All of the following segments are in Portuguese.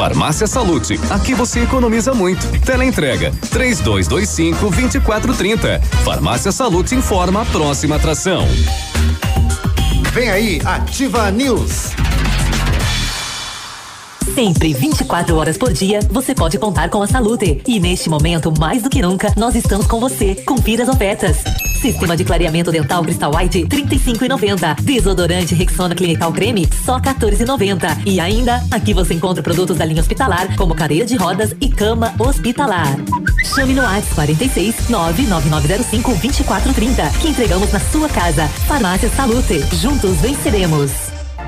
Farmácia Salute, aqui você economiza muito. Teleentrega, três dois, dois cinco, vinte e quatro, trinta. Farmácia Salute informa a próxima atração. Vem aí, Ativa News. Sempre 24 horas por dia, você pode contar com a Salute. E neste momento, mais do que nunca, nós estamos com você. Confira as ofertas. Sistema de clareamento dental Crystal White, 35,90. Desodorante Rexona Clinical Creme, só 14,90. E ainda, aqui você encontra produtos da linha hospitalar, como cadeira de rodas e cama hospitalar. Chame no WhatsApp 46 99905 2430, que entregamos na sua casa. Farmácia Salute. Juntos venceremos.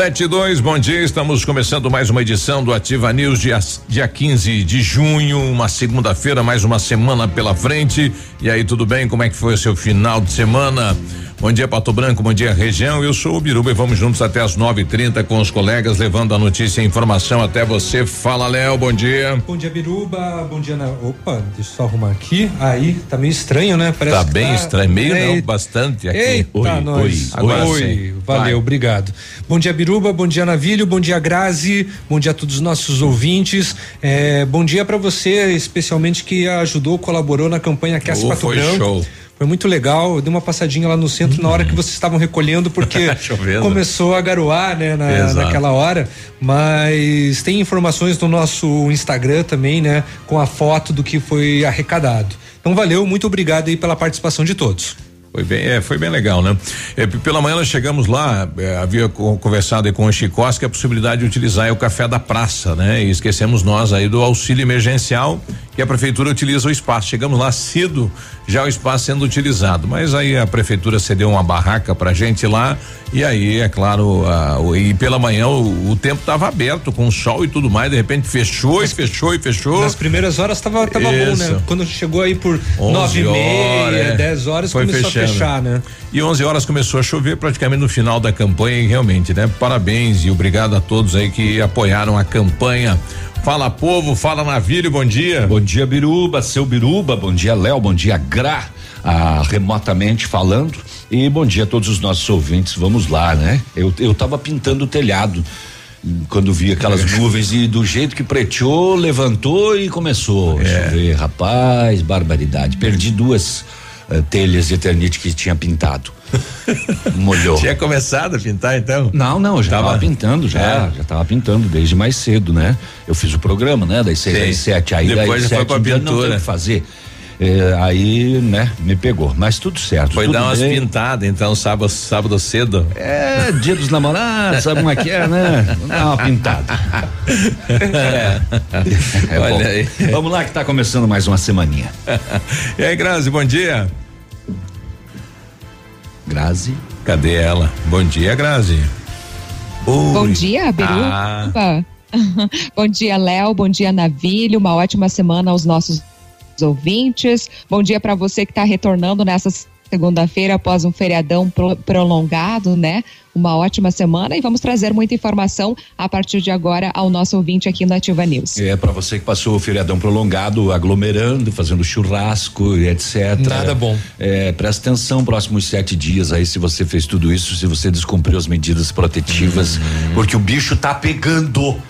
Sete e dois, bom dia. Estamos começando mais uma edição do Ativa News, dia, dia 15 de junho, uma segunda-feira, mais uma semana pela frente. E aí, tudo bem? Como é que foi o seu final de semana? Bom dia, Pato Branco, bom dia, região. Eu sou o Biruba e vamos juntos até as nove e trinta com os colegas, levando a notícia e informação até você. Fala, Léo, bom dia. Bom dia, Biruba. Bom dia, na... Opa, deixa eu só arrumar aqui. Aí, tá meio estranho, né? Parece tá bem tá... estranho, meio Eita. não, bastante aqui. Eita, oi, nós. oi, Agora oi. Sim. Valeu, Vai. obrigado. Bom dia, Biruba, bom dia, Navilho, bom dia, Grazi, bom dia a todos os nossos ouvintes. É, bom dia para você, especialmente que ajudou, colaborou na campanha Aquece oh, Pato foi Branco. Show. Foi muito legal. Eu dei uma passadinha lá no centro uhum. na hora que vocês estavam recolhendo, porque começou a garoar, né, na, naquela hora. Mas tem informações no nosso Instagram também, né, com a foto do que foi arrecadado. Então valeu, muito obrigado aí pela participação de todos. Foi bem, é, foi bem legal, né? É, pela manhã nós chegamos lá, é, havia conversado com o Chicosque a possibilidade de utilizar o café da praça, né? E esquecemos nós aí do auxílio emergencial que a prefeitura utiliza o espaço. Chegamos lá cedo, já o espaço sendo utilizado, mas aí a prefeitura cedeu uma barraca pra gente lá e aí, é claro, a, e pela manhã o, o tempo estava aberto com sol e tudo mais, de repente fechou e fechou e fechou. Nas primeiras horas tava, tava bom, né? Quando chegou aí por nove e meia, é. dez horas Foi começou fechando. A fechar, né? E onze horas começou a chover praticamente no final da campanha e realmente, né? Parabéns e obrigado a todos aí que apoiaram a campanha. Fala povo, fala navio, bom dia. Bom dia Biruba, seu Biruba, bom dia Léo, bom dia Gra, ah, remotamente falando e bom dia a todos os nossos ouvintes, vamos lá, né? Eu, eu tava pintando o telhado quando vi aquelas nuvens e do jeito que preteou, levantou e começou é. a chover, rapaz, barbaridade, perdi duas uh, telhas de eternite que tinha pintado. Molhou. Tinha começado a pintar então? Não, não, já estava pintando, já, é. já estava pintando desde mais cedo, né? Eu fiz o programa, né? Das seis às sete, aí Depois daí foi pra pintura. Não tem que fazer. É, aí, né, me pegou. Mas tudo certo. Foi tudo dar umas pintadas, então, sábado, sábado cedo. É, dia dos namorados, sabe como é que é, né? Dá uma pintada. É. é Olha bom. aí. Vamos lá que está começando mais uma semaninha. e aí, Grazi, bom dia. Grazi. Cadê ela? Bom dia, Grazi. Oi. Bom dia, Beru. Ah. Bom dia, Léo. Bom dia, Navilho. Uma ótima semana aos nossos ouvintes. Bom dia para você que está retornando nessa segunda-feira após um feriadão pro, prolongado, né? Uma ótima semana e vamos trazer muita informação a partir de agora ao nosso ouvinte aqui no Ativa News. É, para você que passou o feriadão prolongado, aglomerando, fazendo churrasco e etc. Nada bom. É, presta atenção próximos sete dias aí se você fez tudo isso, se você descumpriu as medidas protetivas, uhum. porque o bicho tá pegando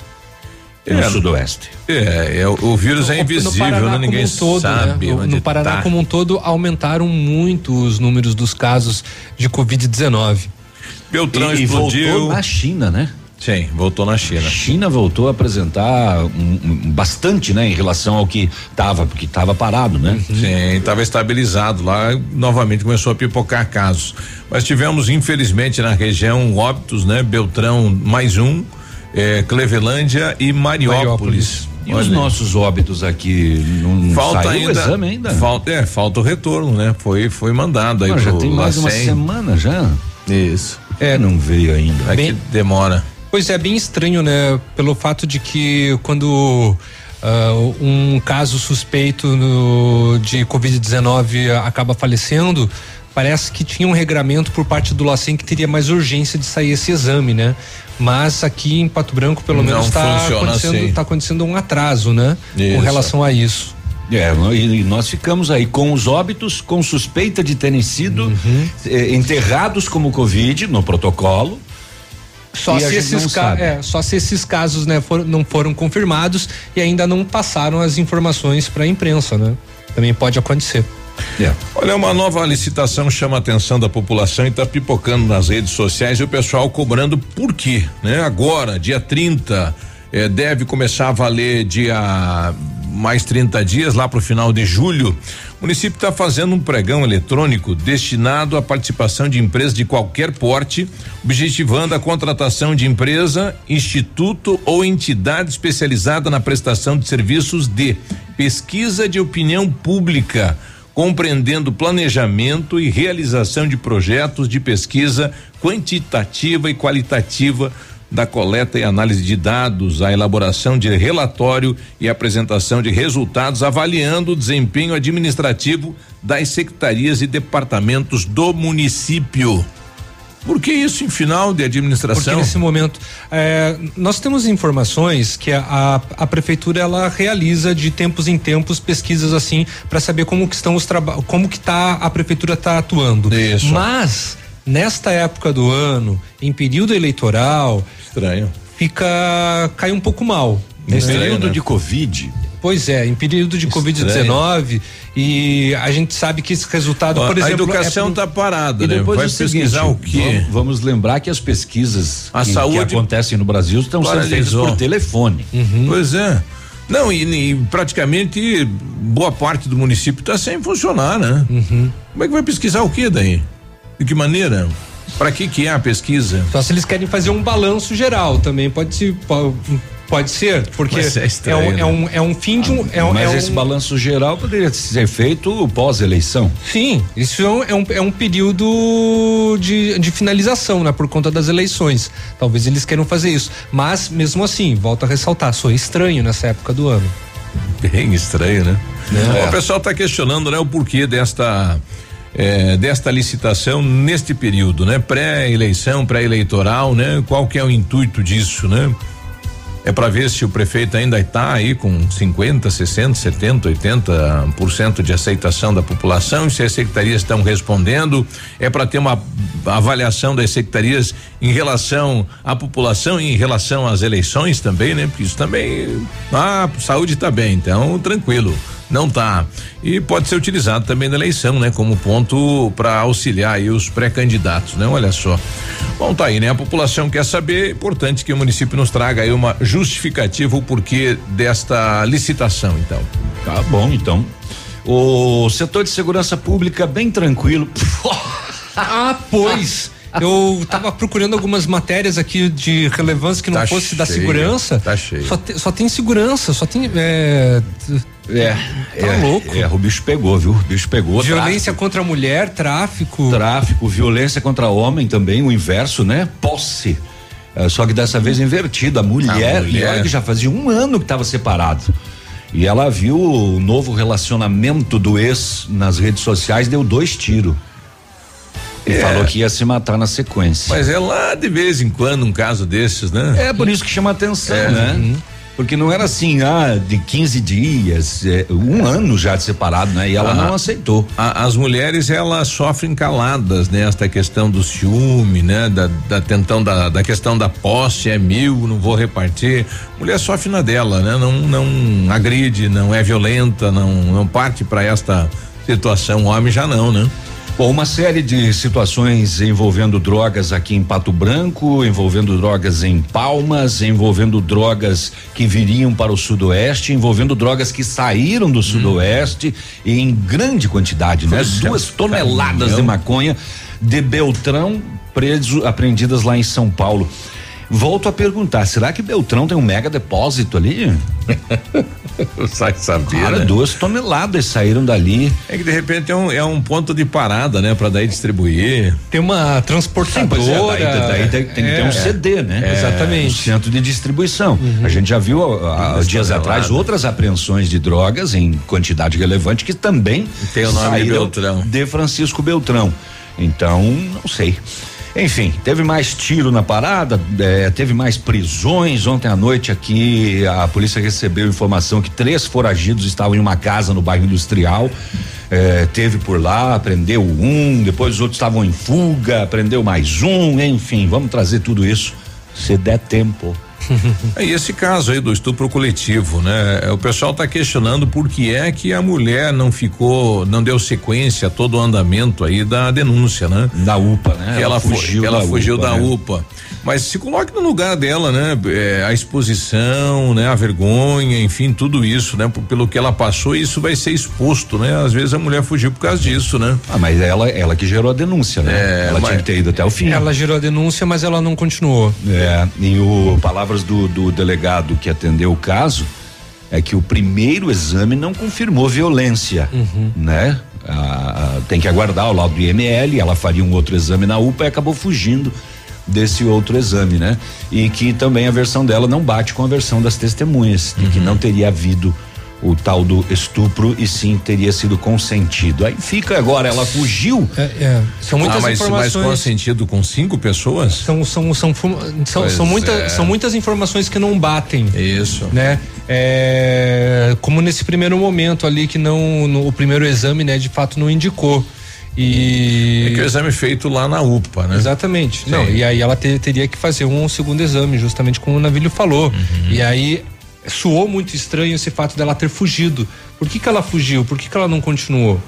é, no sudoeste. É, é, o vírus é invisível, né? ninguém um todo, né? sabe. Né? no Paraná tá. como um todo aumentaram muito os números dos casos de Covid-19. Beltrão e, explodiu. E voltou na China, né? Sim, voltou na China. China voltou a apresentar um, um, bastante, né, em relação ao que estava, porque estava parado, né? Uhum. Sim, estava estabilizado lá, novamente começou a pipocar casos. Mas tivemos, infelizmente, na região óbitos, né? Beltrão mais um, é, Clevelândia e Mariópolis. Mariópolis. E Olha. os nossos óbitos aqui não falta saiu ainda, o exame ainda? Falta, é, falta o retorno, né? Foi, foi mandado aí Mas já tem mais uma semana já. Isso. É, não veio ainda. É bem, que demora. Pois é, bem estranho, né? Pelo fato de que quando Uh, um caso suspeito no, de Covid-19 acaba falecendo, parece que tinha um regramento por parte do LACEN que teria mais urgência de sair esse exame, né? Mas aqui em Pato Branco, pelo menos, está acontecendo, assim. tá acontecendo um atraso, né? Isso. Com relação a isso. É, e nós ficamos aí com os óbitos com suspeita de terem sido uhum. eh, enterrados como Covid no protocolo. Só se, esses é, só se esses casos né, for, não foram confirmados e ainda não passaram as informações para a imprensa, né? Também pode acontecer. Yeah. É. Olha, uma nova licitação chama a atenção da população e está pipocando nas redes sociais e o pessoal cobrando por quê, né? Agora, dia 30, eh, deve começar a valer dia mais 30 dias, lá para o final de julho. O município está fazendo um pregão eletrônico destinado à participação de empresas de qualquer porte, objetivando a contratação de empresa, instituto ou entidade especializada na prestação de serviços de pesquisa de opinião pública compreendendo planejamento e realização de projetos de pesquisa quantitativa e qualitativa da coleta e análise de dados, a elaboração de relatório e apresentação de resultados avaliando o desempenho administrativo das secretarias e departamentos do município. Por que isso em final de administração? Porque nesse momento é, nós temos informações que a, a, a, prefeitura ela realiza de tempos em tempos pesquisas assim para saber como que estão os trabalhos, como que tá a prefeitura está atuando. Isso. Mas nesta época do ano, em período eleitoral, estranho. Fica cai um pouco mal. Nesse né? período né? de Covid, Pois é, em período de Covid-19 e a gente sabe que esse resultado, por exemplo, a educação está é pro... parada, né? Vai pesquisar o quê? Vamos, vamos, lembrar que as pesquisas a que, saúde que acontecem no Brasil estão sendo feitas por telefone. Uhum. Pois é. Não, e, e, praticamente boa parte do município está sem funcionar, né? Uhum. Como é que vai pesquisar o que daí? De que maneira? Para que que é a pesquisa? Só se eles querem fazer um balanço geral também, pode se pode, ser, porque é, estranho, é, um, né? é, um, é um fim de um. É, Mas é esse balanço geral poderia ser feito pós-eleição. Sim, isso é um, é um período de, de finalização, né? Por conta das eleições. Talvez eles queiram fazer isso. Mas, mesmo assim, volto a ressaltar, sou estranho nessa época do ano. Bem estranho, né? É. O pessoal está questionando, né, o porquê desta. É, desta licitação neste período, né? Pré-eleição, pré-eleitoral, né? Qual que é o intuito disso, né? É para ver se o prefeito ainda está aí com 50, 60, 70, 80% de aceitação da população, se as secretarias estão respondendo. É para ter uma avaliação das secretarias em relação à população e em relação às eleições também, né? Porque isso também. Ah, saúde está bem, então tranquilo não tá. E pode ser utilizado também na eleição, né? Como ponto para auxiliar aí os pré-candidatos, né? Olha só. Bom, tá aí, né? A população quer saber, é importante que o município nos traga aí uma justificativa o porquê desta licitação, então. Tá bom, então. O setor de segurança pública bem tranquilo. ah, pois. Eu estava procurando algumas matérias aqui de relevância que não tá fosse cheio, da segurança. Tá cheio. Só, te, só tem segurança, só tem. É, é, tá é, louco. É, o bicho pegou, viu? O bicho pegou. Violência tráfico. contra a mulher, tráfico. Tráfico, violência contra homem também, o inverso, né? Posse. É, só que dessa vez invertido. A mulher, a mulher. que já fazia um ano que estava separado. E ela viu o novo relacionamento do ex nas redes sociais, deu dois tiros. E é. falou que ia se matar na sequência. Mas é lá de vez em quando um caso desses, né? É por isso que chama atenção, é. né? Uhum. Porque não era assim, ah, de 15 dias, é, um ano já de separado, né? E ela ah, não aceitou. A, as mulheres, elas sofrem caladas nesta questão do ciúme, né? Da, da tentão da, da questão da posse, é mil, não vou repartir. Mulher sofre na dela, né? Não, não agride, não é violenta, não, não parte para esta situação. O homem já não, né? Bom, uma série de situações envolvendo drogas aqui em Pato Branco, envolvendo drogas em Palmas, envolvendo drogas que viriam para o sudoeste, envolvendo drogas que saíram do hum. sudoeste em grande quantidade, né? Duas toneladas de maconha de Beltrão preso, apreendidas lá em São Paulo. Volto a perguntar, será que Beltrão tem um mega depósito ali? Sai saber. Cara, né? duas toneladas saíram dali. É que de repente é um, é um ponto de parada, né? Pra daí distribuir. Tem uma transportadora. Sim, é, daí, daí, tem que ter um CD, né? É, exatamente. Um centro de distribuição. Uhum. A gente já viu há dias atrás outras apreensões de drogas em quantidade relevante que também tem o nome de Beltrão. De Francisco Beltrão. Então, não sei. Enfim, teve mais tiro na parada, é, teve mais prisões. Ontem à noite aqui a polícia recebeu informação que três foragidos estavam em uma casa no bairro industrial. É, teve por lá, prendeu um, depois os outros estavam em fuga, prendeu mais um, enfim, vamos trazer tudo isso se der tempo. É, esse caso aí do estupro coletivo, né? É, o pessoal está questionando por que é que a mulher não ficou, não deu sequência a todo o andamento aí da denúncia, né? Da UPA, né? Que ela, ela fugiu, ela da fugiu UPA, da né? Mas se coloque no lugar dela, né? É, a exposição, né? A vergonha, enfim, tudo isso, né? Pelo que ela passou, isso vai ser exposto, né? Às vezes a mulher fugiu por causa disso, né? Ah, mas ela, ela que gerou a denúncia, né? É, ela tinha que ter ido até o fim. Ela gerou a denúncia, mas ela não continuou. É, e o palavras do, do delegado que atendeu o caso é que o primeiro exame não confirmou violência, uhum. né? Ah, tem que aguardar o laudo do IML, ela faria um outro exame na UPA e acabou fugindo desse outro exame, né? E que também a versão dela não bate com a versão das testemunhas, de que uhum. não teria havido o tal do estupro e sim teria sido consentido. Aí fica agora, ela fugiu. É, é. São muitas ah, mas, informações. Mas consentido com cinco pessoas? São são são são, são, muita, é. são muitas informações que não batem. Isso. Né? É, como nesse primeiro momento ali que não no, o primeiro exame, né, de fato não indicou. E é que o exame feito lá na UPA, né? Exatamente. Sim. Não, e aí ela te, teria que fazer um segundo exame, justamente como o Navilho falou. Uhum. E aí soou muito estranho esse fato dela ter fugido. Por que que ela fugiu? Por que que ela não continuou?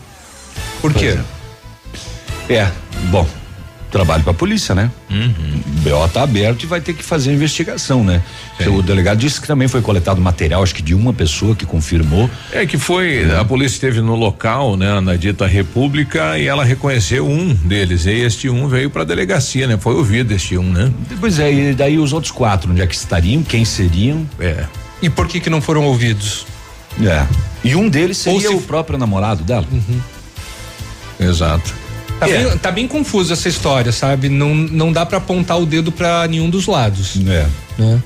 Por quê? É. é, bom, trabalho para a polícia, né? Uhum. O BO tá aberto e vai ter que fazer a investigação, né? O delegado disse que também foi coletado material, acho que de uma pessoa que confirmou. É que foi, uhum. a polícia esteve no local, né, na dita República e ela reconheceu um deles. E este um veio para a delegacia, né? Foi ouvido este um, né? Pois é, e daí os outros quatro, onde é que estariam, quem seriam? É. E por que que não foram ouvidos? É. E um deles seria se... o próprio namorado dela. Uhum. Exato. Tá, é. bem, tá bem confusa essa história, sabe? Não, não dá para apontar o dedo para nenhum dos lados. É. Né?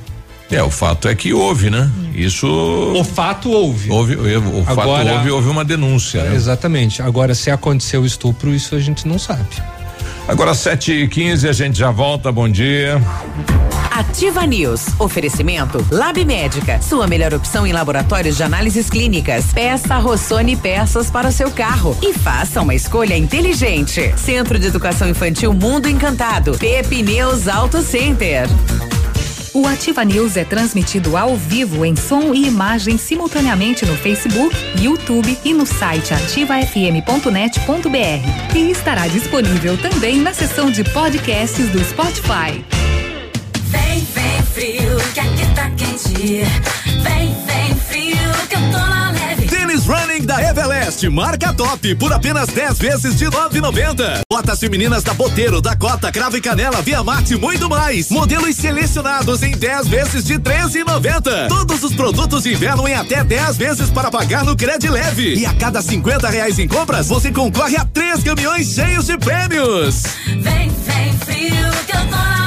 É, o fato é que houve, né? Isso. O fato houve. Houve, o Agora, fato houve, houve uma denúncia. Né? Exatamente. Agora, se aconteceu o estupro, isso a gente não sabe. Agora, 7 e 15 a gente já volta. Bom dia. Ativa News. Oferecimento Lab Médica. Sua melhor opção em laboratórios de análises clínicas. Peça Rossoni peças para o seu carro e faça uma escolha inteligente. Centro de Educação Infantil Mundo Encantado. Pepineus Auto Center. O Ativa News é transmitido ao vivo em som e imagem simultaneamente no Facebook, YouTube e no site ativafm.net.br. E estará disponível também na seção de podcasts do Spotify. Vem, vem frio, que aqui tá quente. Vem, vem frio, que eu tô na da Everest, marca top, por apenas 10 vezes de 9,90. Botas femininas da Boteiro, da Cota, Cravo e Canela, Via Marte e muito mais. Modelos selecionados em 10 vezes de 13,90. Todos os produtos de inverno em até 10 vezes para pagar no crédito leve. E a cada 50 reais em compras, você concorre a três caminhões cheios de prêmios. Vem, vem frio, que eu tô na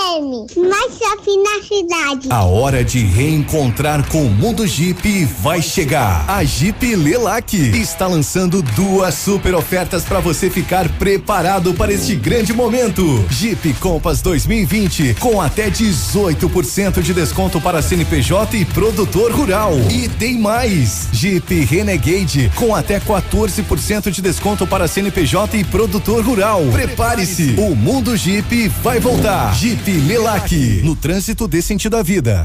FM. Mais shopping na cidade. A hora de reencontrar com o mundo Jeep vai chegar. A Jeep Lelac está lançando duas super ofertas para você ficar preparado para este grande momento. Jeep Compass 2020 com até 18% de desconto para CNPJ e produtor rural. E tem mais. Jeep Renegade com até 14% de desconto para CNPJ e produtor rural. Prepare-se. O mundo Jeep vai voltar. Jeep Lelac. No trânsito dê sentido à vida.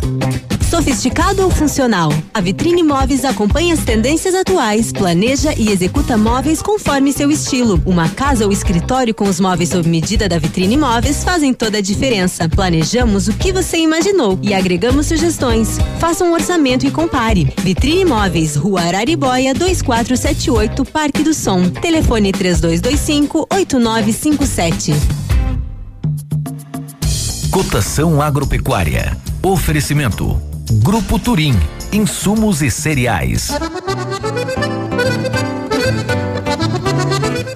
Sofisticado ou funcional? A Vitrine Móveis acompanha as tendências atuais, planeja e executa móveis conforme seu estilo. Uma casa ou escritório com os móveis sob medida da Vitrine Móveis fazem toda a diferença. Planejamos o que você imaginou e agregamos sugestões. Faça um orçamento e compare. Vitrine Móveis, Rua Araribóia, 2478, Parque do Som. Telefone 3225 8957. Cotação agropecuária. Oferecimento Grupo Turim, insumos e cereais.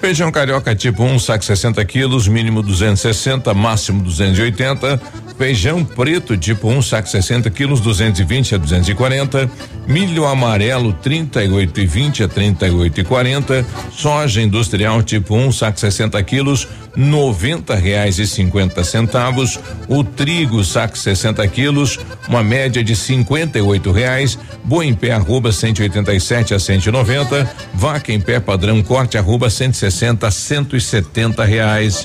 Feijão carioca tipo 1, um, saco 60 quilos, mínimo 260, máximo 280. Feijão preto tipo 1, um, saco 60 quilos, 220 a 240. Milho amarelo 38 e 20 a 38 e 40. Soja industrial tipo 1, um, saco 60 quilos, noventa reais e cinquenta centavos. O trigo saco 60 quilos, uma média de cinquenta e oito reais. Boa em pé arroba 187 a 190. Vaca em pé padrão corte arroba 160 a 170 reais.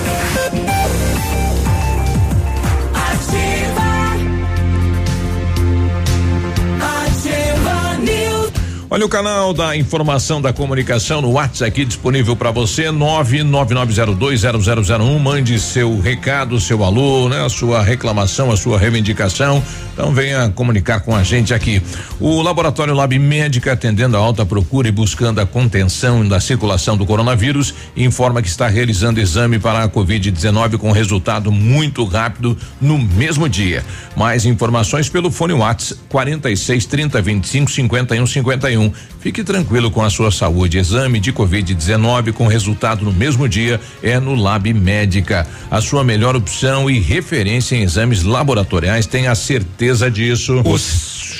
Olha o canal da informação da comunicação no WhatsApp aqui disponível para você, 999020001. Mande seu recado, seu alô, né? A sua reclamação, a sua reivindicação. Então venha comunicar com a gente aqui. O Laboratório Lab Médica, atendendo a alta procura e buscando a contenção da circulação do coronavírus, informa que está realizando exame para a Covid-19 com resultado muito rápido no mesmo dia. Mais informações pelo fone WhatsApp 46 30 25 51 51. Fique tranquilo com a sua saúde. Exame de Covid-19 com resultado no mesmo dia é no Lab Médica. A sua melhor opção e referência em exames laboratoriais, tenha certeza disso.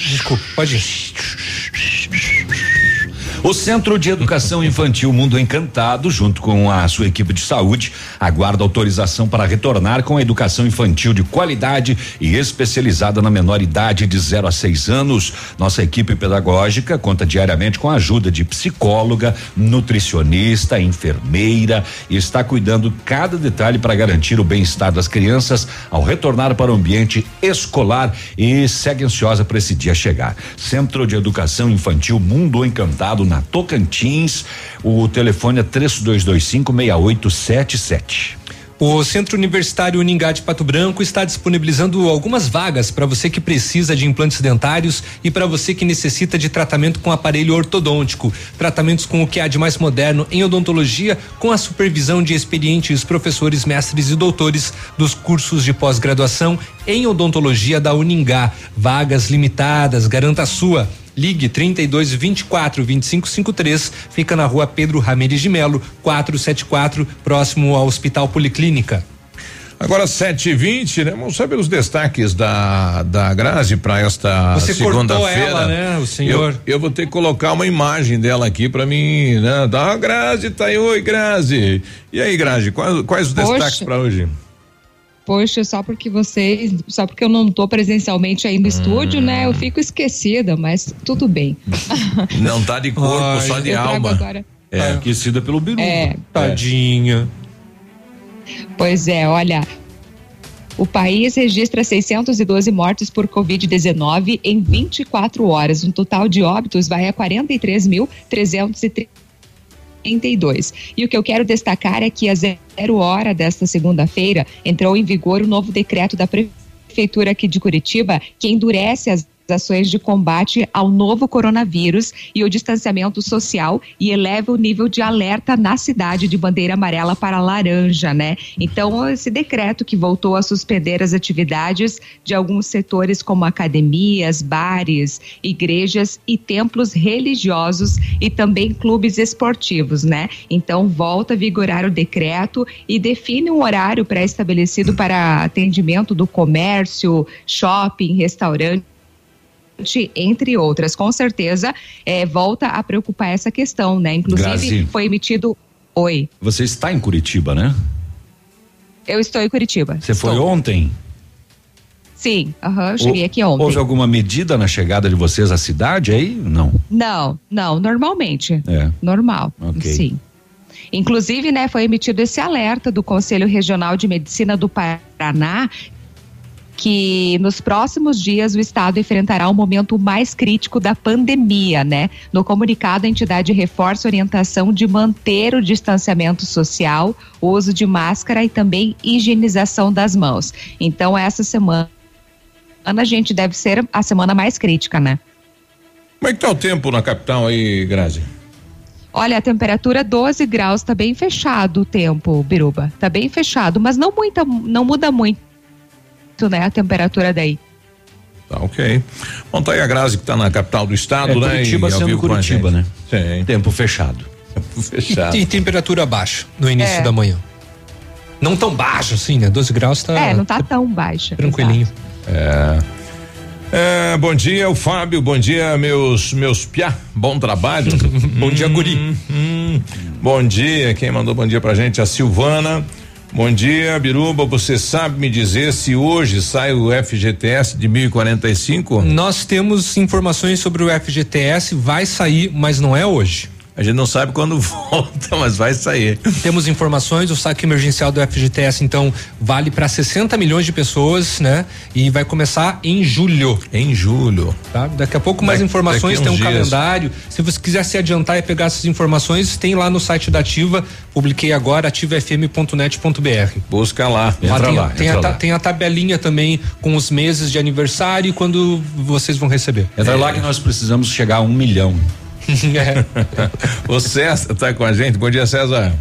Desculpa, pode ir. O Centro de Educação Infantil Mundo Encantado, junto com a sua equipe de saúde, aguarda autorização para retornar com a educação infantil de qualidade e especializada na menor idade de 0 a 6 anos. Nossa equipe pedagógica conta diariamente com a ajuda de psicóloga, nutricionista, enfermeira e está cuidando cada detalhe para garantir o bem-estar das crianças ao retornar para o ambiente escolar e segue ansiosa para esse dia chegar. Centro de Educação Infantil Mundo Encantado na Tocantins. O telefone é 3225 6877. O Centro Universitário Uningá de Pato Branco está disponibilizando algumas vagas para você que precisa de implantes dentários e para você que necessita de tratamento com aparelho ortodôntico. Tratamentos com o que há de mais moderno em odontologia, com a supervisão de experientes professores, mestres e doutores dos cursos de pós-graduação em odontologia da Uningá. Vagas limitadas, garanta a sua. Ligue 32 24 25 53, fica na rua Pedro Ramirez de Melo, 474, próximo ao Hospital Policlínica. Agora sete e vinte, né? Vamos saber os destaques da da Grazi para esta segunda-feira. né? O senhor. Eu, eu, vou ter que colocar uma imagem dela aqui para mim, né? Da Grazi, tá aí, oi Grazi. E aí Grazi, quais, quais os Poxa. destaques para hoje? Poxa, só porque vocês, só porque eu não estou presencialmente aí no hum. estúdio, né? Eu fico esquecida, mas tudo bem. Não tá de corpo, Ai, só de alma. Agora. É, aquecida pelo biru. É. Tadinha. Pois é, olha, o país registra 612 mortes por Covid-19 em 24 horas. Um total de óbitos vai a 43.332. E o que eu quero destacar é que a zero hora desta segunda-feira entrou em vigor o novo decreto da Prefeitura aqui de Curitiba que endurece as ações de combate ao novo coronavírus e o distanciamento social e eleva o nível de alerta na cidade de bandeira amarela para laranja, né? Então, esse decreto que voltou a suspender as atividades de alguns setores como academias, bares, igrejas e templos religiosos e também clubes esportivos, né? Então, volta a vigorar o decreto e define um horário pré-estabelecido para atendimento do comércio, shopping, restaurante entre outras. Com certeza, é, volta a preocupar essa questão, né? Inclusive, Grazi, foi emitido. Oi. Você está em Curitiba, né? Eu estou em Curitiba. Você foi ontem? Sim, uhum, cheguei aqui ontem. Houve alguma medida na chegada de vocês à cidade aí? Não. Não, não, normalmente. É. Normal. Okay. Sim. Inclusive, né, foi emitido esse alerta do Conselho Regional de Medicina do Paraná que nos próximos dias o Estado enfrentará o momento mais crítico da pandemia, né? No comunicado, a entidade reforça a orientação de manter o distanciamento social, o uso de máscara e também higienização das mãos. Então, essa semana a gente deve ser a semana mais crítica, né? Como é que tá o tempo na capital aí, Grazi? Olha, a temperatura 12 graus, tá bem fechado o tempo, Biruba. Tá bem fechado, mas não muita, não muda muito né, a temperatura daí. Tá ok. Bom, tá aí a Grazi que está na capital do estado, é, né? Curitiba e sendo Curitiba, né? Sim. Tempo fechado. Tempo fechado. E, e temperatura baixa no início é. da manhã. Não tão baixa assim, né? 12 graus tá. É, não tá tão baixa. Tranquilinho. É. É, bom dia, o Fábio. Bom dia, meus meus piá. Bom trabalho. bom dia, Guri. Hum, hum. Bom dia. Quem mandou bom dia pra gente? A Silvana. Bom dia, Biruba. Você sabe me dizer se hoje sai o FGTS de 1045? Nós temos informações sobre o FGTS, vai sair, mas não é hoje. A gente não sabe quando volta, mas vai sair. Temos informações, o saque emergencial do FGTS, então, vale para 60 milhões de pessoas, né? E vai começar em julho. Em julho. Tá? Daqui a pouco mais informações, tem um dias. calendário. Se você quiser se adiantar e pegar essas informações, tem lá no site da Ativa, publiquei agora, ativafm.net.br. Busca lá, entra tem, lá. Tem, entra a, lá. tem a tabelinha também com os meses de aniversário e quando vocês vão receber. Entra é. lá que nós precisamos chegar a um milhão. o César está com a gente. Bom dia, César.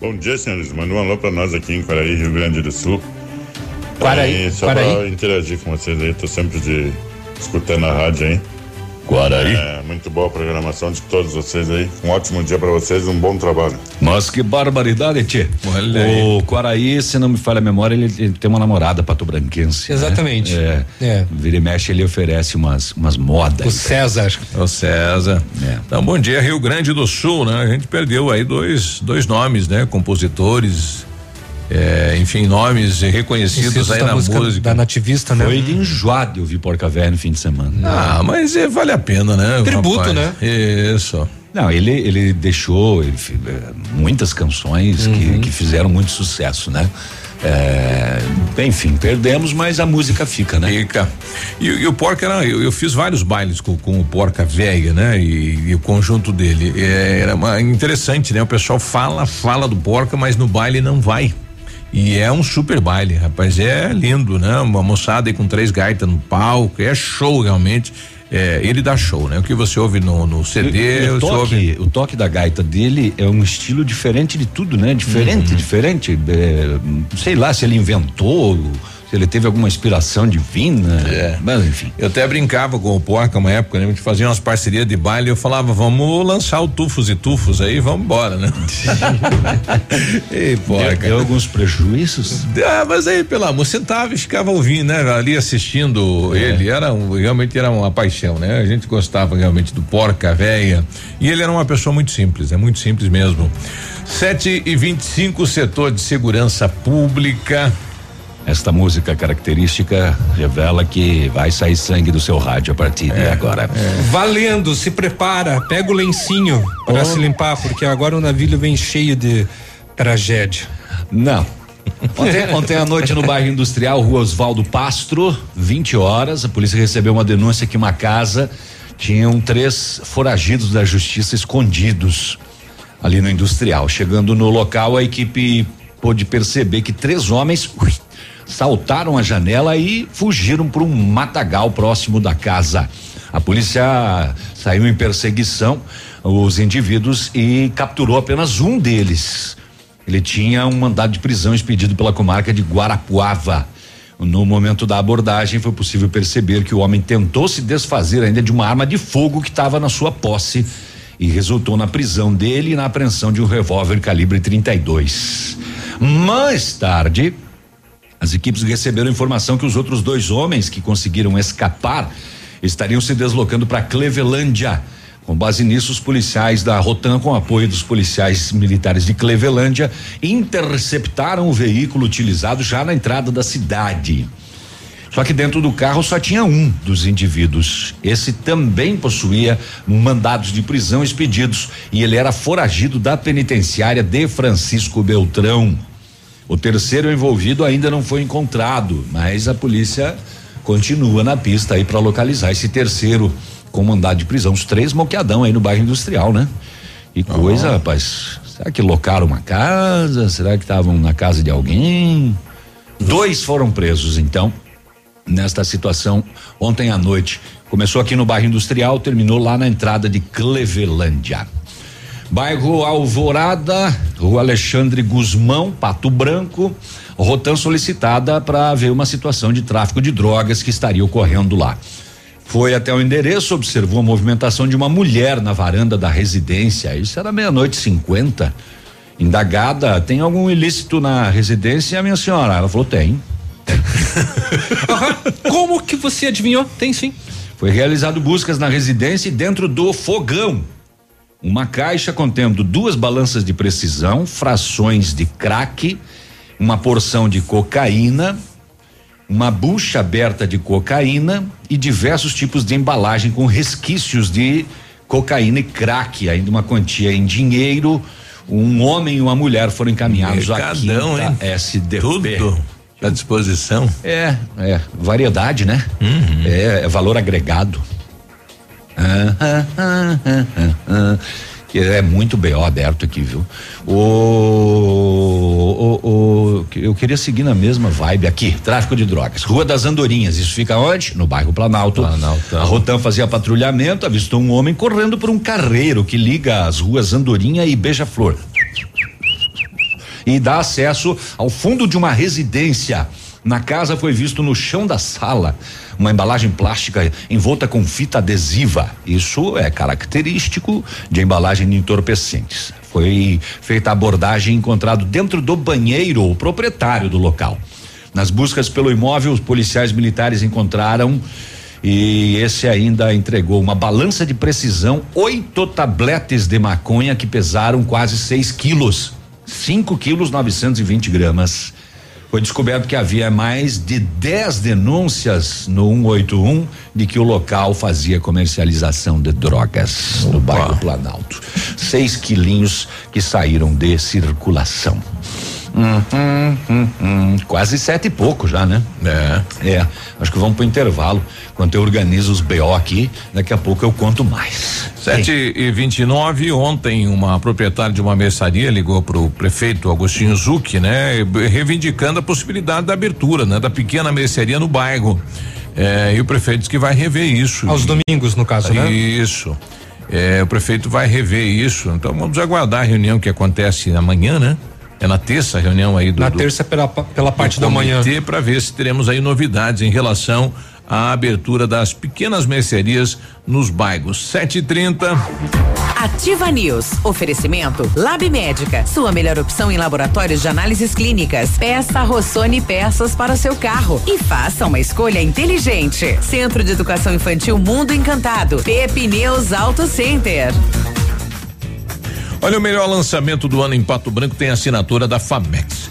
Bom dia, senhores. Manda um alô para nós aqui em Quaraí, Rio Grande do Sul. Quaraí. É, só para interagir com vocês aí, tô sempre de escutando a rádio aí. Guaraí. É, muito boa a programação de todos vocês aí. Um ótimo dia para vocês, um bom trabalho. Mas que barbaridade, Tchê. Olha o Quaraí, se não me falha a memória, ele, ele tem uma namorada patobranquense. Né? Exatamente. Né? É. é. Vira e mexe, ele oferece umas, umas modas. O César. O César. É. Então, bom dia, Rio Grande do Sul, né? A gente perdeu aí dois, dois nomes, né? Compositores é, enfim, nomes reconhecidos aí na música, música, Da nativista, né? Foi enjoado eu vi Porca Véia no fim de semana. Ah, mas é, vale a pena, né? Tributo, rapaz? né? Isso. Não, ele, ele deixou ele, é, muitas canções uhum. que, que fizeram muito sucesso, né? É, enfim, perdemos, mas a música fica, né? Fica. E, e o Porca era, eu, eu, fiz vários bailes com, com o Porca Velha, né? E, e, o conjunto dele. É, era uma, interessante, né? O pessoal fala, fala do Porca, mas no baile não vai. E é um super baile, rapaz. É lindo, né? Uma moçada aí com três gaitas no palco. É show realmente. É, ele dá show, né? O que você ouve no, no CD. E o, toque, ouve... o toque da gaita dele é um estilo diferente de tudo, né? Diferente, uhum. diferente. É, sei lá se ele inventou se ele teve alguma inspiração divina. É. Mas enfim. Eu até brincava com o Porca uma época, né? A gente fazia umas parcerias de baile e eu falava, vamos lançar o Tufos e Tufos aí, vamos embora, né? Ei, Porca. Deu alguns prejuízos? Ah, mas aí, pelo amor, sentava e ficava ouvindo, né? Ali assistindo é. ele, era um, realmente era uma paixão, né? A gente gostava realmente do Porca Véia e ele era uma pessoa muito simples, é muito simples mesmo. Sete e vinte e cinco, setor de segurança pública. Esta música característica revela que vai sair sangue do seu rádio a partir é, de agora. É. Valendo, se prepara, pega o lencinho para oh. se limpar, porque agora o navio vem cheio de tragédia. Não. Ontem, ontem à noite no bairro industrial, rua Oswaldo Pastro, 20 horas, a polícia recebeu uma denúncia que uma casa tinham três foragidos da justiça escondidos ali no industrial. Chegando no local, a equipe pôde perceber que três homens ui, saltaram a janela e fugiram para um matagal próximo da casa. A polícia saiu em perseguição os indivíduos e capturou apenas um deles. Ele tinha um mandado de prisão expedido pela comarca de Guarapuava. No momento da abordagem, foi possível perceber que o homem tentou se desfazer ainda de uma arma de fogo que estava na sua posse e resultou na prisão dele e na apreensão de um revólver calibre 32. Mais tarde, as equipes receberam informação que os outros dois homens que conseguiram escapar estariam se deslocando para Clevelândia. Com base nisso, os policiais da Rotan, com apoio dos policiais militares de Clevelândia, interceptaram o veículo utilizado já na entrada da cidade. Só que dentro do carro só tinha um dos indivíduos. Esse também possuía mandados de prisão expedidos e ele era foragido da penitenciária de Francisco Beltrão. O terceiro envolvido ainda não foi encontrado, mas a polícia continua na pista aí para localizar esse terceiro com mandado de prisão. Os três moqueadão aí no bairro industrial, né? E coisa, rapaz. Será que locaram uma casa? Será que estavam na casa de alguém? Dois foram presos, então, nesta situação ontem à noite. Começou aqui no bairro industrial, terminou lá na entrada de Clevelândia. Bairro Alvorada, Rua Alexandre Guzmão, Pato Branco, Rotan solicitada para ver uma situação de tráfico de drogas que estaria ocorrendo lá. Foi até o endereço, observou a movimentação de uma mulher na varanda da residência. Isso era meia-noite cinquenta. Indagada, tem algum ilícito na residência, minha senhora? Ela falou: tem. Como que você adivinhou? Tem sim. Foi realizado buscas na residência e dentro do fogão. Uma caixa contendo duas balanças de precisão, frações de crack, uma porção de cocaína, uma bucha aberta de cocaína e diversos tipos de embalagem com resquícios de cocaína e crack, ainda uma quantia em dinheiro. Um homem e uma mulher foram encaminhados Mercadão, aqui da SDP. Tudo à disposição. É, é, variedade, né? Uhum. É, é, valor agregado. que é muito BO aberto aqui, viu? O, o, o, eu queria seguir na mesma vibe aqui, tráfico de drogas. Rua das Andorinhas, isso fica onde? No bairro Planalto. Planalto. A Rotan fazia patrulhamento, avistou um homem correndo por um carreiro que liga as ruas Andorinha e Beija-Flor. E dá acesso ao fundo de uma residência. Na casa foi visto no chão da sala uma embalagem plástica envolta com fita adesiva. Isso é característico de embalagem de entorpecentes. Foi feita a abordagem encontrado dentro do banheiro o proprietário do local. Nas buscas pelo imóvel, os policiais militares encontraram e esse ainda entregou uma balança de precisão, oito tabletes de maconha que pesaram quase 6 quilos, 5 quilos 920 gramas foi descoberto que havia mais de 10 denúncias no 181 de que o local fazia comercialização de drogas Opa. no bairro Planalto. Seis quilinhos que saíram de circulação. Hum, hum, hum, hum, Quase sete e pouco já, né? É. É. Acho que vamos pro intervalo. Enquanto eu organizo os BO aqui, daqui a pouco eu conto mais. Sete Ei. e vinte e nove, ontem uma proprietária de uma mercearia ligou pro prefeito Agostinho Zucchi, né? Reivindicando a possibilidade da abertura, né? Da pequena mercearia no bairro. É, e o prefeito disse que vai rever isso. Aos e, domingos, no caso, né? Isso. É, o prefeito vai rever isso. Então vamos aguardar a reunião que acontece amanhã, né? É na terça a reunião aí do. Na terça pela, pela parte da manhã. para ver se teremos aí novidades em relação à abertura das pequenas mercearias nos bairros. 7:30. Ativa News. Oferecimento Lab Médica. Sua melhor opção em laboratórios de análises clínicas. Peça Rossoni peças para o seu carro e faça uma escolha inteligente. Centro de Educação Infantil Mundo Encantado. Pepineus Auto Center. Olha, o melhor lançamento do ano em Pato Branco tem assinatura da Famex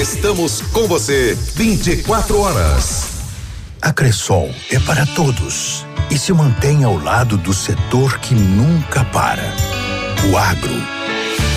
Estamos com você 24 horas. A Cressol é para todos e se mantém ao lado do setor que nunca para. O agro.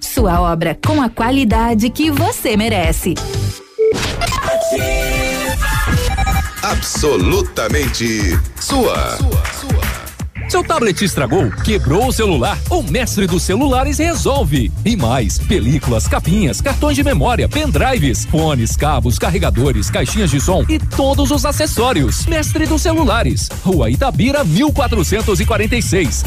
Sua obra com a qualidade que você merece. Absolutamente sua. Seu tablet estragou, quebrou o celular, o mestre dos celulares resolve. E mais, películas, capinhas, cartões de memória, pendrives, fones, cabos, carregadores, caixinhas de som e todos os acessórios. Mestre dos celulares, Rua Itabira 1446.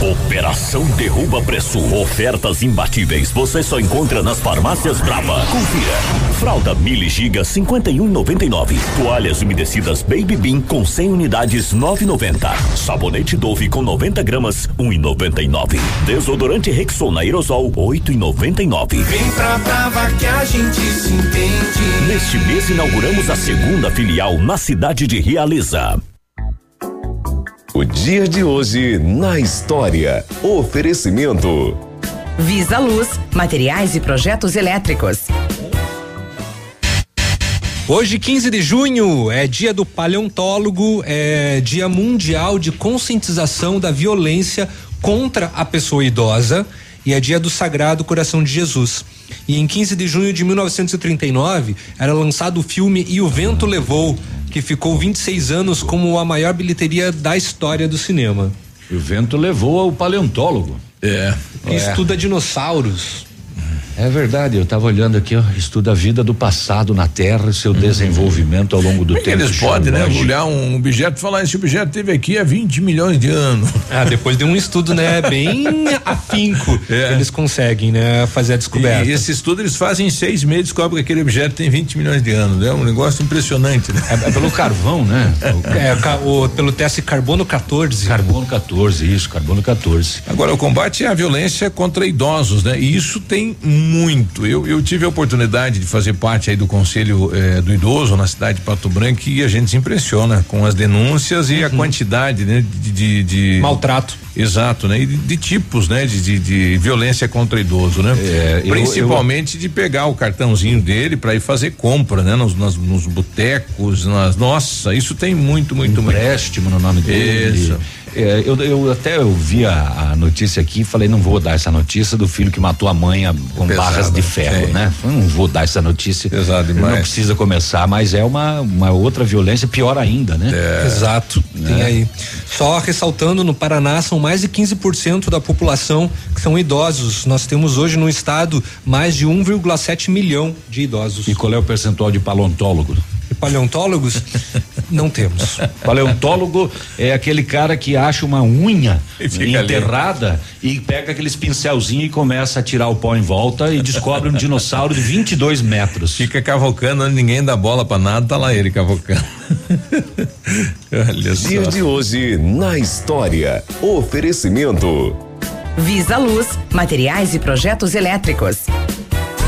Operação Derruba Preço. Ofertas imbatíveis. Você só encontra nas farmácias Brava. Confira. Fralda Mili Giga 51,99. Toalhas umedecidas Baby Bean com 100 unidades 9,90. Sabonete Dove com 90 gramas 1,99. Desodorante Rexona Aerosol 8,99. Vem pra Brava que a gente se entende. Neste mês inauguramos a segunda filial na cidade de Realiza. O dia de hoje na história. Oferecimento. Visa Luz, materiais e projetos elétricos. Hoje, 15 de junho, é dia do paleontólogo, é dia mundial de conscientização da violência contra a pessoa idosa e é dia do Sagrado Coração de Jesus. E em 15 de junho de 1939 era lançado o filme E o Vento Levou, que ficou 26 anos como a maior bilheteria da história do cinema. E o vento levou ao paleontólogo. É. Que é. estuda dinossauros. É verdade, eu estava olhando aqui, ó, estuda a vida do passado na Terra e seu uhum. desenvolvimento ao longo do Como tempo. Eles podem, né? Olhar um objeto e falar, esse objeto teve aqui há 20 milhões de anos. Ah, depois de um estudo, né, bem afinco, é. eles conseguem, né, fazer a descoberta. E esse estudo eles fazem em seis meses, descobrem que aquele objeto tem 20 milhões de anos, é né? um negócio impressionante, né? É, é pelo carvão, né? é, o, pelo teste carbono 14. Carbono 14, isso, carbono 14. Agora, o combate é a violência contra idosos, né? E isso tem muito. Eu, eu tive a oportunidade de fazer parte aí do conselho eh, do idoso na cidade de Pato Branco e a gente se impressiona com as denúncias e uhum. a quantidade, né, de, de, de, maltrato. Exato, né? E de, de tipos, né? De, de, violência contra idoso, né? É, Principalmente eu, eu, de pegar o cartãozinho dele para ir fazer compra, né? Nos, nos, nos botecos, nas, nossa, isso tem muito, muito, Empréstimo muito. no nome dele. Isso. É, eu, eu até ouvi a, a, notícia aqui e falei, não vou dar essa notícia do filho que matou a mãe a, com Pesado, barras de ferro, sim. né? não vou dar essa notícia. Pesado demais. Não precisa começar, mas é uma, uma outra violência pior ainda, né? É. Exato. Né? Tem aí. Só ressaltando, no Paraná são mais de 15% da população que são idosos. Nós temos hoje no estado mais de 1,7 milhão de idosos. E qual é o percentual de paleontólogos? Paleontólogos? não temos. Paleontólogo é aquele cara que acha uma unha enterrada ali. e pega aqueles pincelzinhos e começa a tirar o pó em volta e descobre um dinossauro de 22 metros. Fica cavocando, ninguém dá bola para nada, tá lá ele cavocando. Olha Dia só. de hoje na história. Oferecimento. Visa Luz, materiais e projetos elétricos.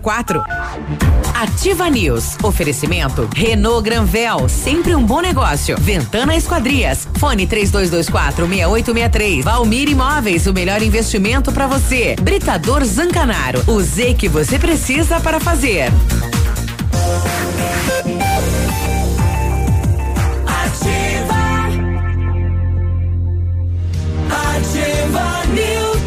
quatro. Ativa News. Oferecimento Renault Granvel, sempre um bom negócio. Ventana Esquadrias. Fone 3224 6863. Valmir Imóveis, o melhor investimento para você. Britador Zancanaro. O Z que você precisa para fazer. Ativa. Ativa News.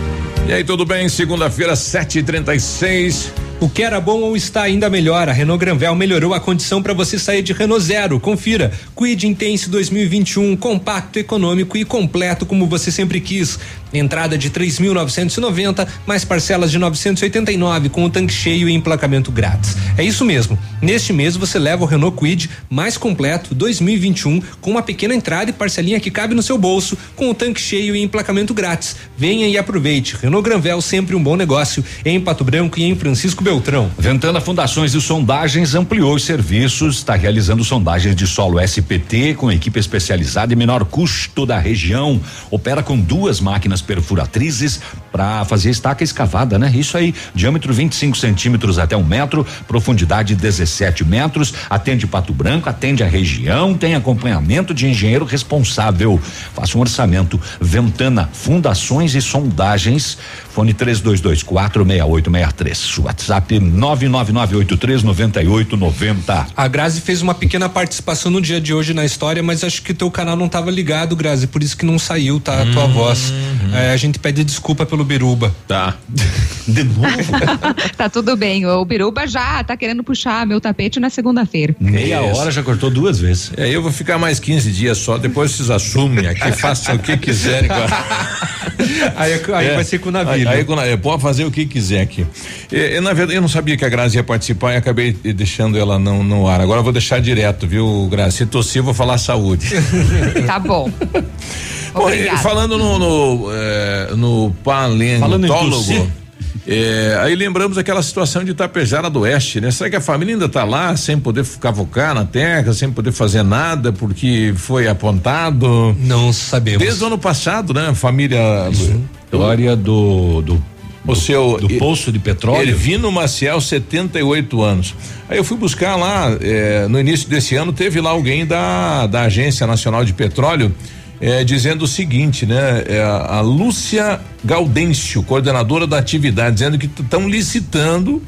E aí, tudo bem? Segunda-feira, 7h36. O que era bom ou está ainda melhor, a Renault Granvel melhorou a condição para você sair de Renault Zero. Confira. Quid Intense 2021, compacto, econômico e completo como você sempre quis. Entrada de 3.990, mais parcelas de 989 com o tanque cheio e emplacamento grátis. É isso mesmo. Neste mês você leva o Renault Quid mais completo 2021 com uma pequena entrada e parcelinha que cabe no seu bolso, com o tanque cheio e emplacamento grátis. Venha e aproveite. Renault Granvel sempre um bom negócio em Pato Branco e em Francisco Beltrão. Ventana Fundações e Sondagens ampliou os serviços, está realizando sondagens de solo SPT com equipe especializada e menor custo da região. Opera com duas máquinas perfuratrizes para fazer estaca escavada, né? Isso aí, diâmetro 25 centímetros até um metro, profundidade 17 metros. Atende Pato Branco, atende a região, tem acompanhamento de engenheiro responsável. Faça um orçamento. Ventana Fundações e Sondagens. Fone 3224 6863. WhatsApp 999839890. A Grazi fez uma pequena participação no dia de hoje na história, mas acho que teu canal não estava ligado, Grazi, por isso que não saiu, tá? A tua voz. Uhum. É, a gente pede desculpa pelo Biruba. Tá. De novo? tá tudo bem. O Biruba já tá querendo puxar meu tapete na segunda-feira. Meia hora já cortou duas vezes. É, eu vou ficar mais 15 dias só, depois vocês assumem aqui, façam o que quiserem. aí aí É. vai ser com o navio. Aí, aí com o navio, pode fazer o que quiser aqui. É, é, na verdade, eu não sabia que a Grazi ia participar e acabei deixando ela no, no ar. Agora eu vou deixar direto, viu, Grazi? Se tossir, eu vou falar saúde. Tá bom. Bom, e falando no, no, eh, no Falando em paleontólogo. tossir. Eh, aí lembramos aquela situação de Itapejara do Oeste, né? Será que a família ainda está lá sem poder cavocar na terra, sem poder fazer nada porque foi apontado? Não sabemos. Desde o ano passado, né? A família. História do, do o seu do poço de petróleo. Ervino Maciel, 78 anos. Aí eu fui buscar lá, eh, no início desse ano, teve lá alguém da, da Agência Nacional de Petróleo eh, dizendo o seguinte, né? Eh, a Lúcia Gaudêncio, coordenadora da atividade, dizendo que estão licitando.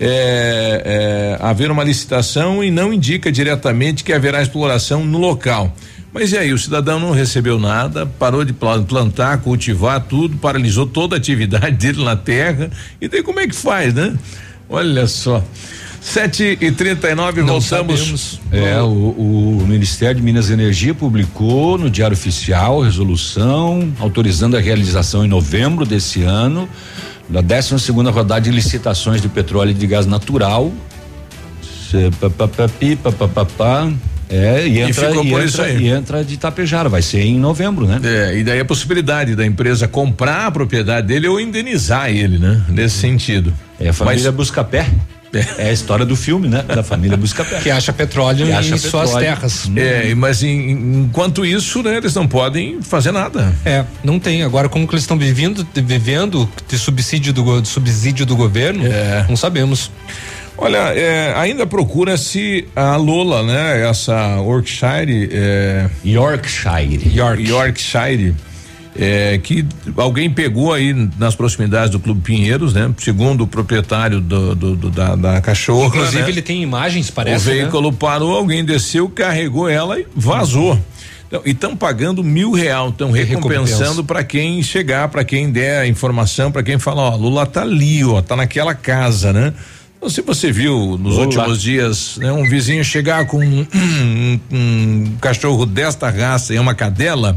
É, é, haver uma licitação e não indica diretamente que haverá exploração no local. Mas e aí, o cidadão não recebeu nada, parou de pla- plantar, cultivar tudo, paralisou toda a atividade dele na terra. E daí como é que faz, né? Olha só. Sete e trinta e nove, Não voltamos. sabemos. É, o, o Ministério de Minas e Energia publicou no Diário Oficial resolução autorizando a realização em novembro desse ano da 12 segunda rodada de licitações de petróleo e de gás natural. É, e E entra, e por entra, isso aí. e entra de Itapejara, vai ser em novembro, né? É, e daí a possibilidade da empresa comprar a propriedade dele ou indenizar ele, né? Nesse sentido. É a família Buscapé. É a história do filme, né? Da família Buscapé. Que acha petróleo Que em acha suas petróleo. terras. É, mas em- enquanto isso, né, eles não podem fazer nada. É, não tem. Agora, como que eles estão vivendo, vivendo de subsídio do, de subsídio do governo, É. não sabemos. Olha, é, ainda procura-se a Lola, né? Essa Yorkshire. É, Yorkshire. York. Yorkshire. É, que alguém pegou aí nas proximidades do Clube Pinheiros, né? Segundo o proprietário do, do- do- da, da cachorra. Inclusive, né? ele tem imagens, o parece. né? veículo parou, alguém desceu, carregou ela e vazou. Então, e estão pagando mil real, estão recompensando recompensa. para quem chegar, para quem der a informação, para quem falar, ó, Lula tá ali, ó, tá naquela casa, né? Então, se você viu nos Lula. últimos dias, né, um vizinho chegar com um, um- um cachorro desta raça e uma cadela,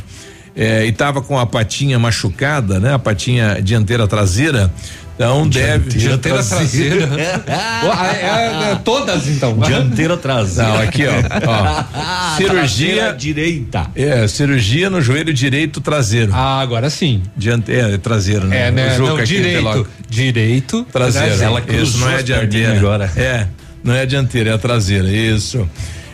é, e estava com a patinha machucada, né? A patinha dianteira traseira. Então deve. Dianteira traseira. Ah, é, é, é, todas então. Dianteira traseira. Não, aqui ó. ó. cirurgia direita. É, cirurgia no joelho direito traseiro. Ah, agora sim. Dianteira, é, traseiro, né? É, né? Não, direito. Direito. Traseiro. traseiro. Ela isso não é dianteira agora. É, não é dianteira, é a traseira. Isso.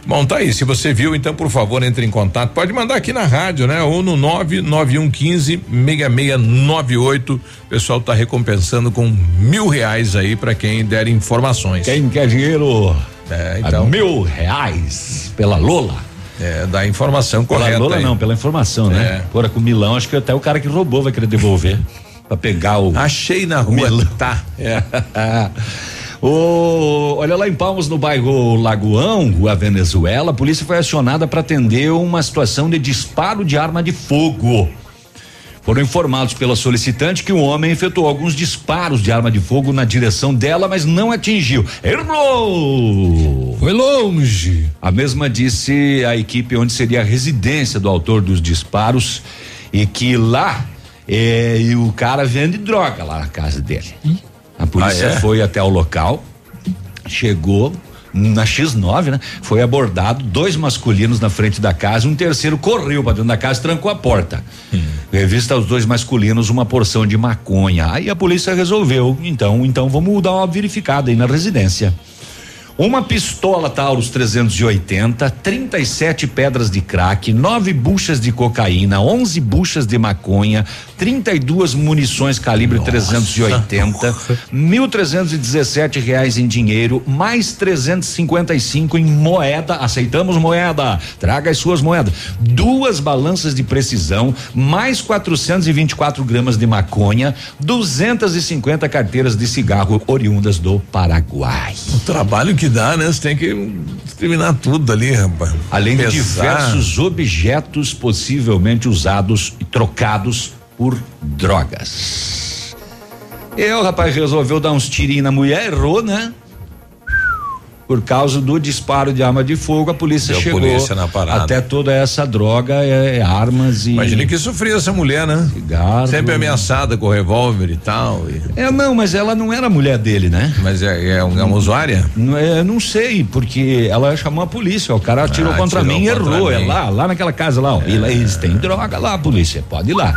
Bom, tá aí. Se você viu, então, por favor, entre em contato. Pode mandar aqui na rádio, né? Ou no 99115 6698. O pessoal tá recompensando com mil reais aí para quem der informações. Quem quer dinheiro? É, então. mil reais pela Lola. É, da informação pela correta. Pela Lola aí. não, pela informação, né? É. Agora com o Milão, acho que até o cara que roubou vai querer devolver. para pegar o. Achei na rua. Milão. Tá. É. O, olha lá em Palmas, no bairro Lagoão, Rua Venezuela, a polícia foi acionada para atender uma situação de disparo de arma de fogo. Foram informados pela solicitante que o homem efetuou alguns disparos de arma de fogo na direção dela, mas não atingiu. Errou! Foi longe. A mesma disse a equipe onde seria a residência do autor dos disparos e que lá eh, e o cara vende droga lá na casa dele. Hum? A polícia ah, é? foi até o local, chegou na X9, né? Foi abordado dois masculinos na frente da casa, um terceiro correu para dentro da casa e trancou a porta. Hum. Revista aos dois masculinos uma porção de maconha. Aí a polícia resolveu, então, então vamos dar uma verificada aí na residência. Uma pistola Taurus 380, 37 pedras de crack, nove buchas de cocaína, 11 buchas de maconha, 32 munições calibre Nossa. 380, mil trezentos e dezessete reais em dinheiro, mais 355 em moeda. Aceitamos moeda. Traga as suas moedas. Duas balanças de precisão, mais 424 gramas de maconha, 250 carteiras de cigarro oriundas do Paraguai. O trabalho que dá, né? Você tem que terminar tudo ali, rapaz. Além Pesar. de diversos objetos possivelmente usados e trocados por drogas. Eu, rapaz, resolveu dar uns tirinhos na mulher, errou, né? Por causa do disparo de arma de fogo, a polícia Deu chegou polícia até toda essa droga, é, é armas e. Imagina que sofria essa mulher, né? Cigarro. Sempre ameaçada com revólver e tal. E... É, não, mas ela não era mulher dele, né? Mas é, é, uma, é uma usuária? Não, é, não sei, porque ela chamou a polícia, ó, o cara atirou ah, contra mim e errou, é lá, lá naquela casa lá, ó. É. E lá, eles têm droga lá, polícia, pode ir lá.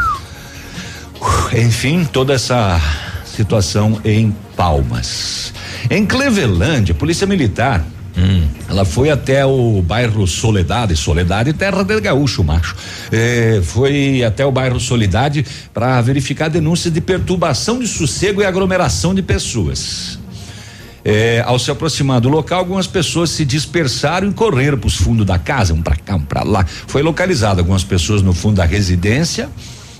Enfim, toda essa situação em Palmas. Em Cleveland, a Polícia Militar Hum. Ela foi até o bairro Soledade, Soledade, terra del gaúcho, macho. É, foi até o bairro Soledade para verificar denúncias de perturbação de sossego e aglomeração de pessoas. É, ao se aproximar do local, algumas pessoas se dispersaram e correram para os fundos da casa, um para cá, um para lá. Foi localizado algumas pessoas no fundo da residência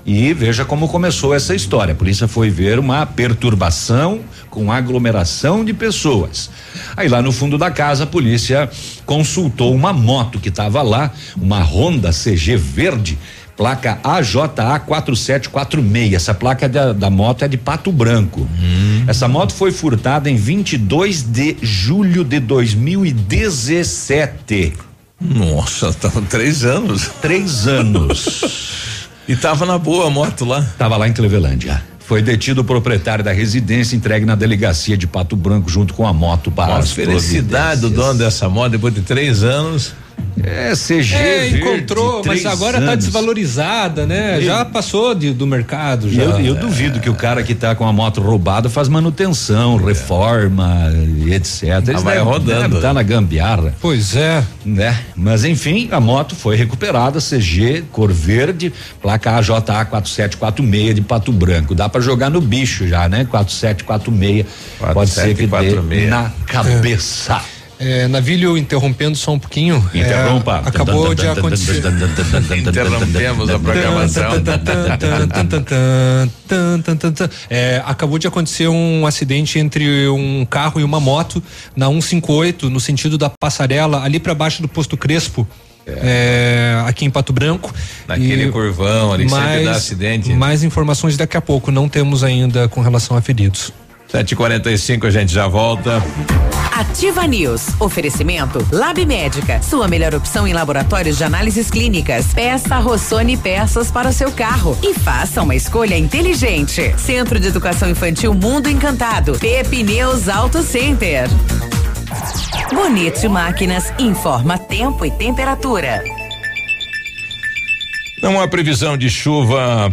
e veja como começou essa história. A polícia foi ver uma perturbação com aglomeração de pessoas. Aí lá no fundo da casa, a polícia consultou uma moto que estava lá, uma Honda CG verde, placa AJA 4746. Essa placa da, da moto é de Pato Branco. Hum. Essa moto foi furtada em 22 de julho de 2017. Nossa, estavam três anos. Três anos. E tava na boa a moto lá? Tava lá em Clevelândia. Foi detido o proprietário da residência entregue na delegacia de Pato Branco junto com a moto para Nossa, as felicidade do dono dessa moto depois de três anos. É, CG. É, encontrou, mas agora está desvalorizada, né? Já passou de, do mercado. Já. Eu, eu é. duvido que o cara que está com a moto roubada faz manutenção, é. reforma, etc. Eles ah, vai rodando. Tá na gambiarra. Pois é. Né? Mas enfim, a moto foi recuperada, CG, cor verde, placa AJA 4746 de Pato Branco. Dá para jogar no bicho já, né? 4746. Pode ser que dê na cabeça. É. É, Navilho, interrompendo só um pouquinho. Interrompa. É, acabou de acontecer. Interrompemos a programação. É, acabou de acontecer um acidente entre um carro e uma moto na 158, no sentido da passarela, ali para baixo do posto Crespo. É. É, aqui em Pato Branco. Naquele e curvão ali, mais, sempre dá acidente. Mais informações daqui a pouco, não temos ainda com relação a feridos. 7h45 a gente já volta. Ativa News. Oferecimento Lab Médica. Sua melhor opção em laboratórios de análises clínicas. Peça Rossoni peças para o seu carro e faça uma escolha inteligente. Centro de Educação Infantil Mundo Encantado. Pepineus Auto Center. Bonito Máquinas informa tempo e temperatura. Não há previsão de chuva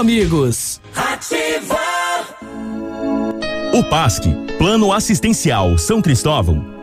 amigos. Ativa! O PASC, Plano Assistencial São Cristóvão,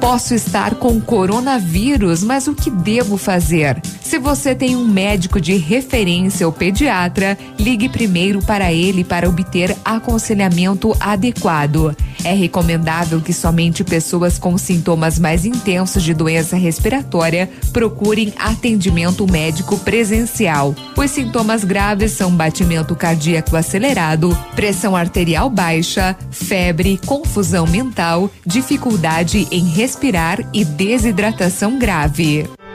Posso estar com coronavírus, mas o que devo fazer? Se você tem um médico de referência ou pediatra, ligue primeiro para ele para obter aconselhamento adequado. É recomendável que somente pessoas com sintomas mais intensos de doença respiratória procurem atendimento médico presencial. Os sintomas graves são batimento cardíaco acelerado, pressão arterial baixa, febre, confusão mental, dificuldade em respirar e desidratação grave.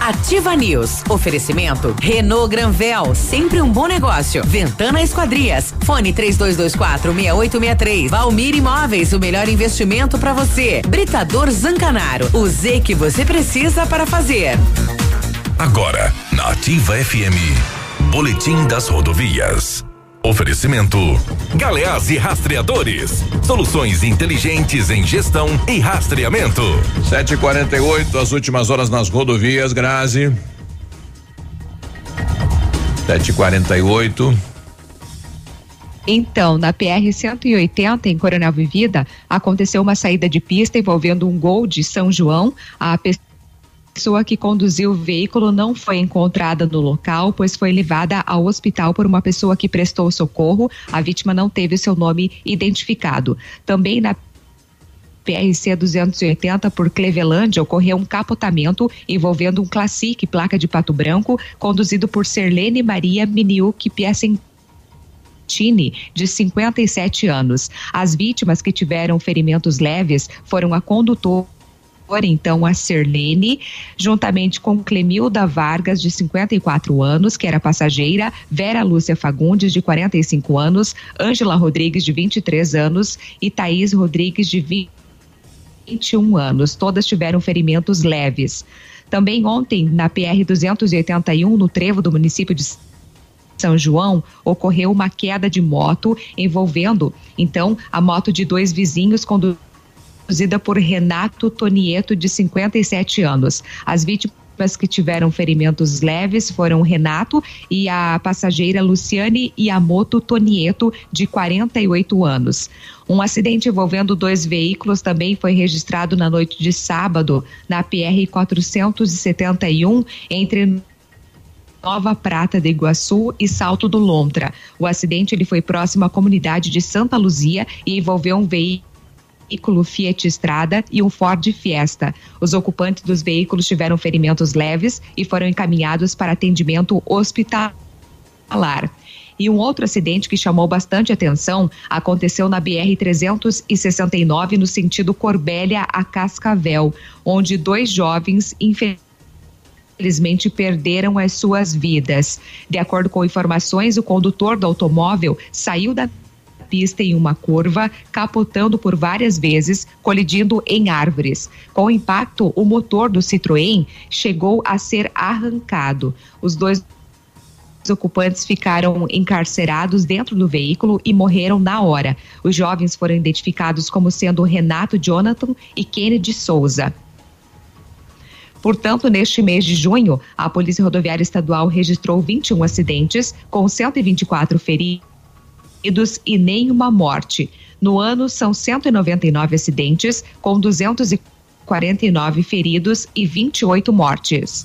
Ativa News. Oferecimento Renault Granvel, sempre um bom negócio. Ventana Esquadrias. Fone 3224 6863. Valmir Imóveis, o melhor investimento para você. Britador Zancanaro. O Z que você precisa para fazer. Agora, na Ativa FM. Boletim das rodovias. Oferecimento: Galeás e Rastreadores. Soluções inteligentes em gestão e rastreamento. 7:48 as últimas horas nas rodovias, Grazi. 7:48. Então, na PR 180 em Coronel Vivida, aconteceu uma saída de pista envolvendo um gol de São João. A pessoa pessoa que conduziu o veículo não foi encontrada no local, pois foi levada ao hospital por uma pessoa que prestou socorro. A vítima não teve seu nome identificado. Também na PRC 280 por Clevelândia ocorreu um capotamento envolvendo um Classic placa de pato branco, conduzido por Serlene Maria Miniuk Piacentini, de 57 anos. As vítimas que tiveram ferimentos leves foram a condutora então a Serlene, juntamente com Clemilda Vargas, de 54 anos, que era passageira, Vera Lúcia Fagundes, de 45 anos, Ângela Rodrigues, de 23 anos e Thaís Rodrigues, de 21 anos. Todas tiveram ferimentos leves. Também ontem, na PR 281, no trevo do município de são João, ocorreu uma queda de moto envolvendo, então, a moto de dois vizinhos conduzidos conduzida por Renato Tonieto, de 57 anos. As vítimas que tiveram ferimentos leves foram Renato e a passageira Luciane Yamoto Tonieto, de 48 anos. Um acidente envolvendo dois veículos também foi registrado na noite de sábado, na PR 471, entre Nova Prata de Iguaçu e Salto do Lontra. O acidente ele foi próximo à comunidade de Santa Luzia e envolveu um veículo veículo Fiat Strada e um Ford Fiesta. Os ocupantes dos veículos tiveram ferimentos leves e foram encaminhados para atendimento hospitalar. E um outro acidente que chamou bastante atenção aconteceu na BR 369 no sentido Corbélia a Cascavel, onde dois jovens infelizmente perderam as suas vidas. De acordo com informações, o condutor do automóvel saiu da pista em uma curva, capotando por várias vezes, colidindo em árvores. Com o impacto, o motor do Citroën chegou a ser arrancado. Os dois ocupantes ficaram encarcerados dentro do veículo e morreram na hora. Os jovens foram identificados como sendo Renato Jonathan e Kennedy Souza. Portanto, neste mês de junho, a Polícia Rodoviária Estadual registrou 21 acidentes, com 124 feridos e nenhuma morte. No ano, são 199 acidentes, com 249 feridos e 28 mortes.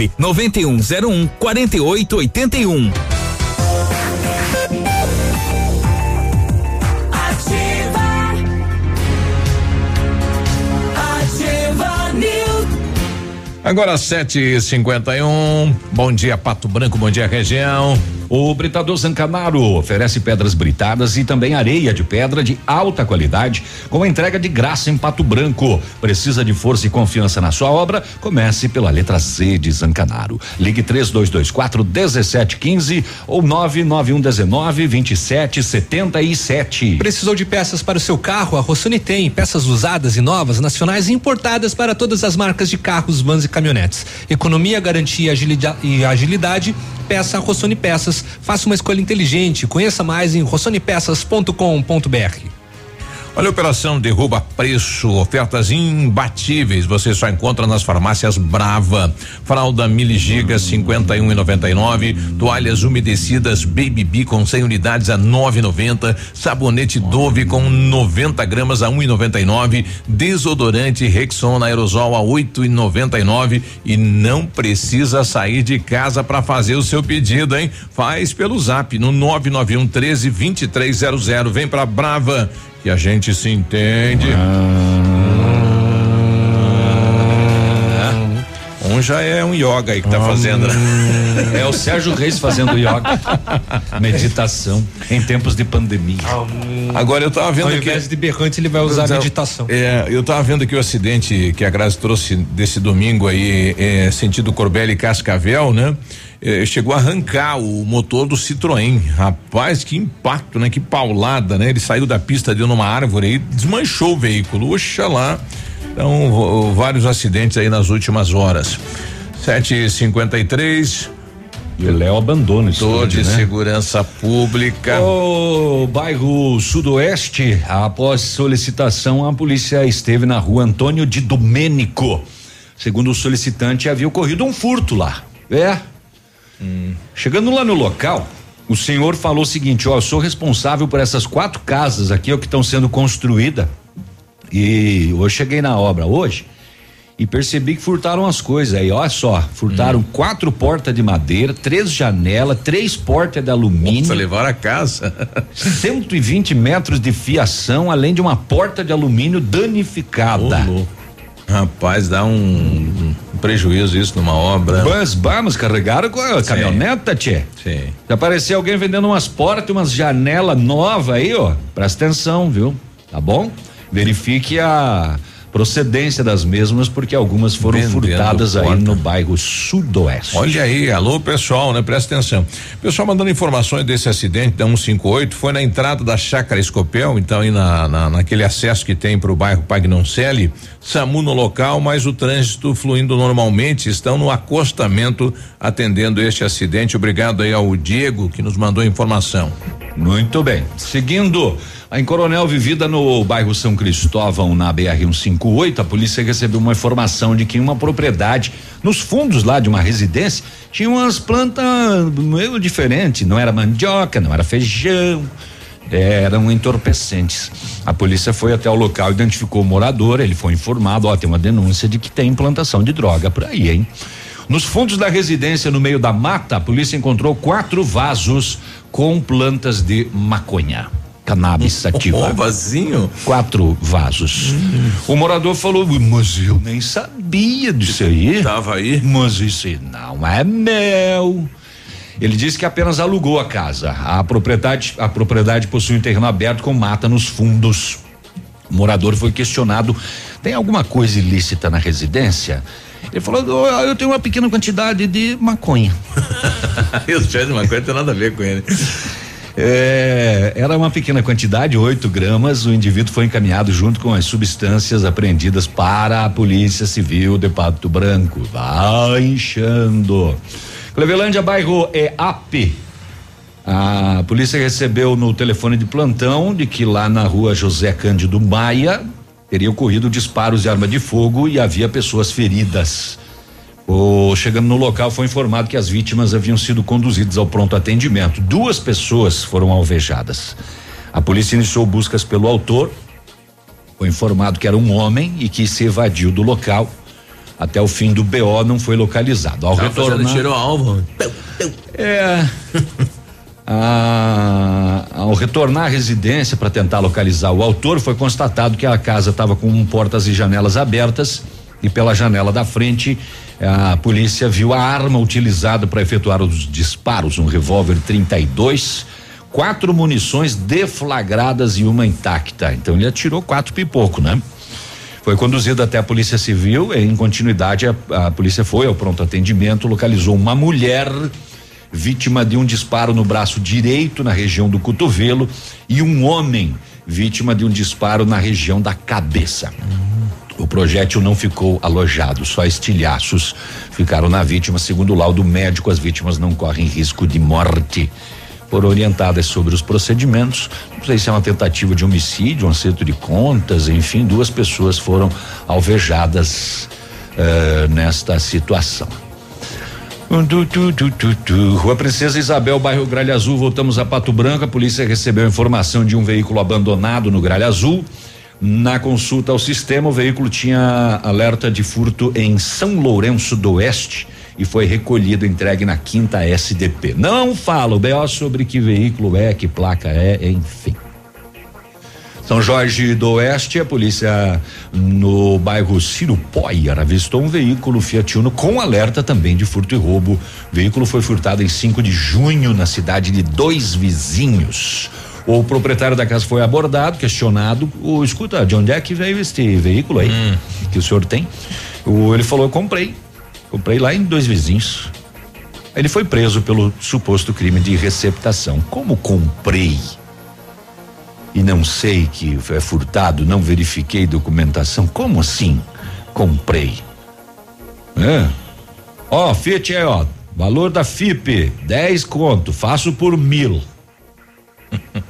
nove noventa e um zero um quarenta e oito oitenta e um. Agora sete e cinquenta e um. Bom dia, Pato Branco. Bom dia, região. O Britador Zancanaro oferece pedras britadas e também areia de pedra de alta qualidade, com entrega de graça em Pato Branco. Precisa de força e confiança na sua obra? Comece pela letra Z de Zancanaro. Ligue 3224 1715 ou 99119 2777. Precisou de peças para o seu carro? A Rossoni tem peças usadas e novas, nacionais e importadas para todas as marcas de carros, vans e caminhonetes. Economia, garantia e agilidade. Peça a Rossoni Peças faça uma escolha inteligente. Conheça mais em rossonepeças.com.br. Olha a operação derruba preço, ofertas imbatíveis. Você só encontra nas farmácias Brava. Fralda Mili Giga 51 e 99, toalhas umedecidas Baby B com 100 unidades a 9,90, sabonete Dove com 90 gramas a 1,99, desodorante Rexona aerosol a 8,99 e não precisa sair de casa para fazer o seu pedido, hein? Faz pelo Zap no 991 13 2300. Vem pra Brava que a gente se entende. Um já é um yoga aí que tá fazendo. Né? É o Sérgio Reis fazendo yoga. meditação em tempos de pandemia. Agora eu tava vendo Ao invés de berrante ele vai usar meditação. É, eu tava vendo que o acidente que a Grazi trouxe desse domingo aí, é, sentido Corbelli e Cascavel, né? Eh, chegou a arrancar o motor do Citroën. Rapaz, que impacto, né? Que paulada, né? Ele saiu da pista, deu numa árvore e desmanchou o veículo. Oxalá. Então, vários acidentes aí nas últimas horas. Sete e cinquenta três. O Léo abandona isso. Tô de né? segurança pública. O bairro Sudoeste, após solicitação, a polícia esteve na rua Antônio de Domênico. Segundo o solicitante, havia ocorrido um furto lá. É, Hum. Chegando lá no local, o senhor falou o seguinte: ó, eu sou responsável por essas quatro casas aqui, ó, que estão sendo construídas. E eu cheguei na obra hoje e percebi que furtaram as coisas aí, olha só, furtaram hum. quatro portas de madeira, três janelas, três portas de alumínio. Nossa, levar a casa. 120 metros de fiação, além de uma porta de alumínio danificada. Oh, Rapaz, dá um, um, prejuízo isso numa obra. Mas vamos, carregaram com a caminhoneta, tchê. Sim. Se aparecer alguém vendendo umas portas, umas janelas novas aí, ó, presta atenção, viu? Tá bom? Verifique a procedência das mesmas, porque algumas foram Vendendo furtadas porta. aí no bairro Sudoeste. Olha aí, alô pessoal, né? Presta atenção. Pessoal mandando informações desse acidente da 158, foi na entrada da Chácara Escopel, então aí na, na naquele acesso que tem para o bairro Pagnoncelli, SAMU no local, mas o trânsito fluindo normalmente, estão no acostamento atendendo este acidente. Obrigado aí ao Diego que nos mandou a informação. Muito bem. Seguindo, em Coronel Vivida, no bairro São Cristóvão, na BR-158, a polícia recebeu uma informação de que uma propriedade, nos fundos lá de uma residência, tinha umas plantas meio diferentes. Não era mandioca, não era feijão, eram entorpecentes. A polícia foi até o local, identificou o morador, ele foi informado, ó, tem uma denúncia de que tem implantação de droga por aí, hein? Nos fundos da residência, no meio da mata, a polícia encontrou quatro vasos com plantas de maconha. Cannabis sativa. Um vasinho? Quatro vasos. Hum. O morador falou, mas eu nem sabia disso aí. Tava aí? Mas isso não é meu. Ele disse que apenas alugou a casa. A propriedade, a propriedade possui um terreno aberto com mata nos fundos. O morador foi questionado: tem alguma coisa ilícita na residência? Ele falou: oh, eu tenho uma pequena quantidade de maconha. Isso de maconha não tem nada a ver com ele. É, era uma pequena quantidade, 8 gramas. O indivíduo foi encaminhado junto com as substâncias apreendidas para a Polícia Civil de Pato Branco. Vai inchando. Clevelândia, bairro é AP. A polícia recebeu no telefone de plantão de que lá na rua José Cândido Maia teria ocorrido disparos de arma de fogo e havia pessoas feridas. O, chegando no local, foi informado que as vítimas haviam sido conduzidas ao pronto atendimento. Duas pessoas foram alvejadas. A polícia iniciou buscas pelo autor. Foi informado que era um homem e que se evadiu do local. Até o fim do BO não foi localizado. Ao retornar. Tirou alvo. É. Ah, ao retornar à residência para tentar localizar o autor, foi constatado que a casa estava com portas e janelas abertas e pela janela da frente a polícia viu a arma utilizada para efetuar os disparos, um revólver 32, quatro munições deflagradas e uma intacta. Então ele atirou quatro pipoco, né? Foi conduzido até a Polícia Civil. Em continuidade, a, a polícia foi ao pronto atendimento, localizou uma mulher vítima de um disparo no braço direito, na região do cotovelo, e um homem vítima de um disparo na região da cabeça. O projétil não ficou alojado, só estilhaços ficaram na vítima. Segundo o laudo médico, as vítimas não correm risco de morte. Foram orientadas sobre os procedimentos. Não sei se é uma tentativa de homicídio, um acerto de contas, enfim, duas pessoas foram alvejadas uh, nesta situação. Du, du, du, Rua Princesa Isabel, bairro Gralha Azul, voltamos a Pato Branco. A polícia recebeu informação de um veículo abandonado no Gralha Azul. Na consulta ao sistema, o veículo tinha alerta de furto em São Lourenço do Oeste e foi recolhido entregue na quinta SDP. Não fala o BO sobre que veículo é, que placa é, enfim. São Jorge do Oeste, a polícia no bairro Cirupoiar avistou um veículo Fiat Uno com alerta também de furto e roubo. O veículo foi furtado em 5 de junho na cidade de Dois Vizinhos. O proprietário da casa foi abordado, questionado. O escuta, de onde é que veio este veículo aí hum. que o senhor tem? O, ele falou: eu comprei, comprei lá em Dois Vizinhos. Ele foi preso pelo suposto crime de receptação. Como comprei? e não sei que é furtado, não verifiquei documentação. Como assim? Comprei. É. Ó, Fiat é, ó, valor da FIP, 10 conto, faço por mil.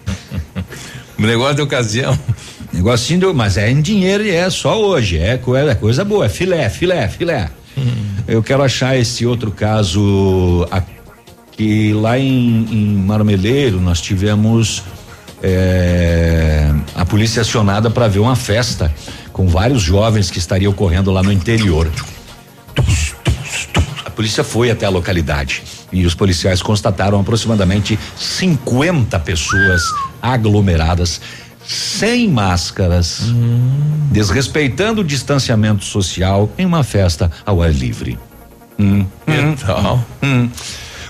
negócio de ocasião. Negocinho, de, mas é em dinheiro e é só hoje, é, é coisa boa, é filé, filé, filé. Hum. Eu quero achar esse outro caso aqui lá em, em Marmeleiro nós tivemos é, a polícia acionada para ver uma festa com vários jovens que estaria ocorrendo lá no interior. A polícia foi até a localidade e os policiais constataram aproximadamente 50 pessoas aglomeradas sem máscaras, hum. desrespeitando o distanciamento social em uma festa ao ar livre. Hum, então. hum.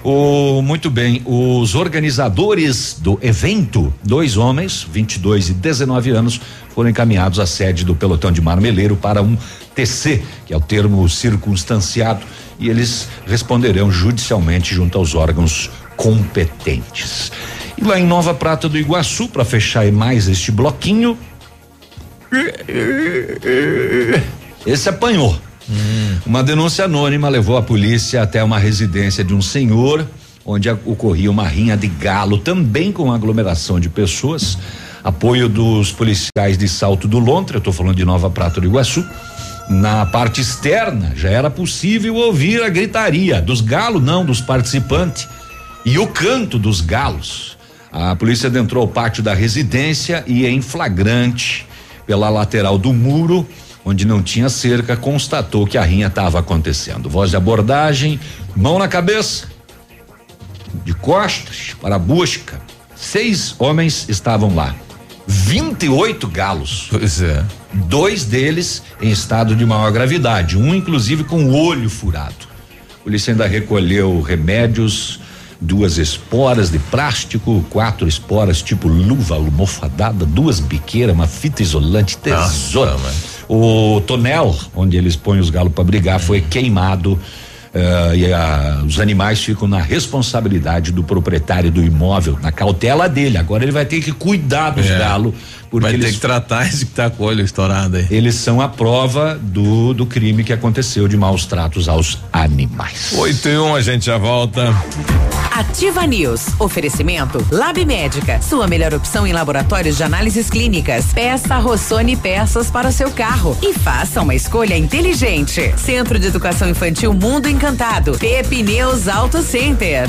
O, muito bem, os organizadores do evento, dois homens, 22 e 19 anos, foram encaminhados à sede do pelotão de Marmeleiro para um TC, que é o termo circunstanciado, e eles responderão judicialmente junto aos órgãos competentes. E lá em Nova Prata do Iguaçu, para fechar mais este bloquinho, esse apanhou. Hum. Uma denúncia anônima levou a polícia até uma residência de um senhor onde ocorria uma rinha de galo, também com aglomeração de pessoas. Apoio dos policiais de Salto do Lontra, eu estou falando de Nova Prata do Iguaçu. Na parte externa já era possível ouvir a gritaria dos galos, não dos participantes, e o canto dos galos. A polícia adentrou o pátio da residência e em flagrante pela lateral do muro, onde não tinha cerca, constatou que a rinha estava acontecendo. Voz de abordagem, mão na cabeça, de costas para a busca. Seis homens estavam lá. 28 galos. Pois é. Dois deles em estado de maior gravidade, um inclusive com o olho furado. A polícia ainda recolheu remédios, duas esporas de plástico, quatro esporas tipo luva almofadada, duas biqueiras, uma fita isolante, tesoura. Nossa, o tonel onde eles põem os galos para brigar foi queimado Uh, e a, os animais ficam na responsabilidade do proprietário do imóvel, na cautela dele. Agora ele vai ter que cuidar dos é. galos. Porque vai eles, ter que tratar esse que tá com o olho estourado aí. Eles são a prova do, do crime que aconteceu de maus tratos aos animais. Oito e um, a gente já volta. Ativa News. Oferecimento Lab Médica. Sua melhor opção em laboratórios de análises clínicas. Peça Rossoni peças para o seu carro e faça uma escolha inteligente. Centro de Educação Infantil Mundo Encantado. Pepineus Auto Center.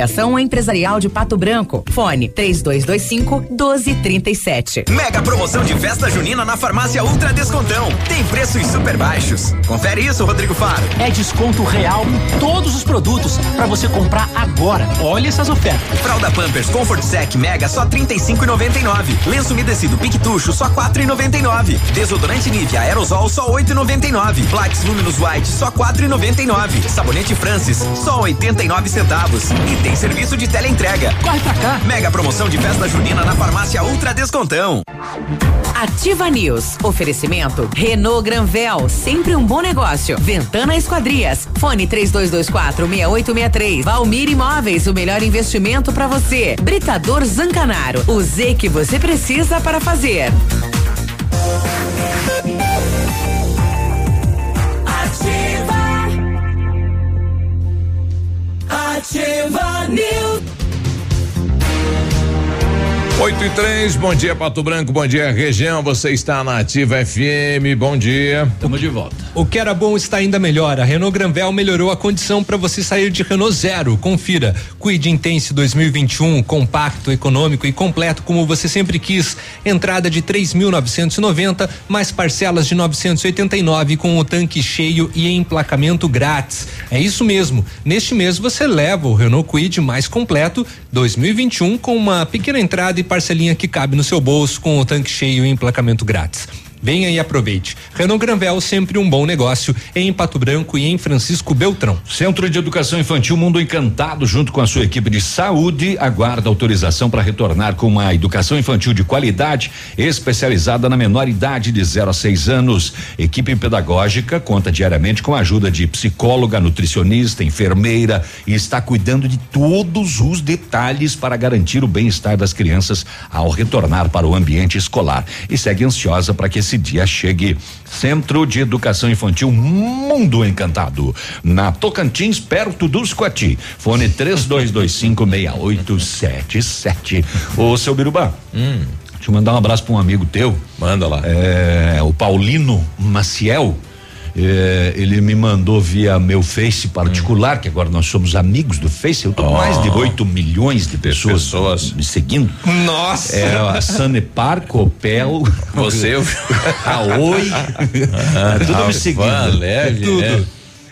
Associação Empresarial de Pato Branco. Fone 3225 1237. Mega promoção de festa junina na farmácia Ultra Descontão. Tem preços super baixos. Confere isso, Rodrigo Faro. É desconto real em todos os produtos para você comprar agora. Olha essas ofertas. Fralda Pampers Comfort Sec Mega só 35,99. Lenço umedecido Pictucho só 4,99. Desodorante Nivea Aerosol só 8,99. Plax Luminous White só 4,99. Sabonete Francis só 89 centavos. E tem tem serviço de teleentrega. Corre pra cá. Mega promoção de festa junina na farmácia Ultra Descontão. Ativa News. Oferecimento Renault Granvel, sempre um bom negócio. Ventana Esquadrias. Fone 3224 6863. Valmir Imóveis, o melhor investimento para você. Britador Zancanaro. O Z que você precisa para fazer. Ativa News. 8 e 3, bom dia Pato Branco, bom dia região, você está na Ativa FM, bom dia. Estamos de volta. O que era bom está ainda melhor. A Renault Granvel melhorou a condição para você sair de Renault Zero. Confira. Quid Intense 2021, compacto, econômico e completo como você sempre quis. Entrada de 3.990, mais parcelas de 989 com o tanque cheio e emplacamento grátis. É isso mesmo. Neste mês você leva o Renault Quid mais completo 2021 com uma pequena entrada e parcelinha que cabe no seu bolso com o tanque cheio e emplacamento grátis. Venha e aproveite. Renault Granvel, sempre um bom negócio em Pato Branco e em Francisco Beltrão. Centro de Educação Infantil Mundo Encantado, junto com a sua equipe de saúde, aguarda autorização para retornar com uma educação infantil de qualidade, especializada na menor idade de 0 a 6 anos. Equipe pedagógica conta diariamente com a ajuda de psicóloga, nutricionista, enfermeira e está cuidando de todos os detalhes para garantir o bem-estar das crianças ao retornar para o ambiente escolar. E segue ansiosa para que esse esse dia chegue. Centro de Educação Infantil Mundo Encantado, na Tocantins, perto do Squati. Fone 32256877. Ô, seu Biruba. Hum. Deixa eu mandar um abraço para um amigo teu. Manda lá. É, o Paulino Maciel. É, ele me mandou via meu Face particular, hum. que agora nós somos amigos do Face. Eu tô com oh. mais de 8 milhões de pessoas, pessoas, me seguindo. Nossa! É a Sanepar, Copel. Você, a Oi. Ah, tudo me seguindo. Leve, tudo. É.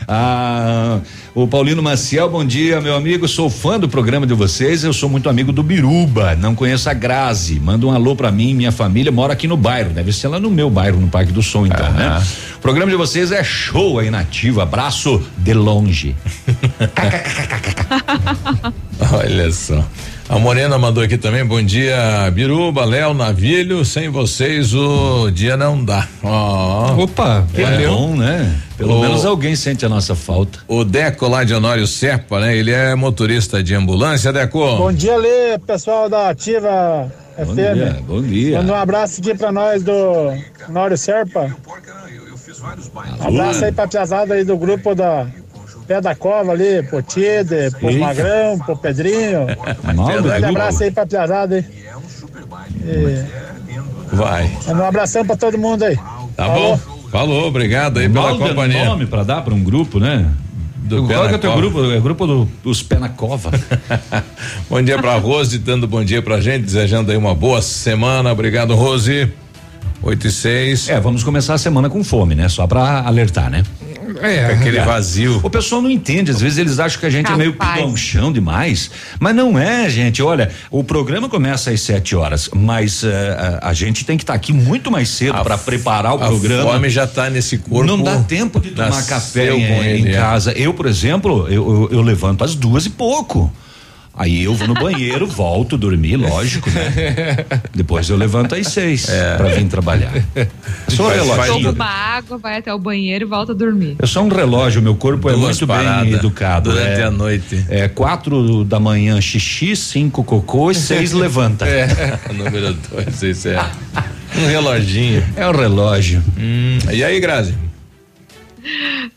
Ah, o Paulino Maciel, bom dia, meu amigo. Sou fã do programa de vocês. Eu sou muito amigo do Biruba. Não conheço a Grazi. Manda um alô pra mim. Minha família mora aqui no bairro. Deve ser lá no meu bairro, no Parque do Som, então, ah. né? O programa de vocês é show aí nativo. Abraço de longe. Olha só. A Morena mandou aqui também, bom dia, Biruba, Léo, Navilho, sem vocês o dia não dá. Oh, Opa, é valeu. bom, né? Pelo o, menos alguém sente a nossa falta. O Deco lá de Honório Serpa, né? Ele é motorista de ambulância, Deco. Bom dia, Lê, pessoal da Ativa bom FM. Dia, bom dia. Manda um abraço aqui pra nós do Honório Serpa. Um abraço aí pra piazada aí do grupo da Pé da Cova ali, pro Tide, pro Eita. Magrão, pro Pedrinho. um grande abraço aí pra piazada aí. E... Vai. Um abração pra todo mundo aí. Tá Falou. bom. Falou, obrigado aí pela companhia. nome pra dar pra um grupo, né? Do Qual é o teu grupo? É o grupo do, dos Pé na Cova. bom dia pra Rose, dando bom dia pra gente, desejando aí uma boa semana. Obrigado, Rose. 8 e 6. É, vamos começar a semana com fome, né? Só pra alertar, né? É, aquele vazio. O pessoal não entende, às vezes eles acham que a gente Capaz. é meio chão demais, mas não é, gente. Olha, o programa começa às 7 horas, mas uh, a, a, gente tem que estar tá aqui muito mais cedo para preparar o a programa. A fome já está nesse corpo. Não dá tempo de tomar café em, em é. casa. Eu, por exemplo, eu, eu, eu levanto às duas e pouco. Aí eu vou no banheiro, volto dormir, lógico, né? Depois eu levanto às seis é. pra vir trabalhar. sou um relógio. Toma uma água, vai até o banheiro e volta a dormir. Eu sou um relógio, meu corpo é Duas é muito bem educado. Durante é, a noite. É quatro da manhã xixi, cinco cocô e seis levanta. É, número dois, isso é. Um reloginho. É um relógio. Hum, e aí, Grazi?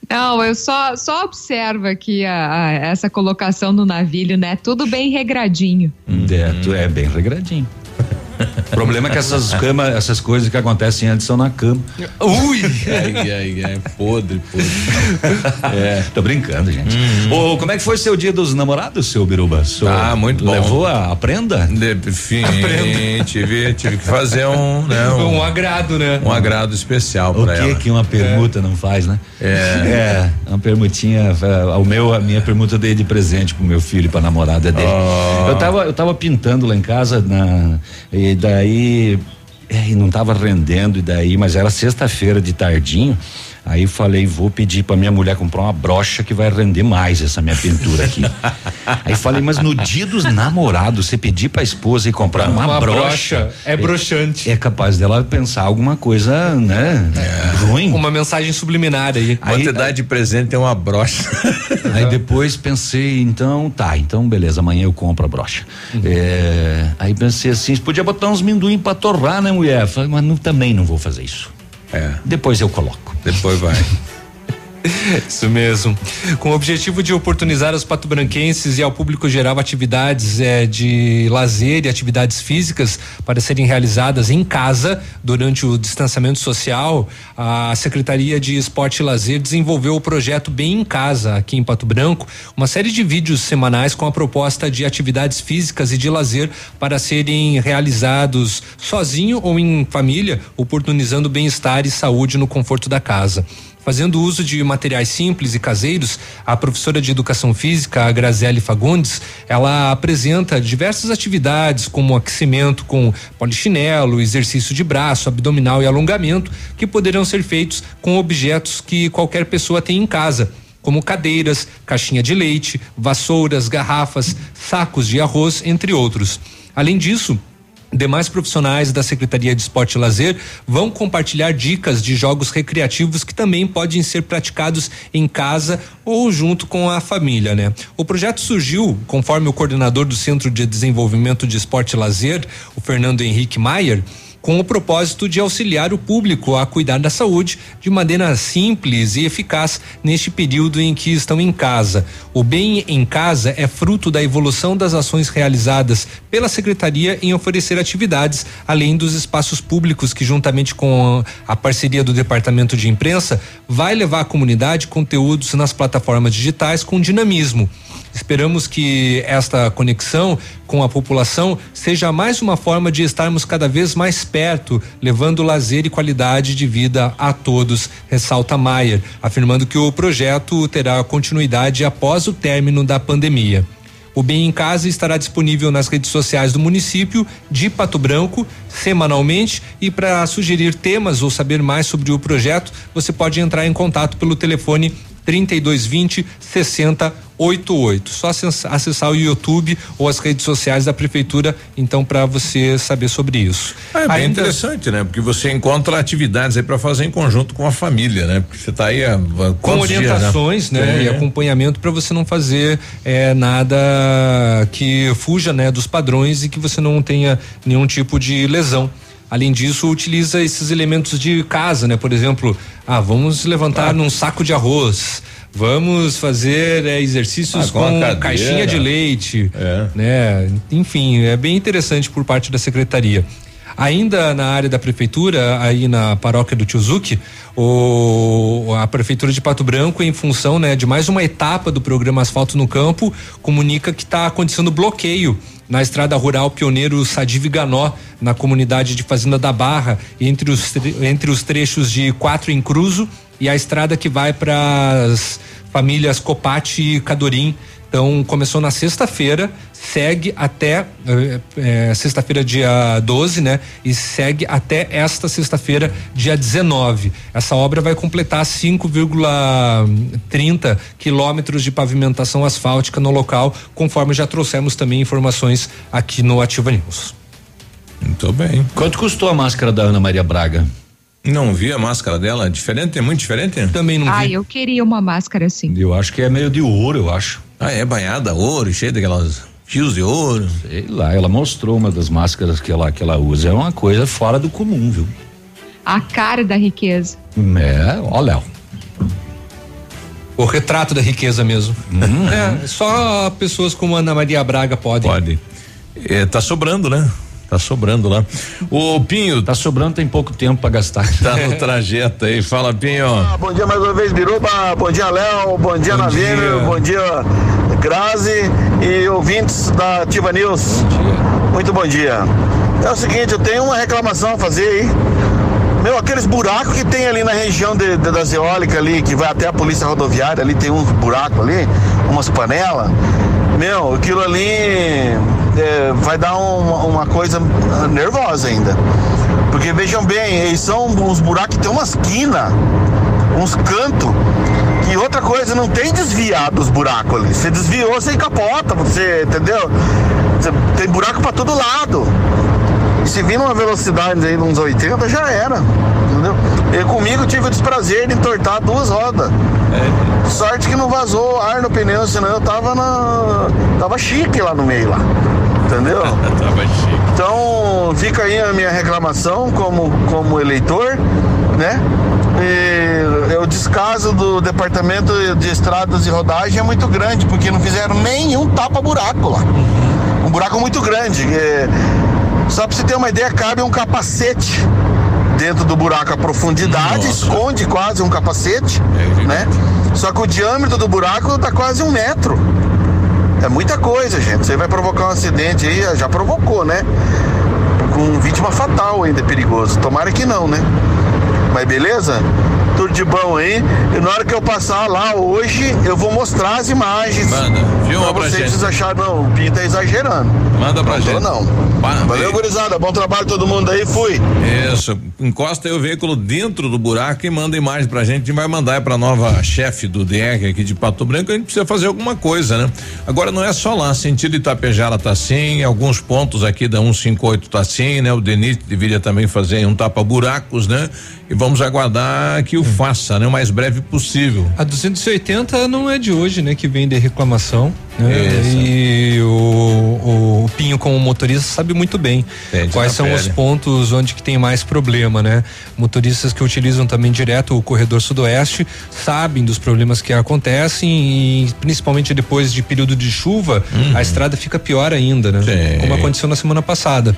Não, eu só, só observo aqui a, a, essa colocação do navilho, né? Tudo bem regradinho. É, é bem regradinho. O problema é que essas camas, essas coisas que acontecem antes são na cama. Ui! ai, ai, ai, podre, podre. É. Tô brincando, gente. Ô, como é que foi seu dia dos namorados, seu Biruba? Seu ah, muito bom. Levou a, a prenda? Enfim, tive, tive que fazer um, né, um, um agrado, né? Um agrado especial para ela. O que que uma permuta é. não faz, né? É. É, uma permutinha, é, o meu, a minha permuta eu dei de presente pro meu filho, pra namorada dele. Oh. Eu tava, eu tava pintando lá em casa na, e daí é, não estava rendendo e daí, mas era sexta-feira de tardinho. Aí falei, vou pedir para minha mulher comprar uma brocha que vai render mais essa minha pintura aqui. Aí falei, mas no dia dos namorados, você pedir para a esposa e comprar uma, uma brocha, brocha, é broxante. É, é, capaz dela pensar alguma coisa, né? É. Ruim. Uma mensagem subliminar aí. aí Quantidade de presente é uma brocha. Aí depois pensei, então, tá, então beleza, amanhã eu compro a brocha. Uhum. É, aí pensei assim, podia botar uns minduim para torrar, né, mulher? Falei, mas não, também não vou fazer isso. É. Depois eu coloco. Depois vai. Isso mesmo. Com o objetivo de oportunizar aos patobranquenses e ao público geral atividades é, de lazer e atividades físicas para serem realizadas em casa durante o distanciamento social, a Secretaria de Esporte e Lazer desenvolveu o projeto Bem em Casa aqui em Pato Branco, uma série de vídeos semanais com a proposta de atividades físicas e de lazer para serem realizados sozinho ou em família, oportunizando bem-estar e saúde no conforto da casa. Fazendo uso de materiais simples e caseiros, a professora de educação física, a Fagundes, ela apresenta diversas atividades como aquecimento com polichinelo, exercício de braço, abdominal e alongamento, que poderão ser feitos com objetos que qualquer pessoa tem em casa como cadeiras, caixinha de leite, vassouras, garrafas, sacos de arroz, entre outros. Além disso, Demais profissionais da Secretaria de Esporte e Lazer vão compartilhar dicas de jogos recreativos que também podem ser praticados em casa ou junto com a família, né? O projeto surgiu conforme o coordenador do Centro de Desenvolvimento de Esporte e Lazer, o Fernando Henrique Maier, com o propósito de auxiliar o público a cuidar da saúde de maneira simples e eficaz neste período em que estão em casa. O Bem em Casa é fruto da evolução das ações realizadas pela Secretaria em oferecer atividades, além dos espaços públicos que, juntamente com a parceria do Departamento de Imprensa, vai levar à comunidade conteúdos nas plataformas digitais com dinamismo. Esperamos que esta conexão com a população seja mais uma forma de estarmos cada vez mais perto, levando lazer e qualidade de vida a todos, ressalta Maier, afirmando que o projeto terá continuidade após o término da pandemia. O Bem em Casa estará disponível nas redes sociais do município de Pato Branco semanalmente e para sugerir temas ou saber mais sobre o projeto, você pode entrar em contato pelo telefone 3220 6088. Só acessar o YouTube ou as redes sociais da prefeitura, então, para você saber sobre isso. É bem Ainda... interessante, né? Porque você encontra atividades aí para fazer em conjunto com a família, né? Porque você está aí a com orientações, dias, né? né? E acompanhamento para você não fazer é, nada que fuja, né, dos padrões e que você não tenha nenhum tipo de lesão. Além disso, utiliza esses elementos de casa, né? Por exemplo, ah, vamos levantar ah. num saco de arroz. Vamos fazer é, exercícios ah, com, com caixinha de leite, é. né? Enfim, é bem interessante por parte da secretaria. Ainda na área da prefeitura, aí na paróquia do Tiozuki, o, a prefeitura de Pato Branco, em função né, de mais uma etapa do programa Asfalto no Campo, comunica que está acontecendo bloqueio na estrada rural Pioneiro Sadiv Ganó, na comunidade de Fazenda da Barra, entre os, entre os trechos de Quatro em Cruzo e a estrada que vai para as famílias Copati e Cadorim. Então começou na sexta-feira, segue até é, sexta-feira, dia 12, né? E segue até esta sexta-feira, dia 19. Essa obra vai completar 5,30 quilômetros de pavimentação asfáltica no local, conforme já trouxemos também informações aqui no Ativa News. Muito bem. Quanto custou a máscara da Ana Maria Braga? Não vi a máscara dela, diferente, é muito diferente? Também não ah, vi. Ah, eu queria uma máscara assim. Eu acho que é meio de ouro, eu acho. Ah, é banhada ouro, cheia daquelas fios de ouro. Sei lá, ela mostrou uma das máscaras que ela, que ela usa. É uma coisa fora do comum, viu? A cara da riqueza. É, olha. O retrato da riqueza mesmo. Uhum. É, só pessoas como Ana Maria Braga podem. Pode. É, tá sobrando, né? Tá sobrando lá. O Pinho. Tá sobrando, tem pouco tempo para gastar. Tá no trajeto aí. Fala, Pinho. Ah, bom dia mais uma vez, Biruba. Bom dia, Léo. Bom dia, Navino. Bom dia, Grazi e ouvintes da Ativa News. Bom dia. Muito bom dia. É o seguinte, eu tenho uma reclamação a fazer aí. Meu, aqueles buracos que tem ali na região de, de, das eólicas ali, que vai até a polícia rodoviária, ali tem uns buracos ali, umas panelas. Meu, aquilo ali é, vai dar um, uma coisa nervosa ainda. Porque vejam bem, eles são uns buracos que tem umas quinas, uns cantos. E outra coisa, não tem desviado os buracos ali. Você desviou, você capota, você, entendeu? Você, tem buraco para todo lado. E se vir numa velocidade aí uns 80, já era. Entendeu? E comigo tive o desprazer de entortar duas rodas. É. Sorte que não vazou ar no pneu, senão eu tava na. tava chique lá no meio lá. Entendeu? tava chique. Então fica aí a minha reclamação como, como eleitor, né? E o descaso do departamento de estradas e rodagem é muito grande, porque não fizeram nenhum tapa-buraco lá. Um buraco muito grande. É só para você ter uma ideia, cabe um capacete dentro do buraco. A profundidade Nossa. esconde quase um capacete, é né? Só que o diâmetro do buraco tá quase um metro. É muita coisa, gente. Você vai provocar um acidente aí, já provocou, né? Com vítima fatal ainda é perigoso. Tomara que não, né? Mas beleza? De bom aí. E na hora que eu passar lá hoje, eu vou mostrar as imagens. Manda, filma pra, pra vocês gente. acharam, não, o Pinho tá exagerando. Manda pra não gente. não. Valeu, gurizada. Bom trabalho todo mundo aí, fui. Isso, encosta aí o veículo dentro do buraco e manda imagem pra gente. A gente vai mandar é pra nova chefe do DR aqui de Pato Branco. A gente precisa fazer alguma coisa, né? Agora não é só lá, sentido Itapejara tá assim, alguns pontos aqui da 158 tá assim, né? O Denis deveria também fazer um tapa-buracos, né? E vamos aguardar que o faça, né? O mais breve possível. A 280 não é de hoje, né? Que vem de reclamação. Né? E o, o, Pinho, como motorista, sabe muito bem Entendi quais são pele. os pontos onde que tem mais problema, né? Motoristas que utilizam também direto o corredor sudoeste sabem dos problemas que acontecem e principalmente depois de período de chuva, uhum. a estrada fica pior ainda, né? Sim. Como aconteceu na semana passada.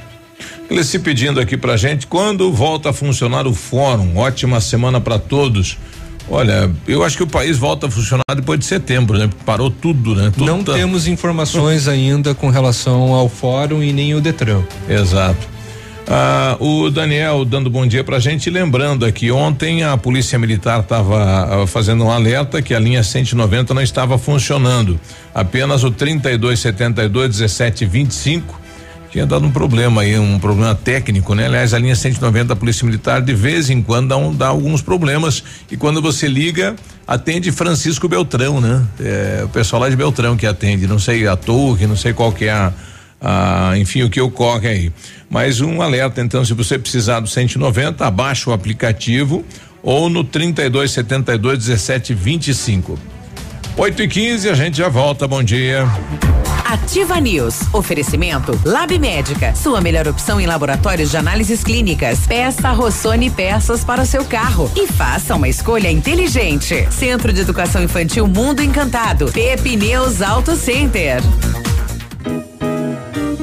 Ele se pedindo aqui pra gente quando volta a funcionar o fórum. Ótima semana para todos. Olha, eu acho que o país volta a funcionar depois de setembro, né? Parou tudo, né? Tudo Não tá... temos informações ainda com relação ao fórum e nem o Detran. Exato. Ah, o Daniel dando bom dia pra gente, lembrando aqui, ontem a Polícia Militar estava ah, fazendo um alerta que a linha 190 não estava funcionando. Apenas o 3272 1725 tinha dado um problema aí, um problema técnico, né? Aliás, a linha 190 da Polícia Militar de vez em quando dá, um, dá alguns problemas e quando você liga, atende Francisco Beltrão, né? É, o pessoal lá de Beltrão que atende, não sei a torre, não sei qual que é a, enfim, o que ocorre aí. Mas um alerta, então, se você precisar do 190, abaixa o aplicativo ou no 32 72 17 25. 8 e 15 a gente já volta. Bom dia. Ativa News. Oferecimento Lab Médica. Sua melhor opção em laboratórios de análises clínicas. Peça Rossoni peças para o seu carro e faça uma escolha inteligente. Centro de Educação Infantil Mundo Encantado. Pepineus Auto Center.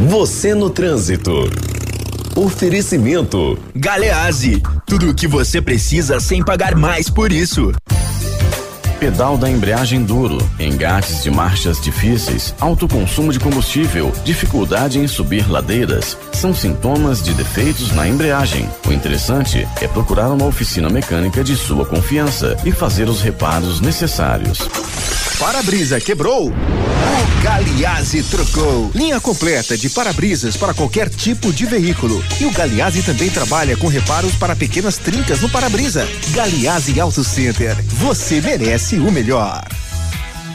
Você no trânsito. Oferecimento. Galease. Tudo o que você precisa sem pagar mais por isso. Pedal da embreagem duro, engates de marchas difíceis, alto consumo de combustível, dificuldade em subir ladeiras, são sintomas de defeitos na embreagem. O interessante é procurar uma oficina mecânica de sua confiança e fazer os reparos necessários. Para-brisa quebrou? O Galiase trocou. Linha completa de para-brisas para qualquer tipo de veículo. E o Galiase também trabalha com reparos para pequenas trincas no para-brisa. Galiase Auto Center. Você merece o melhor.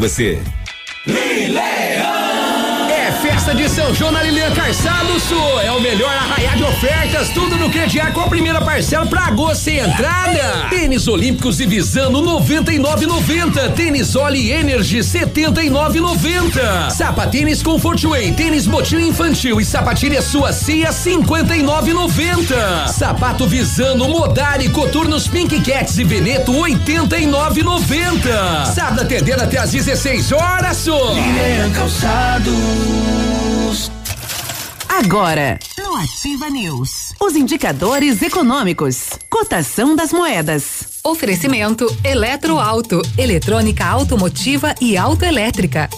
você. Leão! Festa de São João na Lilian Calçados Sul. É o melhor arraiar de ofertas, tudo no crediário com a primeira parcela pra agosto sem entrada. Tênis Olímpicos e Visano 99,90. Tênis Oli Energy 79,90. Sapatênis Comfortway, tênis motinho infantil e sapatilha sua Cia 59,90. Sapato Visano Modari Coturnos Pink Cats e Veneto 89,90. Sábado atendendo até às 16 horas, só. Lilian Calçados. Agora, no Ativa News, os indicadores econômicos, cotação das moedas. Oferecimento Eletroauto, eletrônica automotiva e autoelétrica.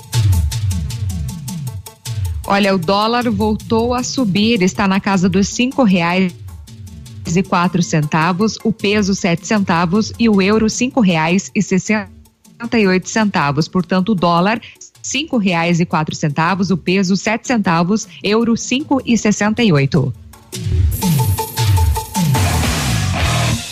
Olha, o dólar voltou a subir, está na casa dos cinco reais e quatro centavos, o peso sete centavos e o euro cinco reais e sessenta e oito centavos. Portanto, o dólar cinco reais e quatro centavos, o peso sete centavos, euro cinco e sessenta e oito.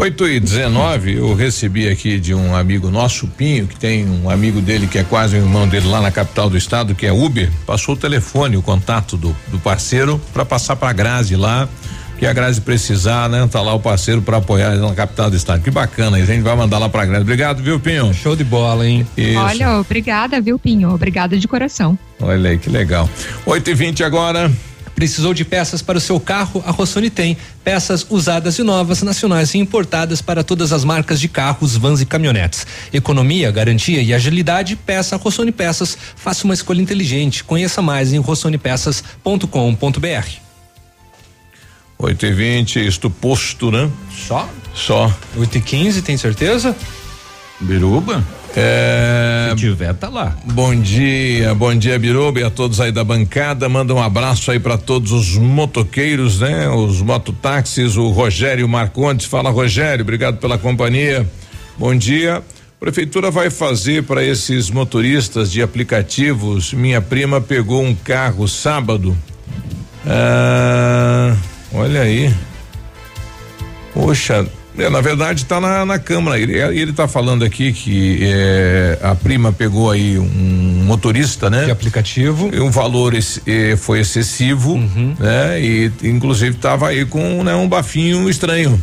8 e 19 eu recebi aqui de um amigo nosso, Pinho, que tem um amigo dele que é quase um irmão dele lá na capital do estado, que é Uber. Passou o telefone, o contato do, do parceiro, para passar para Grazi lá que a Grazi precisar, né? Tá lá o parceiro para apoiar na capital do estado. Que bacana, a gente vai mandar lá pra Grazi. Obrigado, viu, Pinho? Show de bola, hein? Isso. Olha, obrigada, viu, Pinho? Obrigada de coração. Olha aí, que legal. 8 e 20 agora. Precisou de peças para o seu carro? A Rossoni tem. Peças usadas e novas, nacionais e importadas para todas as marcas de carros, vans e caminhonetes. Economia, garantia e agilidade, peça a Rossoni Peças. Faça uma escolha inteligente. Conheça mais em rossonipeças.com.br. 8 e 20 isto posto, né? Só? Só. 8 e 15 tem certeza? Biruba? É. Se tiver, tá lá. Bom dia, bom dia, Biruba, e a todos aí da bancada. Manda um abraço aí para todos os motoqueiros, né? Os mototáxis, o Rogério Marcondes. Fala, Rogério, obrigado pela companhia. Bom dia. Prefeitura vai fazer para esses motoristas de aplicativos. Minha prima pegou um carro sábado. Ah, olha aí. Poxa, é, na verdade está na, na Câmara. Ele, ele tá falando aqui que é, a prima pegou aí um motorista, né? De aplicativo. E um valor esse, é, foi excessivo, uhum. né? E inclusive estava aí com né, um bafinho estranho.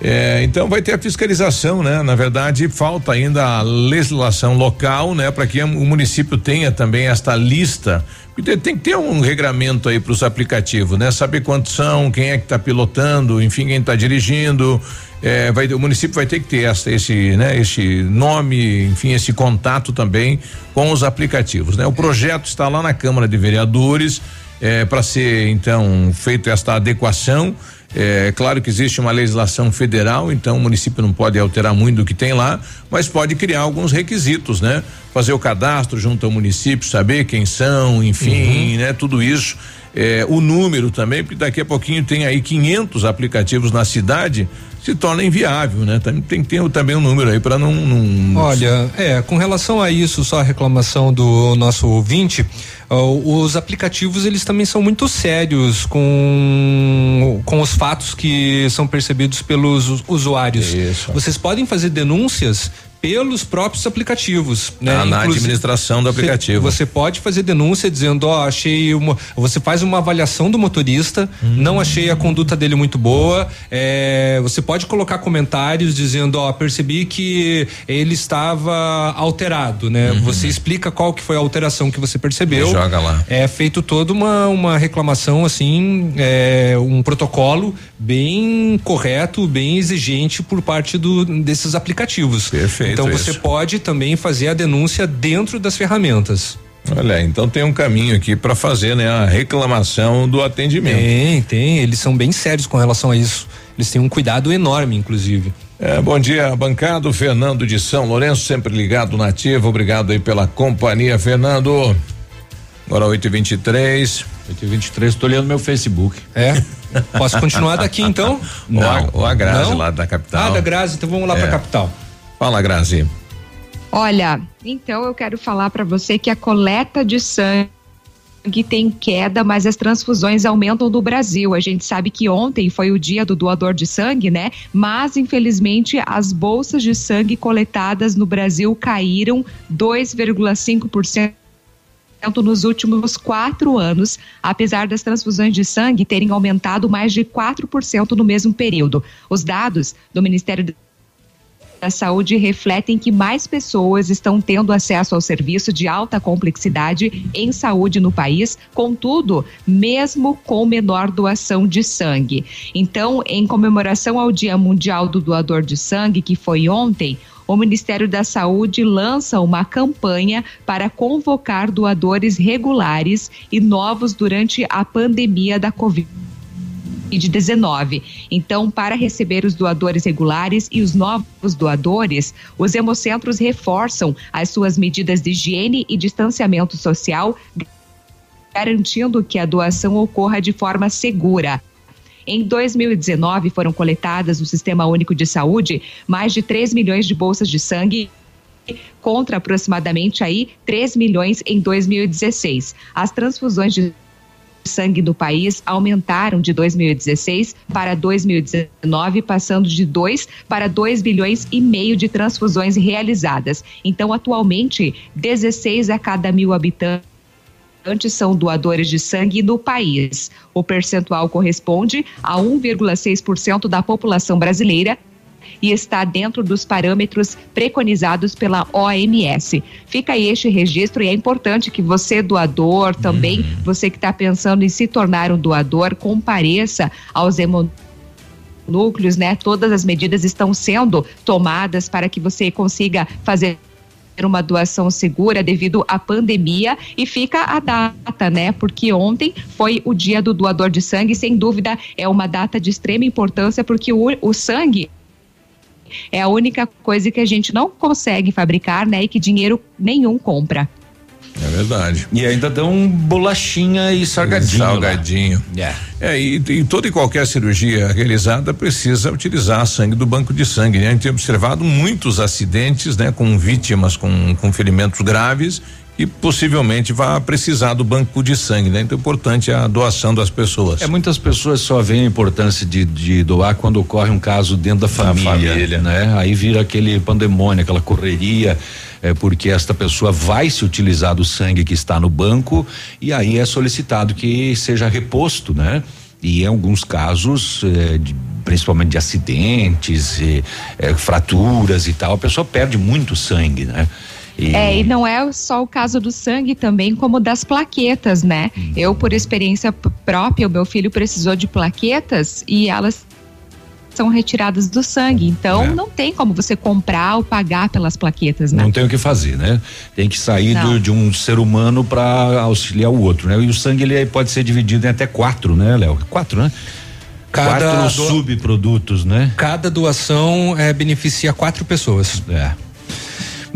É, então vai ter a fiscalização, né? Na verdade, falta ainda a legislação local, né? Para que o município tenha também esta lista. Tem que ter um regramento aí para os aplicativos, né? Saber quantos são, quem é que está pilotando, enfim, quem está dirigindo. É, vai, o município vai ter que ter essa, esse, né? Esse nome, enfim, esse contato também com os aplicativos, né? O projeto está lá na Câmara de Vereadores é, para ser então feita esta adequação é claro que existe uma legislação federal, então o município não pode alterar muito do que tem lá, mas pode criar alguns requisitos, né? Fazer o cadastro junto ao município, saber quem são, enfim, uhum. né? Tudo isso. É, o número também, porque daqui a pouquinho tem aí 500 aplicativos na cidade se torna inviável, né? Tem, tem que ter também um número aí para não, não, Olha, é, com relação a isso, só a reclamação do nosso ouvinte, uh, os aplicativos eles também são muito sérios com com os fatos que são percebidos pelos usuários. Isso. Vocês podem fazer denúncias pelos próprios aplicativos, né? Ah, na administração do aplicativo. Você, você pode fazer denúncia dizendo, ó, oh, achei uma, você faz uma avaliação do motorista, hum. não achei a conduta dele muito boa, é, você pode colocar comentários dizendo, ó, oh, percebi que ele estava alterado, né? Uhum. Você explica qual que foi a alteração que você percebeu. E joga lá. É feito toda uma uma reclamação assim, é, um protocolo bem correto, bem exigente por parte do desses aplicativos. Perfeito. Então você isso. pode também fazer a denúncia dentro das ferramentas. Olha, então tem um caminho aqui para fazer, né, a reclamação do atendimento. Tem, tem, eles são bem sérios com relação a isso. Eles têm um cuidado enorme, inclusive. É, bom dia, bancado Fernando de São Lourenço, sempre ligado na ativa. Obrigado aí pela companhia, Fernando. Agora 8 e 23 8 e 23 estou olhando meu Facebook. É? Posso continuar daqui então? Não. Ou a, a Grazi Não? lá da capital. Ah, da Grazi, então vamos lá é. para a capital. Fala, Grazi. Olha, então eu quero falar para você que a coleta de sangue tem queda, mas as transfusões aumentam no Brasil. A gente sabe que ontem foi o dia do doador de sangue, né? Mas, infelizmente, as bolsas de sangue coletadas no Brasil caíram 2,5% nos últimos quatro anos, apesar das transfusões de sangue terem aumentado mais de 4% no mesmo período. Os dados do Ministério da Saúde refletem que mais pessoas estão tendo acesso ao serviço de alta complexidade em saúde no país, contudo, mesmo com menor doação de sangue. Então, em comemoração ao Dia Mundial do Doador de Sangue, que foi ontem, o Ministério da Saúde lança uma campanha para convocar doadores regulares e novos durante a pandemia da Covid. Covid-19. Então, para receber os doadores regulares e os novos doadores, os hemocentros reforçam as suas medidas de higiene e distanciamento social, garantindo que a doação ocorra de forma segura. Em 2019, foram coletadas no Sistema Único de Saúde mais de 3 milhões de bolsas de sangue contra aproximadamente aí 3 milhões em 2016. As transfusões de sangue do país aumentaram de 2016 para 2019, passando de 2 para 2 bilhões e meio de transfusões realizadas. Então, atualmente, 16 a cada mil habitantes são doadores de sangue no país. O percentual corresponde a 1,6% da população brasileira e está dentro dos parâmetros preconizados pela OMS. Fica aí este registro e é importante que você, doador, também, uhum. você que está pensando em se tornar um doador, compareça aos hemonúcleos, né? Todas as medidas estão sendo tomadas para que você consiga fazer uma doação segura devido à pandemia e fica a data, né? Porque ontem foi o dia do doador de sangue, sem dúvida é uma data de extrema importância porque o, o sangue é a única coisa que a gente não consegue fabricar, né? E que dinheiro nenhum compra. É verdade. E ainda dão bolachinha e salgadinho. Salgadinho. Yeah. É, e, e, toda e qualquer cirurgia realizada precisa utilizar sangue do banco de sangue. Né? A gente tem observado muitos acidentes, né? Com vítimas com, com ferimentos graves e possivelmente vai precisar do banco de sangue, né? Então é importante a doação das pessoas. É, muitas pessoas só veem a importância de, de doar quando ocorre um caso dentro da família, família, né? Aí vira aquele pandemônio, aquela correria, é porque esta pessoa vai se utilizar do sangue que está no banco e aí é solicitado que seja reposto, né? E em alguns casos, é, de, principalmente de acidentes, é, fraturas e tal, a pessoa perde muito sangue, né? E... É, e não é só o caso do sangue também, como das plaquetas, né? Hum. Eu, por experiência própria, o meu filho precisou de plaquetas e elas são retiradas do sangue. Então, é. não tem como você comprar ou pagar pelas plaquetas, né? Não tem o que fazer, né? Tem que sair do, de um ser humano para auxiliar o outro, né? E o sangue ele pode ser dividido em até quatro, né, Léo? Quatro, né? Cada quatro subprodutos, né? Cada doação é, beneficia quatro pessoas. É.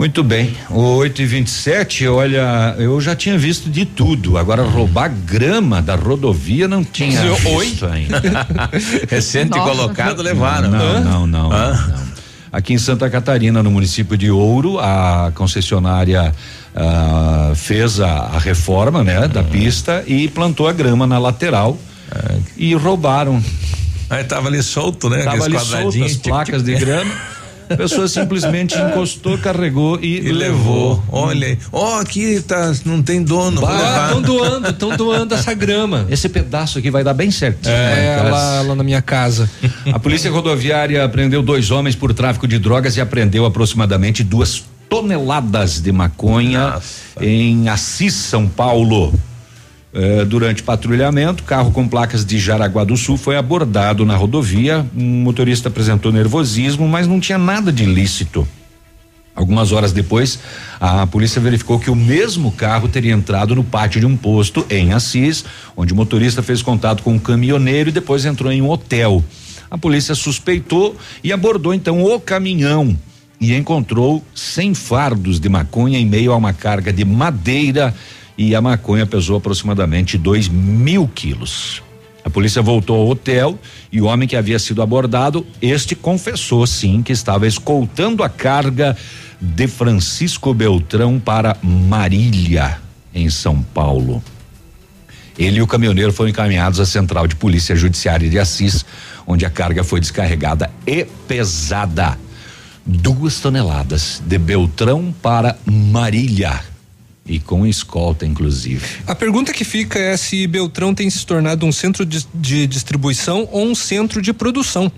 Muito bem, o 8 e 27 olha, eu já tinha visto de tudo. Agora, roubar grama da rodovia não tinha visto Oi? ainda. Recente Nossa. colocado, levaram. Não, não, não, não, Aqui em Santa Catarina, no município de Ouro, a concessionária uh, fez a, a, reforma, né, da pista e plantou a grama na lateral uh, e roubaram. Aí tava ali solto, né? Tava ali solto as placas de grama. A pessoa simplesmente encostou, carregou e, e levou. Olha aí. Ó, oh, aqui tá, não tem dono. Estão doando, estão doando essa grama. Esse pedaço aqui vai dar bem certo. É, é lá, lá na minha casa. A polícia rodoviária prendeu dois homens por tráfico de drogas e apreendeu aproximadamente duas toneladas de maconha Nossa. em Assis, São Paulo. Eh, durante patrulhamento, carro com placas de Jaraguá do Sul foi abordado na rodovia. Um motorista apresentou nervosismo, mas não tinha nada de ilícito. Algumas horas depois, a polícia verificou que o mesmo carro teria entrado no pátio de um posto em Assis, onde o motorista fez contato com um caminhoneiro e depois entrou em um hotel. A polícia suspeitou e abordou então o caminhão e encontrou 100 fardos de maconha em meio a uma carga de madeira e a maconha pesou aproximadamente 2 mil quilos. A polícia voltou ao hotel e o homem que havia sido abordado, este confessou sim que estava escoltando a carga de Francisco Beltrão para Marília, em São Paulo. Ele e o caminhoneiro foram encaminhados à Central de Polícia Judiciária de Assis, onde a carga foi descarregada e pesada. Duas toneladas de Beltrão para Marília e com escolta, inclusive. A pergunta que fica é se Beltrão tem se tornado um centro de, de distribuição ou um centro de produção.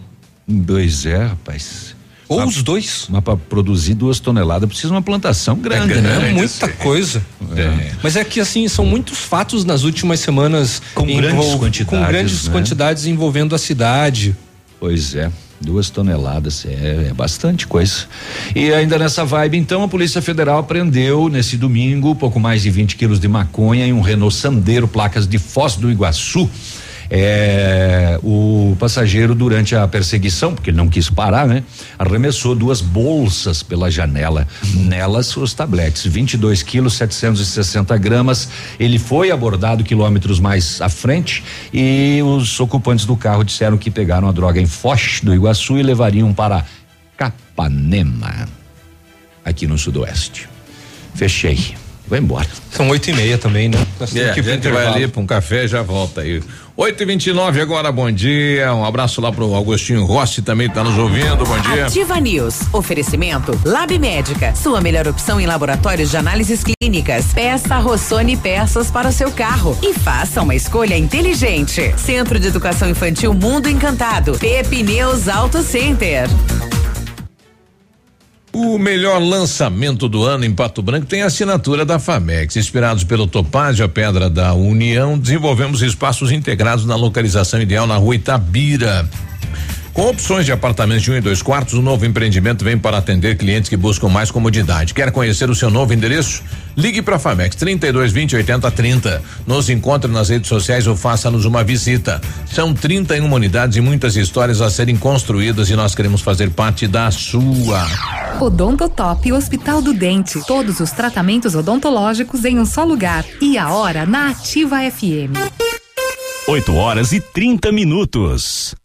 Pois é, rapaz. Ou os dois. Mas para produzir duas toneladas precisa uma plantação grande, é grande né? É muita coisa. É. Mas é que assim, são muitos fatos nas últimas semanas. Com grandes quantidades. Com grandes né? quantidades envolvendo a cidade. Pois é. Duas toneladas, é, é, bastante coisa. E ainda nessa vibe, então, a Polícia Federal prendeu nesse domingo pouco mais de 20 quilos de maconha em um Renault Sandero, placas de Foz do Iguaçu. É, o passageiro, durante a perseguição, porque ele não quis parar, né? Arremessou duas bolsas pela janela. Nelas, os tabletes, 22 quilos, 760 gramas. Ele foi abordado quilômetros mais à frente e os ocupantes do carro disseram que pegaram a droga em Foz do Iguaçu e levariam para Capanema, aqui no Sudoeste. Fechei. Vou embora. São oito e meia também, né? É, a gente vai ali para um café e já volta aí. 8 e 29 agora, bom dia. Um abraço lá pro Augustinho Rossi também tá nos ouvindo. Bom dia. Ativa News. Oferecimento Lab Médica. Sua melhor opção em laboratórios de análises clínicas. Peça Rossoni peças para o seu carro e faça uma escolha inteligente. Centro de Educação Infantil Mundo Encantado. Pepineus Auto Center. O melhor lançamento do ano em Pato Branco tem a assinatura da FAMEX. Inspirados pelo Topázio, a Pedra da União, desenvolvemos espaços integrados na localização ideal na rua Itabira. Com opções de apartamentos de um e dois quartos, o novo empreendimento vem para atender clientes que buscam mais comodidade. Quer conhecer o seu novo endereço? Ligue para a Famex 32 20 80 30. Nos encontre nas redes sociais ou faça-nos uma visita. São 31 unidades e muitas histórias a serem construídas e nós queremos fazer parte da sua. Odontotop Hospital do Dente. Todos os tratamentos odontológicos em um só lugar. E a hora na Ativa FM. 8 horas e 30 minutos.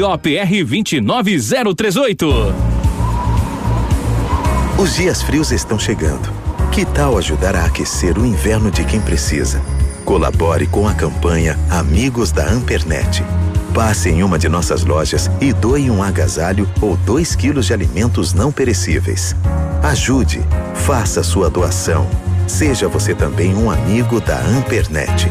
ROPR 29038. Os dias frios estão chegando. Que tal ajudar a aquecer o inverno de quem precisa? Colabore com a campanha Amigos da Ampernet. Passe em uma de nossas lojas e doe um agasalho ou 2 quilos de alimentos não perecíveis. Ajude, faça sua doação. Seja você também um amigo da Ampernet.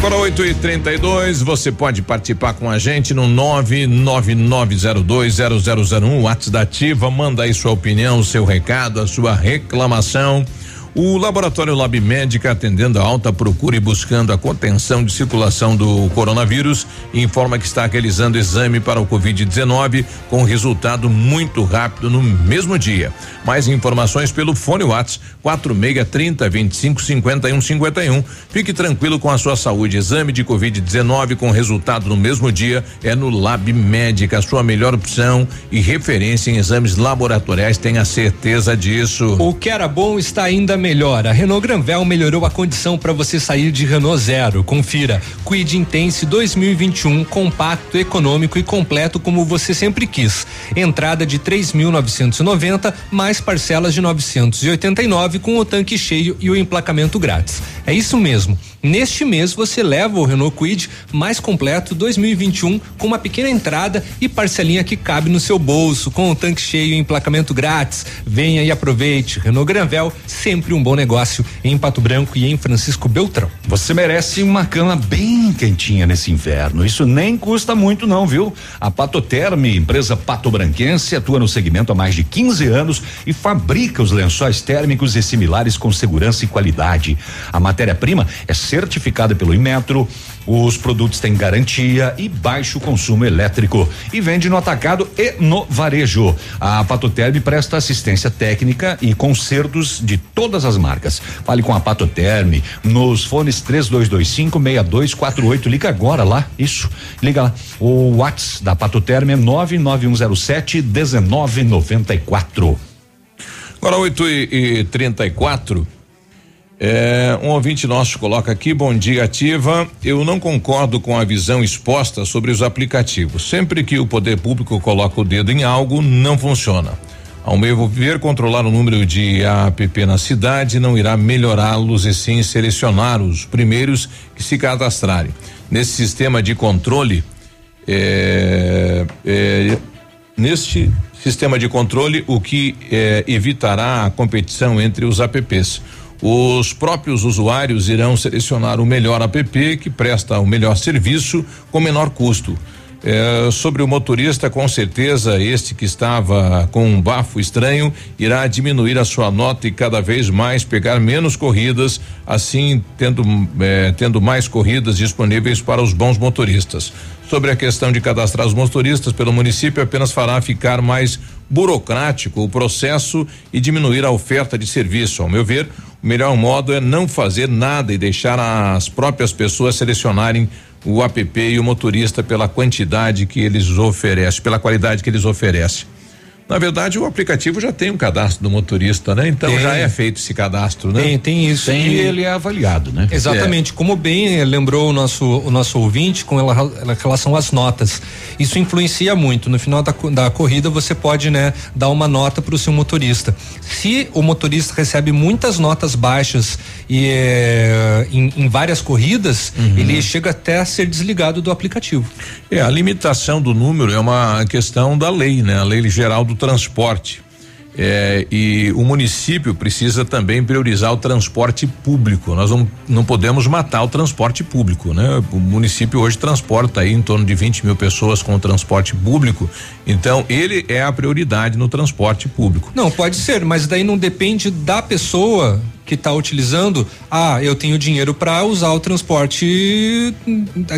Agora 8 e 32 você pode participar com a gente no 999020001, WhatsApp da Ativa, manda aí sua opinião, seu recado, a sua reclamação. O Laboratório Lab Médica, atendendo a alta procura e buscando a contenção de circulação do coronavírus, informa que está realizando exame para o Covid-19 com resultado muito rápido no mesmo dia. Mais informações pelo fone WhatsApp 4630 25 51 51. Fique tranquilo com a sua saúde. Exame de Covid-19 com resultado no mesmo dia é no Lab Médica, sua melhor opção e referência em exames laboratoriais. Tenha certeza disso. O que era bom está ainda melhor. A Renault Granvel melhorou a condição para você sair de Renault Zero. Confira. Quid Intense 2021, compacto, econômico e completo como você sempre quis. Entrada de 3.990 mais parcelas de 989 com o tanque cheio e o emplacamento grátis. É isso mesmo. Neste mês você leva o Renault Quid mais completo 2021 com uma pequena entrada e parcelinha que cabe no seu bolso, com o tanque cheio e emplacamento grátis. Venha e aproveite. Renault Granvel, sempre um bom negócio em Pato Branco e em Francisco Beltrão. Você merece uma cama bem quentinha nesse inverno. Isso nem custa muito não, viu? A Patoterme, empresa patobranquense, atua no segmento há mais de 15 anos e fabrica os lençóis térmicos e similares com segurança e qualidade. A matéria-prima é certificada pelo Inmetro. Os produtos têm garantia e baixo consumo elétrico e vende no atacado e no varejo. A Patoterme presta assistência técnica e consertos de todas as marcas. Fale com a Patoterme nos fones 3225 6248. Liga agora lá, isso. Liga lá. O WhatsApp da Patoterme é 99107 1994. Agora 8 e, e 34 e É, um ouvinte nosso coloca aqui, bom dia, ativa. Eu não concordo com a visão exposta sobre os aplicativos. Sempre que o poder público coloca o dedo em algo, não funciona. Ao meu ver, controlar o número de app na cidade não irá melhorá-los e sim selecionar os primeiros que se cadastrarem. Nesse sistema de controle, é, é, neste sistema de controle, o que é, evitará a competição entre os apps. Os próprios usuários irão selecionar o melhor app que presta o melhor serviço com menor custo. É, sobre o motorista, com certeza, este que estava com um bafo estranho irá diminuir a sua nota e cada vez mais pegar menos corridas, assim tendo, é, tendo mais corridas disponíveis para os bons motoristas. Sobre a questão de cadastrar os motoristas pelo município, apenas fará ficar mais burocrático o processo e diminuir a oferta de serviço. Ao meu ver, o melhor modo é não fazer nada e deixar as próprias pessoas selecionarem o app e o motorista pela quantidade que eles oferecem, pela qualidade que eles oferecem. Na verdade, o aplicativo já tem um cadastro do motorista, né? Então tem. já é feito esse cadastro, né? Tem, tem isso. Tem e ele é avaliado, né? Exatamente. É. Como bem lembrou o nosso, o nosso ouvinte com relação às notas. Isso influencia muito. No final da, da corrida, você pode, né, dar uma nota para o seu motorista. Se o motorista recebe muitas notas baixas e é, em, em, várias corridas, uhum. ele chega até a ser desligado do aplicativo. É, a limitação do número é uma questão da lei, né? A lei geral do transporte. É, e o município precisa também priorizar o transporte público. Nós não, não podemos matar o transporte público, né? O município hoje transporta aí em torno de 20 mil pessoas com o transporte público. Então, ele é a prioridade no transporte público. Não, pode ser, mas daí não depende da pessoa que está utilizando, ah, eu tenho dinheiro para usar o transporte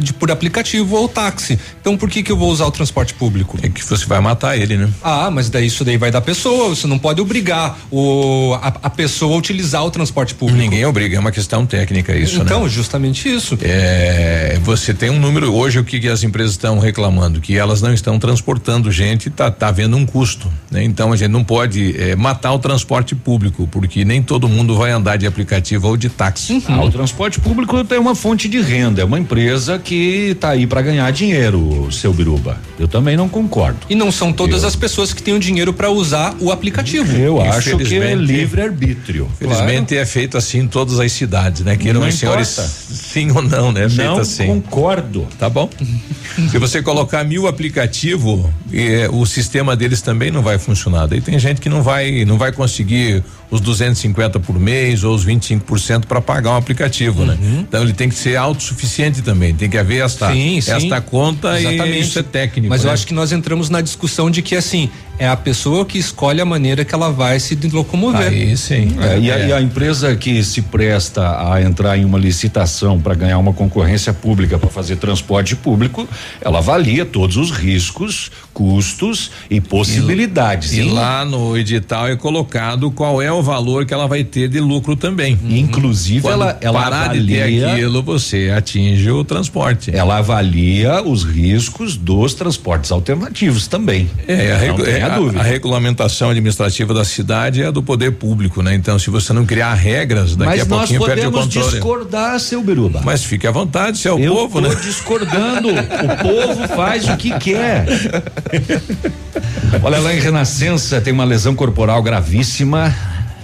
de, por aplicativo ou táxi. Então por que que eu vou usar o transporte público? É que você vai matar ele, né? Ah, mas daí isso daí vai da pessoa. Você não pode obrigar o a, a pessoa a utilizar o transporte público. Ninguém obriga, é uma questão técnica isso, então, né? Então, justamente isso. É, você tem um número hoje o que, as empresas estão reclamando que elas não estão transportando gente, tá tá havendo um custo, né? Então a gente não pode é, matar o transporte público porque nem todo mundo vai andar andar de aplicativo ou de táxi. Uhum. Ah, o transporte público tem uma fonte de renda, é uma empresa que está aí para ganhar dinheiro, seu Biruba. Eu também não concordo. E não são todas Eu... as pessoas que têm o dinheiro para usar o aplicativo. Eu acho que é livre arbítrio. Felizmente claro. é feito assim em todas as cidades, né? Que não os senhores sim ou não, né? É não assim. concordo. Tá bom? Se você colocar mil aplicativo, eh, o sistema deles também não vai funcionar. Daí tem gente que não vai, não vai conseguir os 250 por mês ou os 25% para pagar um aplicativo, né? uhum. né? Então ele tem que ser autossuficiente também, tem que haver esta sim, sim. esta conta Exatamente. e isso é técnico. Mas né? eu acho que nós entramos na discussão de que assim, é a pessoa que escolhe a maneira que ela vai se locomover. Aí sim. É, e, a, e, a, empresa que se presta a entrar em uma licitação para ganhar uma concorrência pública para fazer transporte público, ela avalia todos os riscos, custos e possibilidades. E, e lá no edital é colocado qual é o valor que ela vai ter de lucro também. Uhum. Inclusive Quando ela, ela parar avalia, de ter aquilo, você atinge o transporte. Ela avalia os riscos dos transportes alternativos também. É, a, é, a, a, regulamentação administrativa da cidade é do poder público, né? Então, se você não criar regras, daqui Mas a pouquinho perde o controle. Mas nós podemos discordar, seu Biruba. Mas fique à vontade, se é o Eu povo, né? Eu discordando. o povo faz o que quer. Olha lá em Renascença tem uma lesão corporal gravíssima.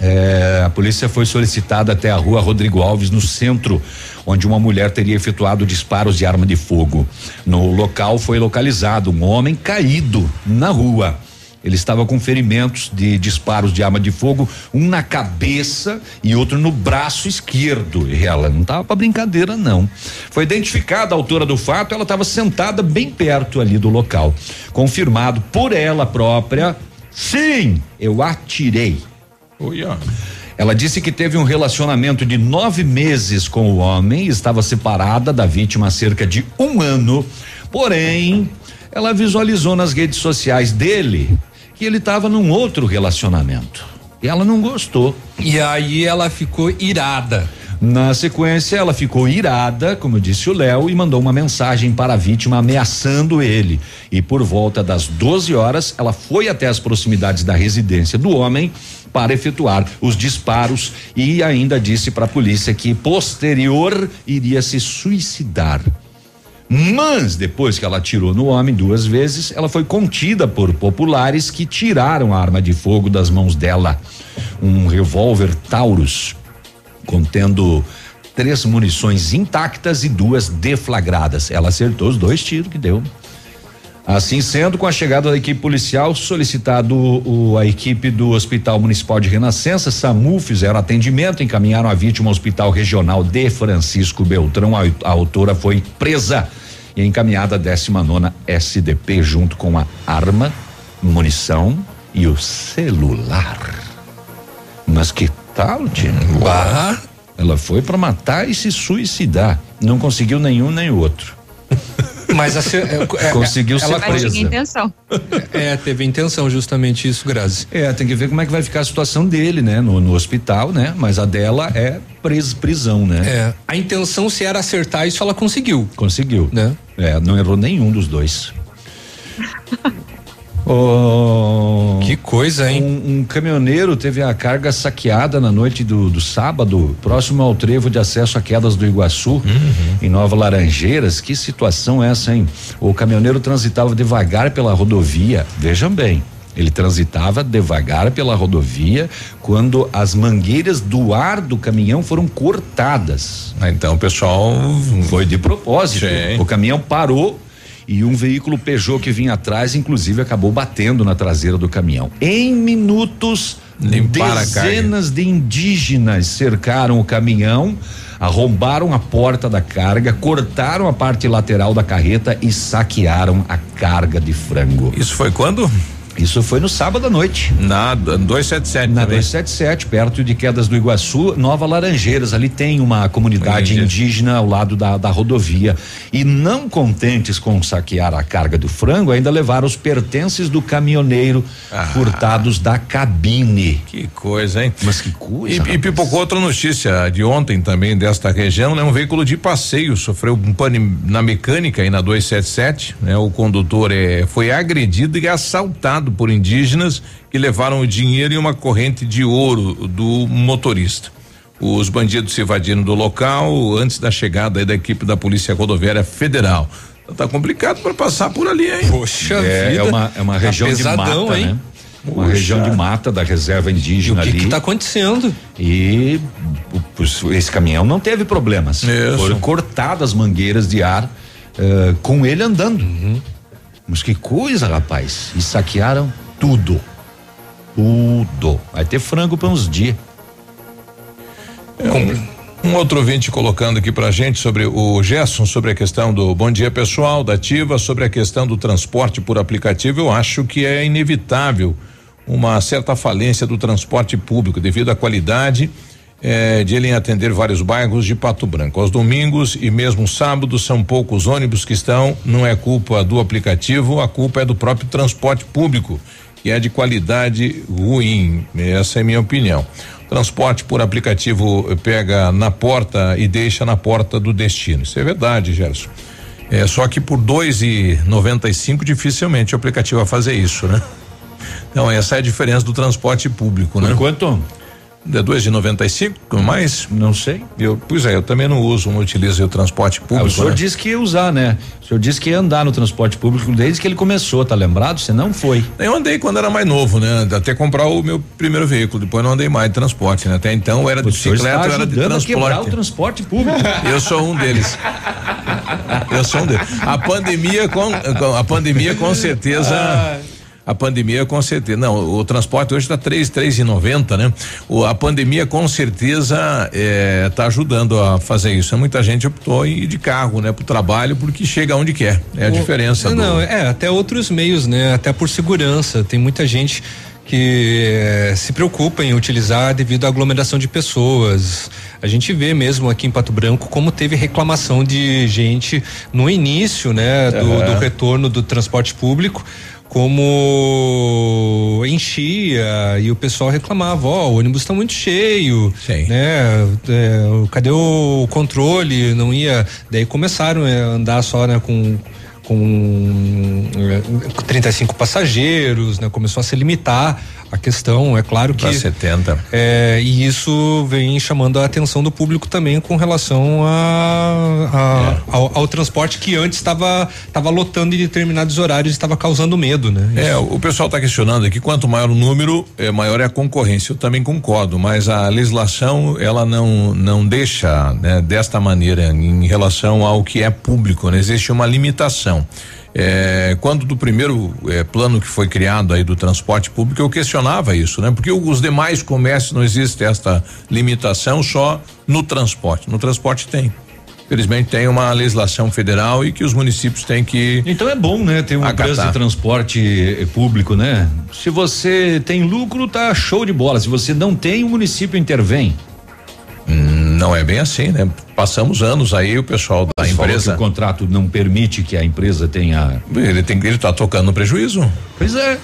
É, a polícia foi solicitada até a rua Rodrigo Alves, no centro, onde uma mulher teria efetuado disparos de arma de fogo. No local foi localizado um homem caído na rua. Ele estava com ferimentos de disparos de arma de fogo, um na cabeça e outro no braço esquerdo. E ela não estava para brincadeira, não. Foi identificada a autora do fato, ela estava sentada bem perto ali do local. Confirmado por ela própria, sim, eu atirei. Ela disse que teve um relacionamento de nove meses com o homem, estava separada da vítima há cerca de um ano. Porém, ela visualizou nas redes sociais dele que ele estava num outro relacionamento. E ela não gostou. E aí ela ficou irada. Na sequência, ela ficou irada, como disse o Léo, e mandou uma mensagem para a vítima ameaçando ele. E por volta das 12 horas, ela foi até as proximidades da residência do homem para efetuar os disparos e ainda disse para a polícia que posterior iria se suicidar. Mas depois que ela atirou no homem duas vezes, ela foi contida por populares que tiraram a arma de fogo das mãos dela. Um revólver Taurus contendo três munições intactas e duas deflagradas. Ela acertou os dois tiros que deu. Assim sendo, com a chegada da equipe policial, solicitado o, a equipe do Hospital Municipal de Renascença, SAMU, fizeram atendimento, encaminharam a vítima ao Hospital Regional de Francisco Beltrão. A, a autora foi presa e encaminhada à 19 SDP junto com a arma, munição e o celular. Mas que tal, tia? Ela foi para matar e se suicidar. Não conseguiu nenhum nem outro. Mas a, é, é, conseguiu ela ser presa. Tinha intenção. É, teve intenção justamente isso, Grazi. É, tem que ver como é que vai ficar a situação dele, né, no, no hospital, né? Mas a dela é pres, prisão, né? É. A intenção se era acertar isso, ela conseguiu. Conseguiu, né? É, não errou nenhum dos dois. Oh, que coisa, hein? Um, um, caminhoneiro teve a carga saqueada na noite do, do sábado, próximo ao trevo de acesso a quedas do Iguaçu, uhum. em Nova Laranjeiras. Que situação é essa, hein? O caminhoneiro transitava devagar pela rodovia. Vejam bem. Ele transitava devagar pela rodovia quando as mangueiras do ar do caminhão foram cortadas. Então o pessoal foi de propósito. Sim. O caminhão parou e um veículo Peugeot que vinha atrás, inclusive, acabou batendo na traseira do caminhão. Em minutos, Limpar dezenas de indígenas cercaram o caminhão, arrombaram a porta da carga, cortaram a parte lateral da carreta e saquearam a carga de frango. Isso foi quando? Isso foi no sábado à noite. Na 277. Na 277, perto de Quedas do Iguaçu, Nova Laranjeiras. Ali tem uma comunidade indígena ao lado da, da rodovia. E não contentes com saquear a carga do frango, ainda levaram os pertences do caminhoneiro ah, furtados da cabine. Que coisa, hein? Mas que coisa. E, e pipocou outra notícia de ontem também desta região, né? Um veículo de passeio sofreu um pane na mecânica aí na 277, né? O condutor é, foi agredido e assaltado por indígenas que levaram o dinheiro e uma corrente de ouro do motorista. Os bandidos se evadiram do local antes da chegada da equipe da Polícia Rodoviária Federal. Então tá complicado para passar por ali, hein? Poxa é, vida. É uma, é uma tá região pesadão, de mata, hein? né? Uma Puxa. região de mata da reserva indígena e o que ali. O que tá acontecendo? E esse caminhão não teve problemas. Isso. Foram cortadas mangueiras de ar uh, com ele andando. Uhum. Mas que coisa, rapaz. E saquearam tudo. Tudo. Vai ter frango para uns dias. Um, um, outro ouvinte colocando aqui pra gente sobre o Gerson, sobre a questão do bom dia pessoal, da ativa, sobre a questão do transporte por aplicativo, eu acho que é inevitável uma certa falência do transporte público devido à qualidade é, de ele atender vários bairros de Pato Branco. Aos domingos e mesmo sábados são poucos ônibus que estão, não é culpa do aplicativo, a culpa é do próprio transporte público, que é de qualidade ruim. Essa é minha opinião. Transporte por aplicativo pega na porta e deixa na porta do destino. Isso é verdade, Gerson. É só que por dois e noventa e cinco dificilmente o aplicativo vai fazer isso, né? Então essa é a diferença do transporte público, né? Por quanto? De dois de noventa e cinco, mais? Não sei. Eu, pois é, eu também não uso, não utilizo o transporte público. Ah, o senhor né? disse que ia usar, né? O senhor disse que ia andar no transporte público desde que ele começou, tá lembrado? Você não foi. Eu andei quando era mais novo, né? Até comprar o meu primeiro veículo, depois não andei mais de transporte, né? Até então era de bicicleta, era de transporte. A o transporte público. eu sou um deles. eu sou um deles. A pandemia com a pandemia com certeza ah a pandemia com certeza. Não, o transporte hoje está três, três e noventa, né? O, a pandemia com certeza está é, ajudando a fazer isso. Muita gente optou em ir de carro, né, para o trabalho porque chega onde quer. É a o, diferença. Não, do... é até outros meios, né? Até por segurança. Tem muita gente que eh, se preocupa em utilizar devido à aglomeração de pessoas. A gente vê mesmo aqui em Pato Branco como teve reclamação de gente no início, né, do, do retorno do transporte público como enchia e o pessoal reclamava, ó, oh, o ônibus está muito cheio, Sim. né? É, cadê o controle? Não ia. Daí começaram a andar só, né, com com 35 é, passageiros, né? Começou a se limitar a questão. É claro que. Pra 70. É, e isso vem chamando a atenção do público também com relação a, a é. ao, ao, transporte que antes estava estava lotando em determinados horários e estava causando medo, né? É, o pessoal está questionando aqui quanto maior o número, é, maior é a concorrência. Eu também concordo, mas a legislação ela não não deixa né, desta maneira em relação ao que é público, né? Existe uma limitação. É, quando do primeiro é, plano que foi criado aí do transporte público, eu questionava isso, né? Porque os demais comércios não existe esta limitação só no transporte. No transporte tem. Felizmente tem uma legislação federal e que os municípios têm que. Então é bom, né? Ter uma acatar. empresa de transporte eh, público, né? Se você tem lucro, tá show de bola. Se você não tem, o município intervém. Não é bem assim, né? Passamos anos aí, o pessoal da Mas empresa. o contrato não permite que a empresa tenha. Ele tem ele tá tocando no prejuízo. Pois é.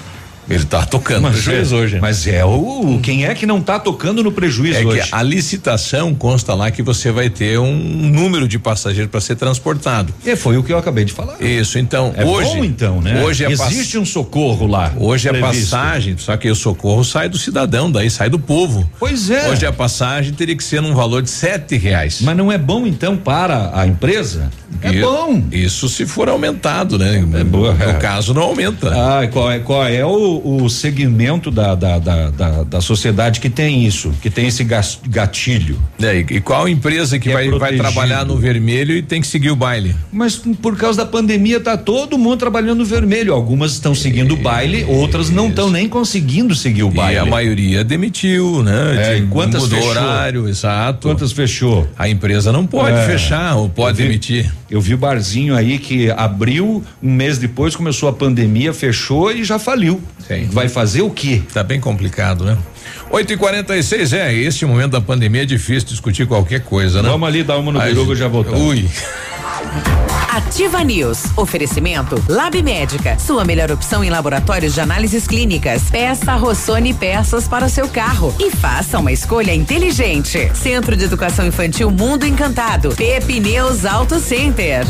Ele tá tocando mas prejuízo é, hoje. Mas é o quem é que não tá tocando no prejuízo é hoje? Que a licitação consta lá que você vai ter um número de passageiros para ser transportado. E foi o que eu acabei de falar. Isso, então é hoje bom, então, né? Hoje é existe um socorro lá. Hoje a passagem, só que o socorro sai do cidadão, daí sai do povo. Pois é. Hoje a passagem teria que ser num valor de sete reais. Mas não é bom então para a empresa? É e, bom. Isso se for aumentado, né? É boa. No é. caso não aumenta. Ah, qual é qual é o, o segmento da, da, da, da, da sociedade que tem isso, que tem esse gatilho. É, e, e qual empresa que, que vai, é vai trabalhar no vermelho e tem que seguir o baile? Mas por causa da pandemia tá todo mundo trabalhando no vermelho. Algumas estão seguindo o baile, outras não estão nem conseguindo seguir o baile. E a maioria demitiu, né? É, De, quantas mudou fechou? horário, exato. Quantas fechou? A empresa não pode é. fechar ou pode eu vi, demitir. Eu vi o barzinho aí que abriu, um mês depois começou a pandemia, fechou e já faliu. Sim. Vai fazer o quê? Tá bem complicado, né? 8 e 46 é, este momento da pandemia é difícil discutir qualquer coisa, né? Vamos ali dar uma no Biruga e já voltamos. Ui. Ativa News. Oferecimento Lab Médica. Sua melhor opção em laboratórios de análises clínicas. Peça Rossoni peças para o seu carro e faça uma escolha inteligente. Centro de Educação Infantil Mundo Encantado. Pepe News Auto Center.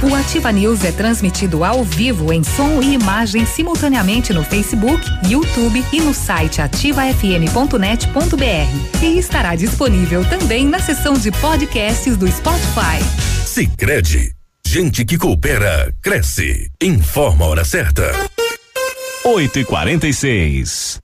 O Ativa News é transmitido ao vivo em som e imagem simultaneamente no Facebook, YouTube e no site ativafm.net.br. E estará disponível também na seção de podcasts do Spotify. Sicredi Gente que coopera, cresce. Informa a hora certa. 8 e 46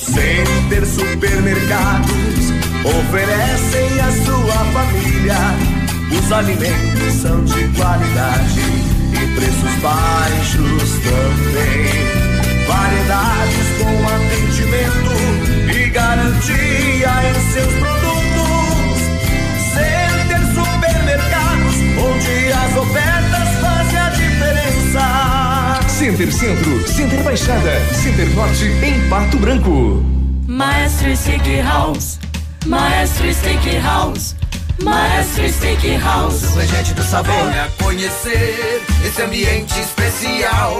Center Supermercados oferecem à sua família. Os alimentos são de qualidade e preços baixos também. Variedades com atendimento e garantia em seus produtos. Center Supermercados, onde as ofertas. Center Centro, Center Baixada, Center Norte em Pato Branco. Maestro Steakhouse, Maestro Steakhouse. Maestro Steakhouse, o regente do sabor. Venha conhecer esse ambiente especial.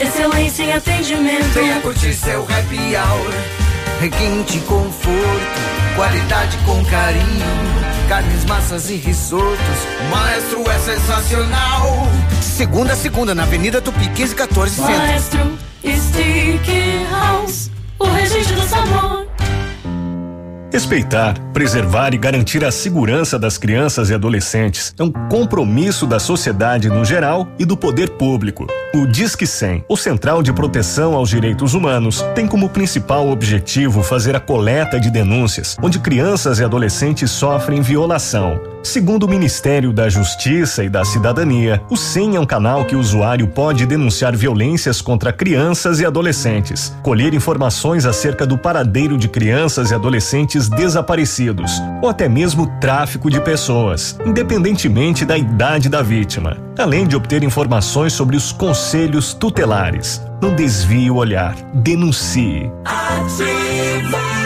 Excelência em atendimento. Venha curtir seu happy hour. Requinte conforto, qualidade com carinho carnes, massas e risotos. O maestro é sensacional. Segunda a segunda, na Avenida Tupi, 1514 Maestro Stick House, o registro do sabor. Respeitar, preservar e garantir a segurança das crianças e adolescentes é um compromisso da sociedade no geral e do poder público. O Disque 100, o Central de Proteção aos Direitos Humanos, tem como principal objetivo fazer a coleta de denúncias onde crianças e adolescentes sofrem violação. Segundo o Ministério da Justiça e da Cidadania, o 100 é um canal que o usuário pode denunciar violências contra crianças e adolescentes, colher informações acerca do paradeiro de crianças e adolescentes desaparecidos ou até mesmo tráfico de pessoas, independentemente da idade da vítima. Além de obter informações sobre os conselhos tutelares. Não desvie o olhar. Denuncie. Ativa.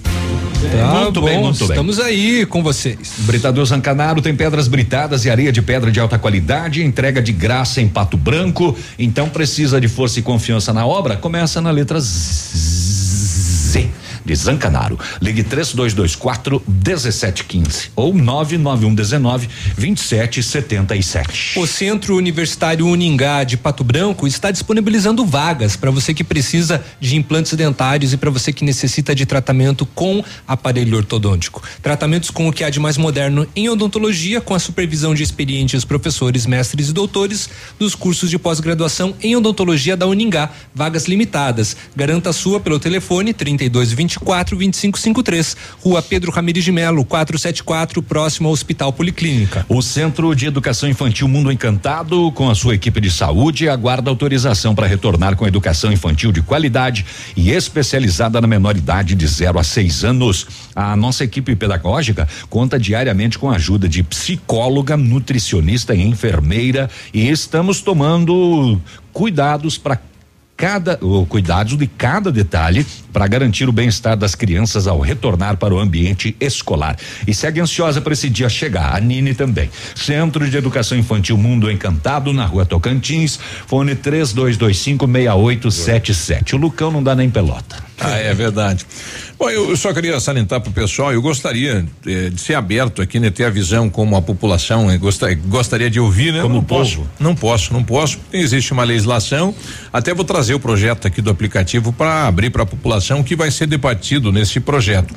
Tá muito bom, bem, muito estamos bem. aí com vocês. Britador Zancanaro tem pedras britadas e areia de pedra de alta qualidade, entrega de graça em Pato Branco. Então precisa de força e confiança na obra? Começa na letra Z de Zancanaro. Ligue 3224 1715 ou 99119 2777. O Centro Universitário Uningá de Pato Branco está disponibilizando vagas para você que precisa de implantes dentários e para você que necessita de tratamento com aparelho ortodôntico. Tratamentos com o que há de mais moderno em odontologia, com a supervisão de experientes professores, mestres e doutores dos cursos de pós-graduação em odontologia da Uningá. Vagas limitadas. Garanta a sua pelo telefone 3220 24 2553, Rua Pedro Ramirez de Melo, 474, próximo ao Hospital Policlínica. O Centro de Educação Infantil Mundo Encantado, com a sua equipe de saúde, aguarda autorização para retornar com educação infantil de qualidade e especializada na menor idade de 0 a 6 anos. A nossa equipe pedagógica conta diariamente com a ajuda de psicóloga, nutricionista e enfermeira e estamos tomando cuidados para cada o cuidados de cada detalhe para garantir o bem-estar das crianças ao retornar para o ambiente escolar. E segue ansiosa para esse dia chegar. A Nini também. Centro de Educação Infantil Mundo Encantado na Rua Tocantins, fone 3225 6877. O Lucão não dá nem pelota. Ah, é verdade. Bom, eu só queria salientar para o pessoal, eu gostaria eh, de ser aberto aqui, né, ter a visão como a população eh, gostaria, gostaria de ouvir, né? Como não povo. posso, não posso, não posso. Existe uma legislação. Até vou trazer o projeto aqui do aplicativo para abrir para a população que vai ser debatido nesse projeto.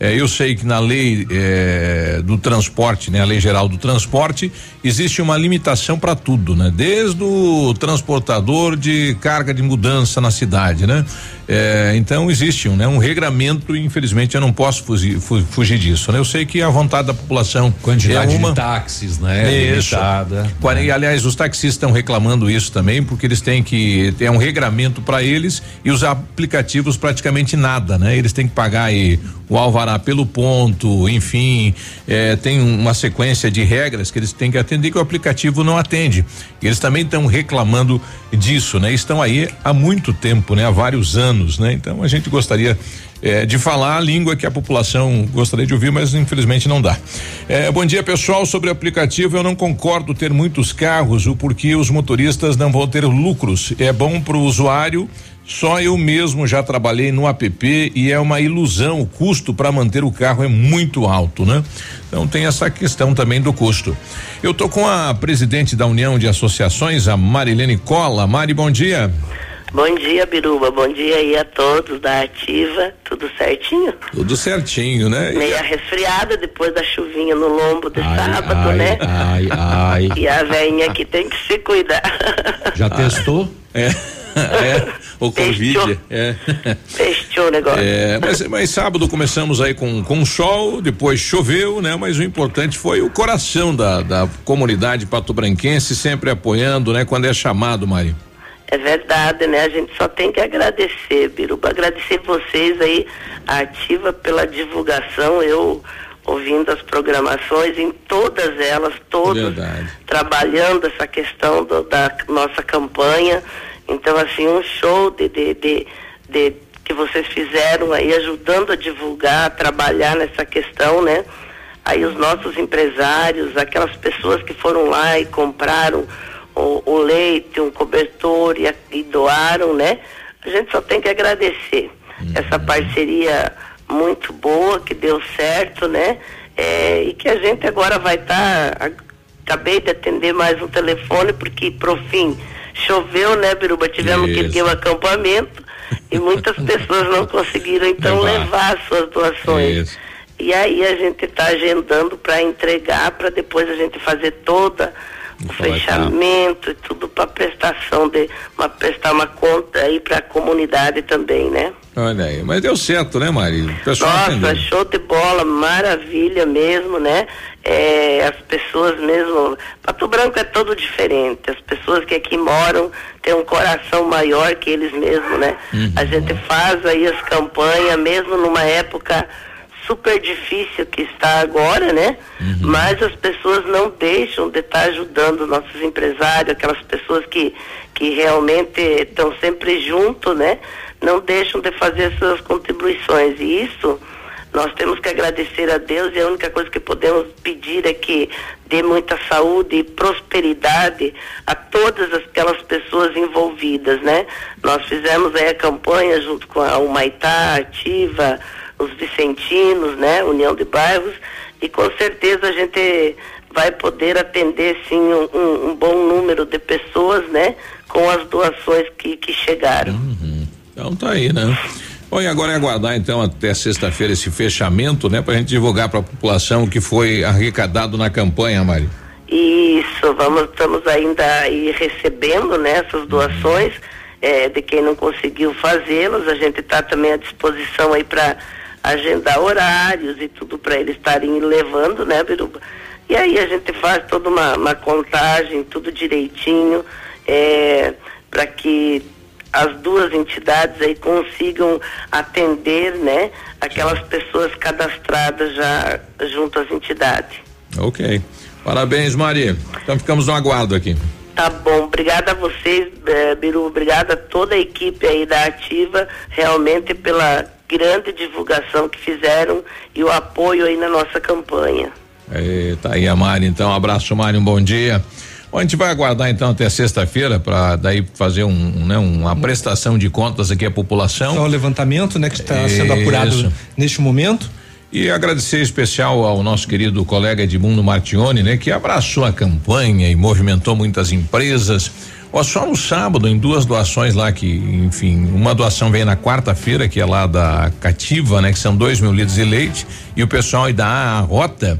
É, eu sei que na lei é, do transporte, né, a lei geral do transporte, existe uma limitação para tudo, né? Desde o transportador de carga de mudança na cidade, né? É, então existe um, né, um regramento, infelizmente eu não posso fugir, fugir disso, né? Eu sei que a vontade da população quantidade é uma, de táxis, né? Isso. Limitada. E, aliás, os taxistas estão reclamando isso também, porque eles têm que ter um regramento para eles e os aplicativos praticamente nada, né? Eles têm que pagar aí o alvará pelo ponto, enfim, é, tem uma sequência de regras que eles têm que atender que o aplicativo não atende. Eles também estão reclamando disso, né? Estão aí há muito tempo, né? Há vários anos, né? Então a gente gostaria é, de falar a língua que a população gostaria de ouvir, mas infelizmente não dá. É, bom dia, pessoal. Sobre o aplicativo, eu não concordo ter muitos carros, o porquê os motoristas não vão ter lucros. É bom para o usuário. Só eu mesmo já trabalhei no app e é uma ilusão. O custo para manter o carro é muito alto, né? Então tem essa questão também do custo. Eu tô com a presidente da União de Associações, a Marilene Cola. Mari, bom dia. Bom dia, Biruba. Bom dia aí a todos da Ativa. Tudo certinho? Tudo certinho, né? Meia resfriada depois da chuvinha no lombo de ai, sábado, ai, né? Ai, ai. E a velhinha aqui tem que se cuidar. Já testou? É. é, o Covid. É. Fechou o negócio. É, mas, mas sábado começamos aí com, com sol, depois choveu, né? Mas o importante foi o coração da, da comunidade patobranquense sempre apoiando, né? Quando é chamado, Mari. É verdade, né? A gente só tem que agradecer, Biruba, agradecer vocês aí, Ativa, pela divulgação. Eu ouvindo as programações, em todas elas, todas Verdade. trabalhando essa questão do, da nossa campanha. Então, assim, um show de, de, de, de, que vocês fizeram aí, ajudando a divulgar, a trabalhar nessa questão, né? Aí os nossos empresários, aquelas pessoas que foram lá e compraram o, o leite, um cobertor e, e, doaram, né? A gente só tem que agradecer uhum. essa parceria muito boa que deu certo, né? É, e que a gente agora vai estar. Tá, acabei de atender mais um telefone porque pro fim choveu, né, Biruba? Tivemos Isso. que ter um acampamento. e muitas pessoas não conseguiram então levar, levar suas doações. Isso. E aí a gente está agendando para entregar, para depois a gente fazer toda o fechamento e tudo para prestação de uma prestar uma conta aí para a comunidade também, né? Olha aí, mas deu certo, né, Maria? Nossa, entendeu. show de bola, maravilha mesmo, né? É, as pessoas mesmo, Pato Branco é todo diferente. As pessoas que aqui moram têm um coração maior que eles mesmos, né? Uhum. A gente faz aí as campanhas, mesmo numa época super difícil que está agora, né? Uhum. Mas as pessoas não deixam de estar ajudando nossos empresários, aquelas pessoas que, que realmente estão sempre junto, né? Não deixam de fazer suas contribuições. E isso nós temos que agradecer a Deus e a única coisa que podemos pedir é que dê muita saúde e prosperidade a todas aquelas pessoas envolvidas, né? Nós fizemos aí a campanha junto com a Humaitá, Ativa, os vicentinos, né, União de Bairros, e com certeza a gente vai poder atender sim um, um, um bom número de pessoas, né, com as doações que, que chegaram. Uhum. Então tá aí, né? Bom, e agora é aguardar então até sexta-feira esse fechamento, né, para a gente divulgar para a população o que foi arrecadado na campanha, Mari. Isso, vamos, estamos ainda aí recebendo né, essas doações é, de quem não conseguiu fazê-las. A gente está também à disposição aí para agendar horários e tudo para eles estarem levando, né, Biruba? E aí a gente faz toda uma, uma contagem, tudo direitinho, é, para que as duas entidades aí consigam atender, né, aquelas pessoas cadastradas já junto às entidades. Ok. Parabéns, Maria. Então ficamos no aguardo aqui. Tá bom, obrigada a vocês, é, Biru, obrigada a toda a equipe aí da Ativa, realmente pela grande divulgação que fizeram e o apoio aí na nossa campanha. Tá aí a Mari, então, um abraço Mari, um bom dia. Bom, a gente vai aguardar então até sexta-feira para daí fazer um, um, né, uma prestação de contas aqui à população. Só o levantamento, né, que está sendo apurado neste momento. E agradecer especial ao nosso querido colega Edmundo Martione, né, que abraçou a campanha e movimentou muitas empresas Ó, só no sábado, em duas doações lá que, enfim, uma doação vem na quarta-feira, que é lá da Cativa, né? Que são dois mil litros de leite, e o pessoal aí da Rota,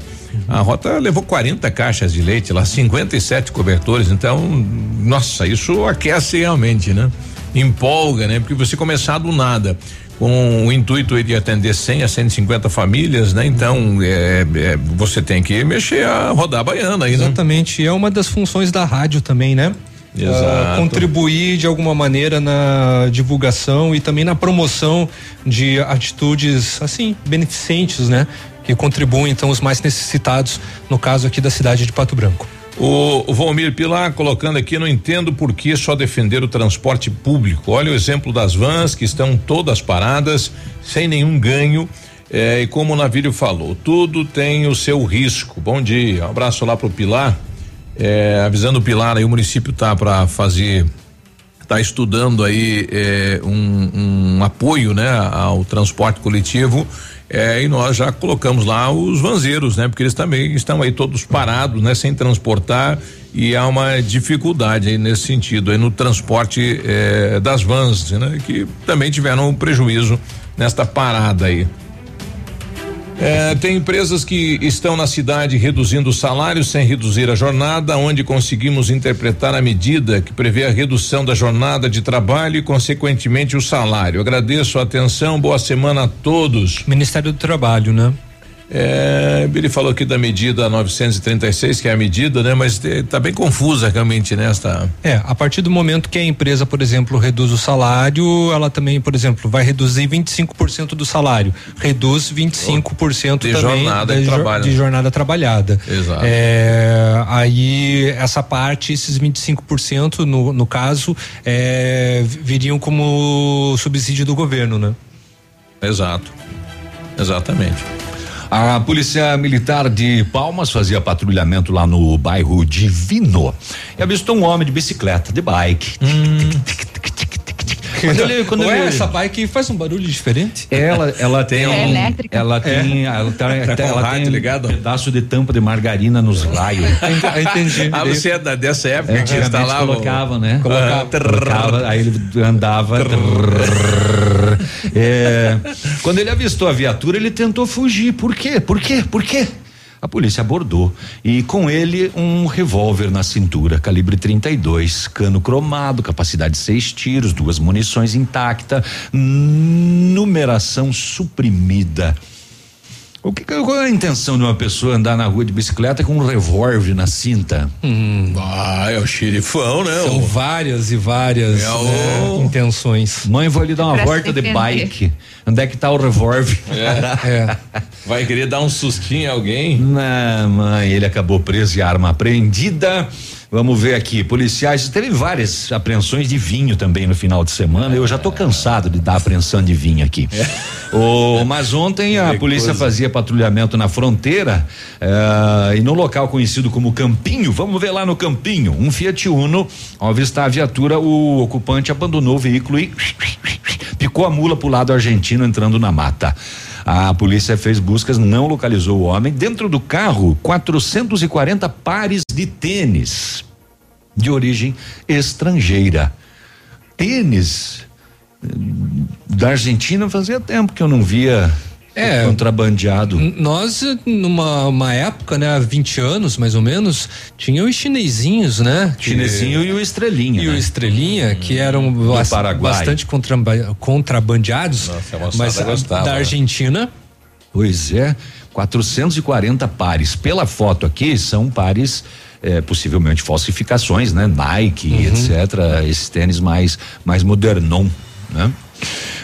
a Rota levou 40 caixas de leite lá, 57 cobertores, então, nossa, isso aquece realmente, né? Empolga, né? Porque você começar do nada com o intuito de atender 100 a 150 famílias, né? Então, é, é, você tem que mexer a rodar a baiana aí, né? Exatamente, é uma das funções da rádio também, né? Uh, contribuir de alguma maneira na divulgação e também na promoção de atitudes assim beneficentes, né? Que contribuem então os mais necessitados, no caso aqui da cidade de Pato Branco. O, o Valmir Pilar colocando aqui, não entendo por que só defender o transporte público. Olha o exemplo das vans que estão todas paradas, sem nenhum ganho. É, e como o Navírio falou, tudo tem o seu risco. Bom dia, um abraço lá pro Pilar. É, avisando o Pilar aí, o município tá para fazer, tá estudando aí é, um, um, apoio, né, ao transporte coletivo. É, e nós já colocamos lá os vanzeiros, né? Porque eles também estão aí todos parados, né? Sem transportar e há uma dificuldade aí nesse sentido aí no transporte é, das vans, né? Que também tiveram um prejuízo nesta parada aí. É, tem empresas que estão na cidade reduzindo o salário sem reduzir a jornada, onde conseguimos interpretar a medida que prevê a redução da jornada de trabalho e, consequentemente, o salário. Agradeço a atenção, boa semana a todos. Ministério do Trabalho, né? É, ele falou aqui da medida 936, que é a medida, né? Mas está bem confusa realmente nesta. É, a partir do momento que a empresa, por exemplo, reduz o salário, ela também, por exemplo, vai reduzir 25% do salário. Reduz 25% de também jornada da, trabalho. de jornada trabalhada. Exato. É, aí essa parte, esses 25% no, no caso, é, viriam como subsídio do governo, né? Exato. Exatamente. A Polícia Militar de Palmas fazia patrulhamento lá no bairro Divino e avistou um homem de bicicleta, de bike. Hum. quando ele, quando Ué, ele... essa bike faz um barulho diferente? Ela, ela tem é um, elétrica. Ela tem, é. ela, tá, tá ela tem ligado? um pedaço de tampa de margarina nos raios. Entendi. Ah, você é da, dessa época é, que instalava? Colocava, né? Colocava. Ah, colocava aí ele andava. É, quando ele avistou a viatura, ele tentou fugir. Por quê? Por quê? Por quê? A polícia abordou e com ele um revólver na cintura, calibre 32, cano cromado, capacidade de seis tiros, duas munições intacta, numeração suprimida. O que, qual é a intenção de uma pessoa andar na rua de bicicleta com um revólver na cinta? Hum, ah, é o xerifão, né? São várias e várias é o... né, intenções. Mãe, vou lhe dar uma pra volta de bike. Onde é que tá o revólver? É. é. Vai querer dar um sustinho a alguém? Não, mãe, ele acabou preso e arma apreendida. Vamos ver aqui, policiais, teve várias apreensões de vinho também no final de semana. Eu já tô cansado de dar apreensão de vinho aqui. É. Oh, mas ontem a polícia fazia patrulhamento na fronteira uh, e no local conhecido como Campinho, vamos ver lá no Campinho, um Fiat Uno, ao avistar a viatura, o ocupante abandonou o veículo e picou a mula pro lado argentino entrando na mata. A polícia fez buscas, não localizou o homem. Dentro do carro, 440 pares de tênis de origem estrangeira. Tênis eh, da Argentina fazia tempo que eu não via é, contrabandeado. Nós, numa época, né, há 20 anos mais ou menos, tinha os chinesinhos, né? Chinesinho e o Estrelinha. E né? o Estrelinha, que eram bastante contrabandeados, Nossa, mas gostava, da né? Argentina. Pois é, 440 pares. Pela foto aqui, são pares. É, possivelmente falsificações, né? Nike, uhum. etc. Esses tênis mais mais modernon, né?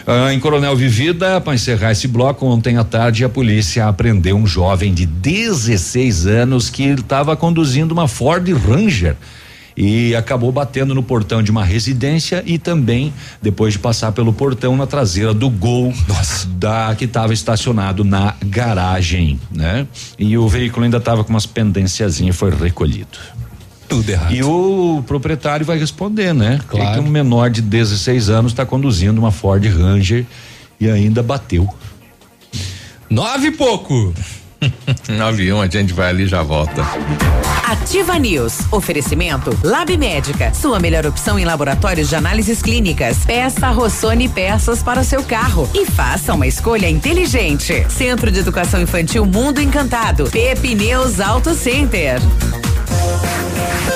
Ah, em Coronel Vivida, para encerrar esse bloco, ontem à tarde a polícia apreendeu um jovem de 16 anos que estava conduzindo uma Ford Ranger e acabou batendo no portão de uma residência e também depois de passar pelo portão na traseira do Gol Nossa. da que estava estacionado na garagem, né? E o veículo ainda estava com umas pendênciazinhas foi recolhido. Tudo errado. E o proprietário vai responder, né? Claro. Que um menor de 16 anos está conduzindo uma Ford Ranger e ainda bateu. Nove e pouco. no avião, a gente vai ali e já volta. Ativa News. Oferecimento Lab Médica. Sua melhor opção em laboratórios de análises clínicas. Peça Rossoni peças para o seu carro e faça uma escolha inteligente. Centro de Educação Infantil Mundo Encantado. Pepineus Auto Center.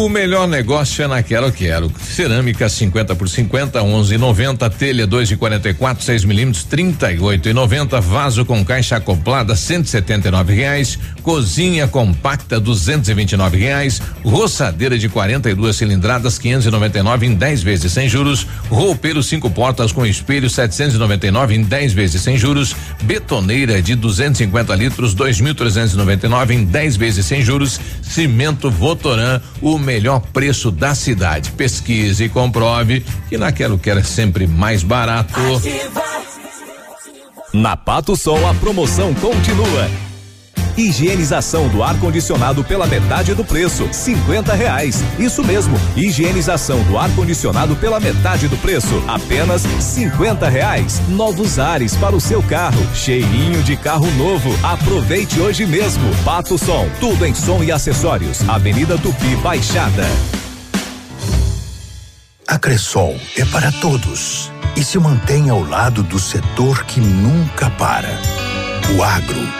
O melhor negócio é na Quero Quero. Cerâmica 50 por 50, 11,90. Telha 2,44, 6 milímetros, 38,90. Vaso com caixa acoplada, 179 reais. Cozinha compacta, 229 reais. Roçadeira de 42 cilindradas, 599 em 10 vezes sem juros. Roupeiro cinco portas com espelho, 799 em 10 vezes sem juros. Betoneira de 250 litros, 2.399 em 10 vezes sem juros. Cimento Votoran, o melhor preço da cidade. Pesquise e comprove que naquela que era sempre mais barato. Na Pato Sol a promoção continua. Higienização do ar-condicionado pela metade do preço, cinquenta reais. Isso mesmo, higienização do ar-condicionado pela metade do preço, apenas cinquenta reais. Novos ares para o seu carro, cheirinho de carro novo. Aproveite hoje mesmo. Pato Som, tudo em som e acessórios. Avenida Tupi Baixada. A Cressol é para todos e se mantém ao lado do setor que nunca para. O agro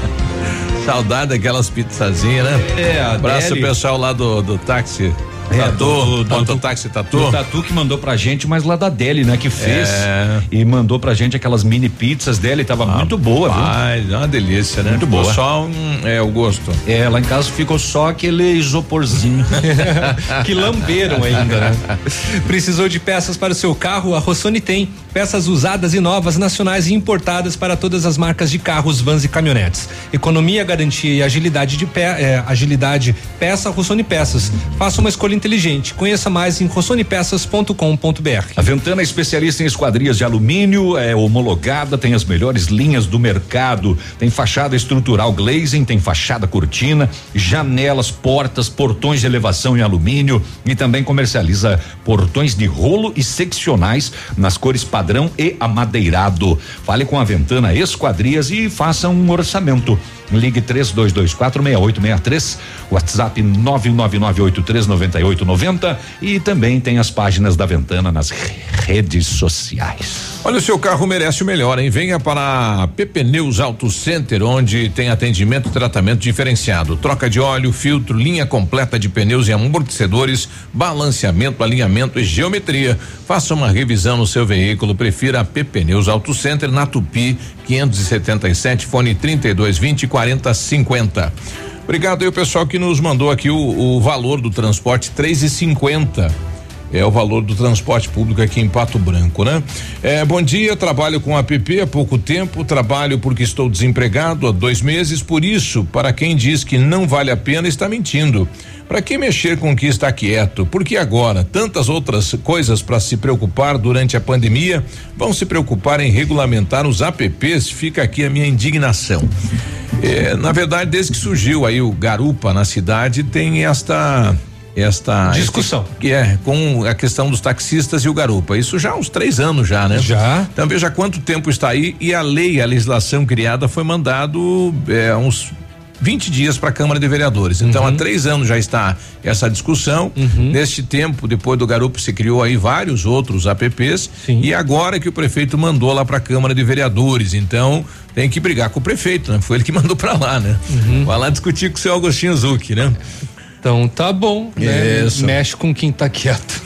Saudade daquelas pizzazinhas, né? É, Abraço pessoal lá do, do táxi. Tatu, do, do, do, táxi Tatu. O Tatu que mandou pra gente, mas lá da Deli, né? Que fez. É. E mandou pra gente aquelas mini pizzas dele, tava ah, muito boa, viu? Ai, é uma delícia, né? Muito boa. Só um, é, o gosto. É, lá em casa ficou só aquele isoporzinho. que lamberam ainda, né? Precisou de peças para o seu carro? A Rossoni tem. Peças usadas e novas, nacionais e importadas para todas as marcas de carros, vans e caminhonetes. Economia, garantia e agilidade de pé, é, agilidade, peça Rossoni Peças. Faça uma escolha inteligente. Conheça mais em rossonepeças.com.br. A Ventana é especialista em esquadrias de alumínio, é homologada, tem as melhores linhas do mercado. Tem fachada estrutural glazing, tem fachada cortina, janelas, portas, portões de elevação em alumínio e também comercializa portões de rolo e seccionais nas cores padrão e amadeirado. Fale com a Ventana Esquadrias e faça um orçamento. Ligue 32246863, WhatsApp 999839890 e também tem as páginas da Ventana nas redes sociais. Olha, o seu carro merece o melhor, hein? Venha para a PP Neus Auto Center, onde tem atendimento e tratamento diferenciado. Troca de óleo, filtro, linha completa de pneus e amortecedores, balanceamento, alinhamento e geometria. Faça uma revisão no seu veículo. Prefira a PP Neus Auto Center na Tupi 577, fone 3220 4050. Obrigado aí o pessoal que nos mandou aqui o, o valor do transporte três e cinquenta é o valor do transporte público aqui em Pato Branco, né? É, bom dia, trabalho com app há pouco tempo, trabalho porque estou desempregado há dois meses, por isso, para quem diz que não vale a pena, está mentindo. Para que mexer com o que está quieto? Porque agora tantas outras coisas para se preocupar durante a pandemia vão se preocupar em regulamentar os apps. Fica aqui a minha indignação. É, na verdade, desde que surgiu aí o Garupa na cidade, tem esta esta discussão que é com a questão dos taxistas e o garupa. Isso já há uns três anos já, né? Já. Então veja quanto tempo está aí e a lei, a legislação criada foi mandado é, uns 20 dias para a Câmara de Vereadores. Então, uhum. há três anos já está essa discussão. Uhum. Neste tempo, depois do Garupa, se criou aí vários outros apps. Sim. E agora que o prefeito mandou lá para a Câmara de Vereadores. Então, tem que brigar com o prefeito, né? Foi ele que mandou para lá, né? Uhum. Vai lá discutir com o seu Agostinho Zucchi, né? Então tá bom, né? Isso. Mexe com quem tá quieto.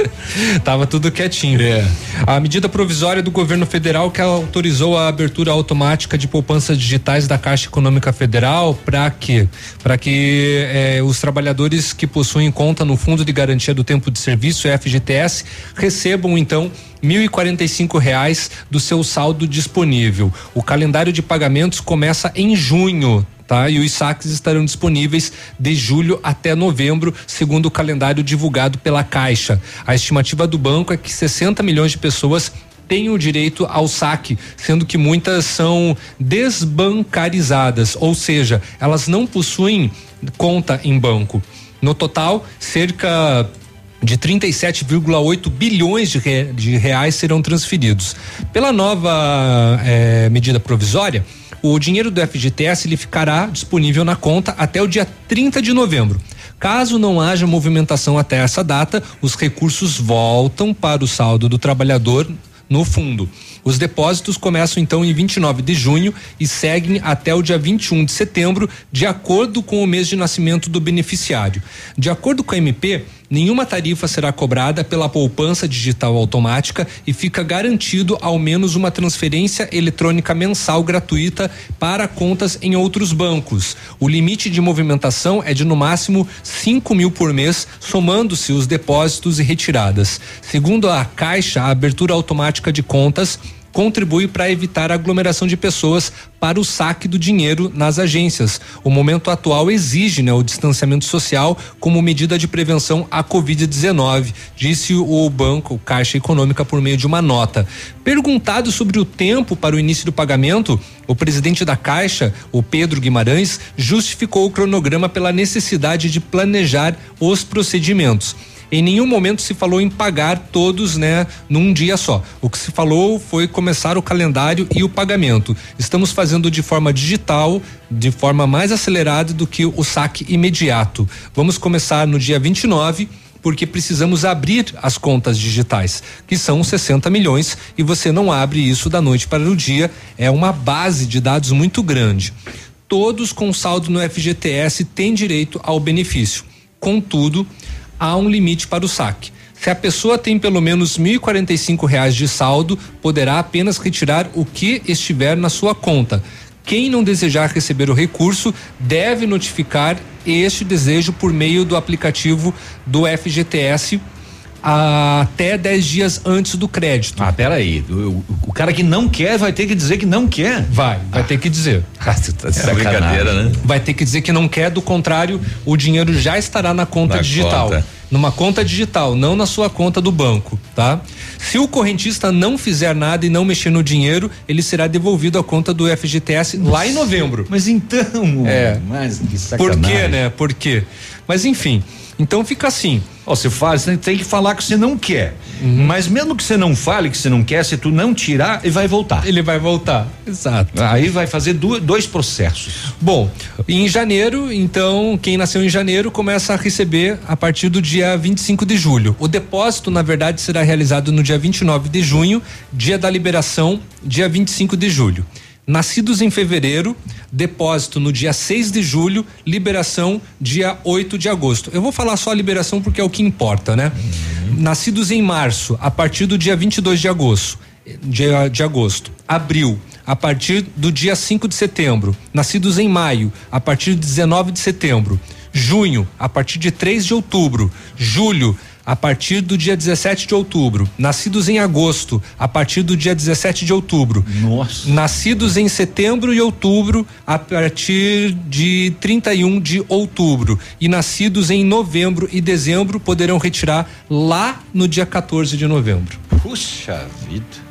Tava tudo quietinho. É. A medida provisória do governo federal que autorizou a abertura automática de poupanças digitais da Caixa Econômica Federal para quê? Para que eh, os trabalhadores que possuem conta no Fundo de Garantia do Tempo de Serviço, FGTS, recebam então mil e quarenta e cinco reais do seu saldo disponível. O calendário de pagamentos começa em junho, tá? E os saques estarão disponíveis de julho até novembro, segundo o calendário divulgado pela Caixa. A estimativa do banco é que 60 milhões de pessoas têm o direito ao saque, sendo que muitas são desbancarizadas, ou seja, elas não possuem conta em banco. No total, cerca de 37,8 bilhões de, re, de, reais serão transferidos. Pela nova eh, medida provisória, o dinheiro do FGTS ele ficará disponível na conta até o dia 30 de novembro. Caso não haja movimentação até essa data, os recursos voltam para o saldo do trabalhador no fundo. Os depósitos começam então em 29 de junho e seguem até o dia 21 de setembro, de acordo com o mês de nascimento do beneficiário. De acordo com a MP, nenhuma tarifa será cobrada pela poupança digital automática e fica garantido ao menos uma transferência eletrônica mensal gratuita para contas em outros bancos. O limite de movimentação é de no máximo 5 mil por mês, somando-se os depósitos e retiradas. Segundo a Caixa, a abertura automática de contas contribui para evitar a aglomeração de pessoas para o saque do dinheiro nas agências. O momento atual exige né, o distanciamento social como medida de prevenção à Covid-19, disse o banco Caixa Econômica por meio de uma nota. Perguntado sobre o tempo para o início do pagamento, o presidente da Caixa, o Pedro Guimarães, justificou o cronograma pela necessidade de planejar os procedimentos. Em nenhum momento se falou em pagar todos, né, num dia só. O que se falou foi começar o calendário e o pagamento. Estamos fazendo de forma digital, de forma mais acelerada do que o saque imediato. Vamos começar no dia 29 porque precisamos abrir as contas digitais, que são 60 milhões, e você não abre isso da noite para o dia, é uma base de dados muito grande. Todos com saldo no FGTS têm direito ao benefício. Contudo, há um limite para o saque. Se a pessoa tem pelo menos 1.045 reais de saldo, poderá apenas retirar o que estiver na sua conta. Quem não desejar receber o recurso deve notificar este desejo por meio do aplicativo do FGTS até 10 dias antes do crédito. Ah, peraí. O, o cara que não quer vai ter que dizer que não quer. Vai, vai ah. ter que dizer. Ah, tá é brincadeira, né? Vai ter que dizer que não quer, do contrário, o dinheiro já estará na conta na digital. Conta. Numa conta digital, não na sua conta do banco, tá? Se o correntista não fizer nada e não mexer no dinheiro, ele será devolvido à conta do FGTS Nossa. lá em novembro. Mas então, é. Mas que sacanagem. Por quê, né? Por quê? Mas enfim, então fica assim. Oh, você fala, você tem que falar que você não quer. Uhum. Mas mesmo que você não fale que você não quer, se tu não tirar, ele vai voltar. Ele vai voltar, exato. Aí vai fazer do, dois processos. Bom, em janeiro, então, quem nasceu em janeiro começa a receber a partir do dia 25 de julho. O depósito, na verdade, será realizado no dia 29 de junho, dia da liberação, dia 25 de julho. Nascidos em fevereiro, depósito no dia 6 de julho, liberação dia 8 de agosto. Eu vou falar só a liberação porque é o que importa, né? Uhum. Nascidos em março, a partir do dia 22 de agosto. De, de agosto. Abril, a partir do dia 5 de setembro. Nascidos em maio, a partir de 19 de setembro. Junho, a partir de 3 de outubro. Julho, a partir do dia 17 de outubro. Nascidos em agosto, a partir do dia 17 de outubro. Nossa. Nascidos em setembro e outubro, a partir de 31 de outubro. E nascidos em novembro e dezembro poderão retirar lá no dia 14 de novembro. Puxa vida.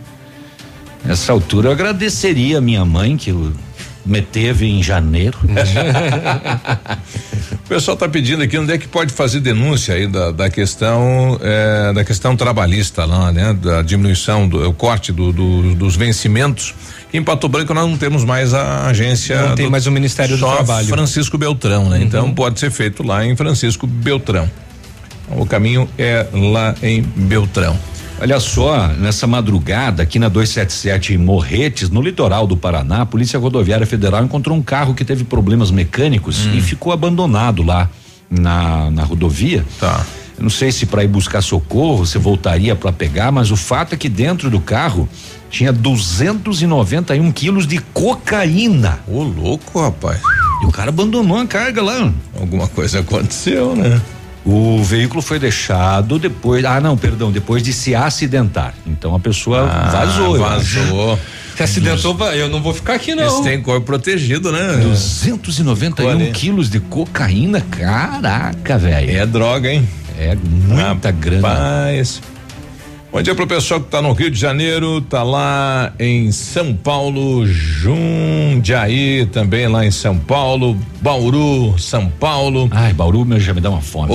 Nessa altura eu agradeceria a minha mãe que eu me teve em janeiro. o pessoal está pedindo aqui onde é que pode fazer denúncia aí da, da questão é, da questão trabalhista lá, né? Da diminuição do o corte do, do, dos vencimentos. Em Pato Branco nós não temos mais a agência. Não tem mais o Ministério do Trabalho. Francisco Beltrão, né? Então uhum. Então pode ser feito lá em Francisco Beltrão. O caminho é lá em Beltrão. Olha só, nessa madrugada aqui na 277 em Morretes, no litoral do Paraná, a Polícia Rodoviária Federal encontrou um carro que teve problemas mecânicos hum. e ficou abandonado lá na, na rodovia. Tá. Eu não sei se para ir buscar socorro você voltaria para pegar, mas o fato é que dentro do carro tinha 291 quilos de cocaína. Ô, louco, rapaz. E o cara abandonou a carga lá. Alguma coisa aconteceu, né? O veículo foi deixado depois, ah não, perdão, depois de se acidentar. Então a pessoa ah, vazou. Vazou. Se acidentou, eu não vou ficar aqui não. Eles têm corpo protegido, né? 291 quilos de cocaína, caraca, velho. É droga, hein? É muita Rapaz. grana. Bom dia pro pessoal que tá no Rio de Janeiro, tá lá em São Paulo, Jundiaí também lá em São Paulo, Bauru, São Paulo. Ai, Bauru meu, já me dá uma fome.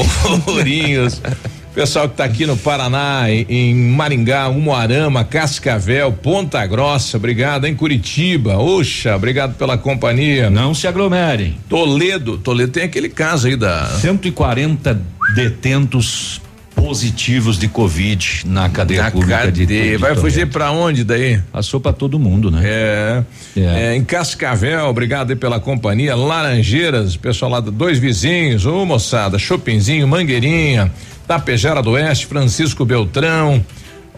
Ourinhos. Pessoal que está aqui no Paraná, em Maringá, Umuarama, Cascavel, Ponta Grossa, obrigado em Curitiba, Oxa, obrigado pela companhia. Não se aglomerem. Toledo, Toledo tem aquele caso aí da 140 detentos positivos de Covid na cadeia na pública cadeia. de, de Vai fugir para onde daí? Passou para todo mundo, né? É, é. é. Em Cascavel, obrigado aí pela companhia. Laranjeiras, pessoal lá, dois vizinhos, ô moçada, Chopinzinho, Mangueirinha. Tapejara do Oeste, Francisco Beltrão,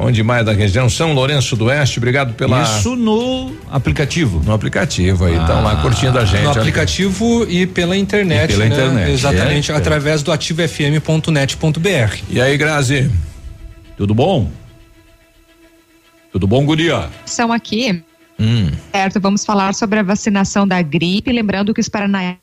Onde mais da região? São Lourenço do Oeste, obrigado pela. Isso no aplicativo. No aplicativo aí, estão ah, lá curtindo a gente. No aplicativo e pela internet. E pela né? internet. Exatamente, é, através é. do ativofm.net.br. E aí, Grazi? Tudo bom? Tudo bom, Guria? São aqui. Hum. Certo, vamos falar sobre a vacinação da gripe. Lembrando que os paranaenses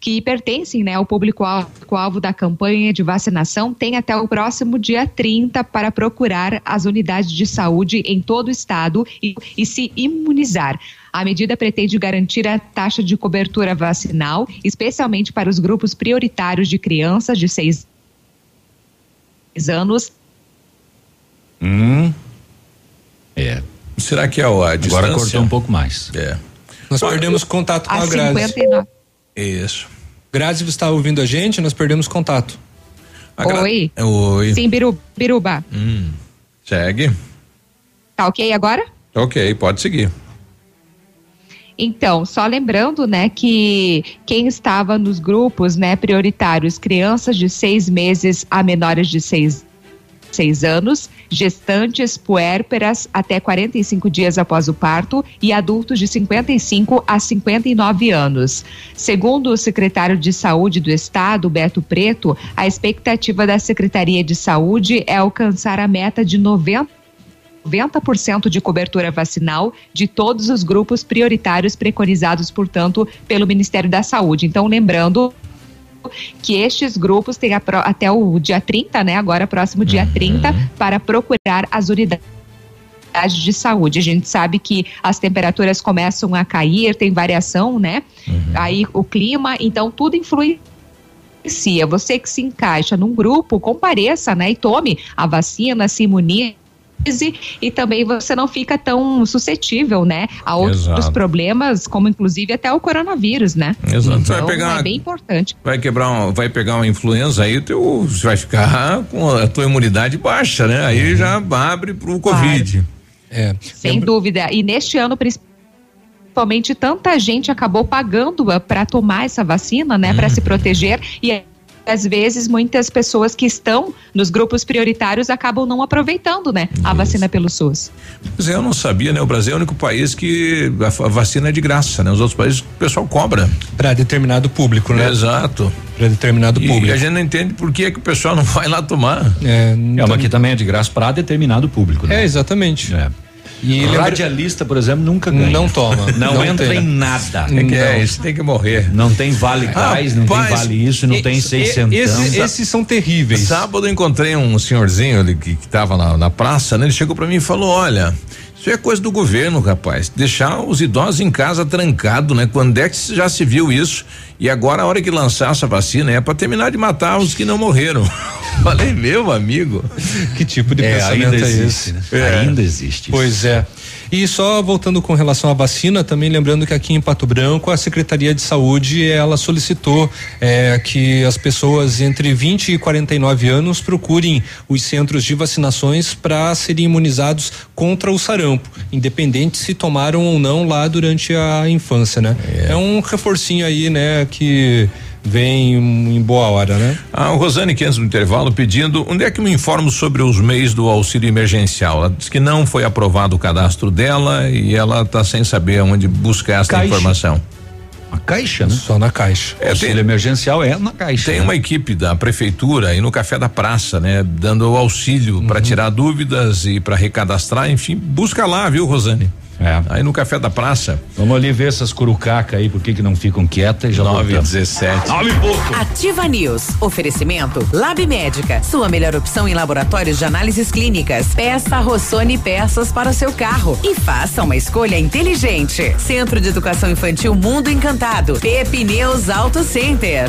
que pertencem né, ao público-alvo da campanha de vacinação têm até o próximo dia 30 para procurar as unidades de saúde em todo o estado e, e se imunizar. A medida pretende garantir a taxa de cobertura vacinal, especialmente para os grupos prioritários de crianças de seis anos. Hum. É. Será que é a distância? Agora cortou um pouco mais. É. Nós perdemos contato com a, a Grazi. 59. Isso. Grazi, está ouvindo a gente? Nós perdemos contato. Gra... Oi. Oi. Sim, Biru, Biruba. Hum. Segue. Tá ok agora? Ok, pode seguir. Então, só lembrando, né, que quem estava nos grupos, né, prioritários, crianças de seis meses a menores de seis seis anos, gestantes puérperas até 45 dias após o parto e adultos de 55 a 59 anos. Segundo o secretário de Saúde do Estado, Beto Preto, a expectativa da Secretaria de Saúde é alcançar a meta de 90 90% de cobertura vacinal de todos os grupos prioritários preconizados, portanto, pelo Ministério da Saúde. Então, lembrando que estes grupos têm até o dia 30, né? Agora, próximo dia uhum. 30, para procurar as unidades de saúde. A gente sabe que as temperaturas começam a cair, tem variação, né? Uhum. Aí o clima, então tudo influi você que se encaixa num grupo, compareça, né, e tome a vacina, se imunize e também você não fica tão suscetível, né, a outros Exato. problemas, como inclusive até o coronavírus, né? Exato. Então, vai pegar, é bem importante. Vai quebrar, uma, vai pegar uma influenza aí, teu, você vai ficar com a tua imunidade baixa, né? Aí uhum. já abre pro Covid. Claro. É. Sem Lembra... dúvida. E neste ano, principalmente, tanta gente acabou pagando para tomar essa vacina, né, para se uhum. proteger e às vezes muitas pessoas que estão nos grupos prioritários acabam não aproveitando, né, a vacina pelo SUS. Pois é, eu não sabia, né? O Brasil é o único país que a vacina é de graça, né? Os outros países o pessoal cobra. Para determinado público, né? Exato. Para determinado e público. E a gente não entende por que, que o pessoal não vai lá tomar. É, é mas aqui também é de graça para determinado público, né? É, exatamente. É. E radialista, por exemplo, nunca ganha. Não toma. Não, não entra tem. em nada. É, que é isso tem que morrer. Não tem vale gás, ah, não tem vale isso, não tem seiscentão. Esse, esses são terríveis. Sábado eu encontrei um senhorzinho ali que, que tava na, na praça, né? Ele chegou para mim e falou: olha. Isso é coisa do governo, rapaz. Deixar os idosos em casa trancado, né? Quando é que já se viu isso? E agora a hora que lançar essa vacina é para terminar de matar os que não morreram. Falei, meu amigo. Que tipo de é, pensamento ainda é existe, esse? Né? É. Ainda existe. Pois é. E só voltando com relação à vacina, também lembrando que aqui em Pato Branco a Secretaria de Saúde ela solicitou é, que as pessoas entre 20 e 49 anos procurem os centros de vacinações para serem imunizados contra o sarampo, independente se tomaram ou não lá durante a infância, né? É, é um reforcinho aí, né, que vem em boa hora, né? A Rosane que antes do intervalo pedindo onde é que me informo sobre os meios do auxílio emergencial. Ela diz que não foi aprovado o cadastro dela e ela está sem saber onde buscar essa Caixa. informação. A caixa, né? Só na caixa. É, auxílio tem, emergencial é na caixa. Tem né? uma equipe da prefeitura e no café da praça, né? Dando auxílio uhum. para tirar dúvidas e para recadastrar, enfim, busca lá, viu, Rosane? É. Aí no café da praça. Vamos ali ver essas curucacas aí, por que que não ficam quietas já 9 e 17. 9 e pouco. Ativa News. Oferecimento Lab Médica. Sua melhor opção em laboratórios de análises clínicas. Peça Rossoni peças para o seu carro e faça uma escolha inteligente. Centro de Educação Infantil Mundo Encantado. Pepineus Auto Center.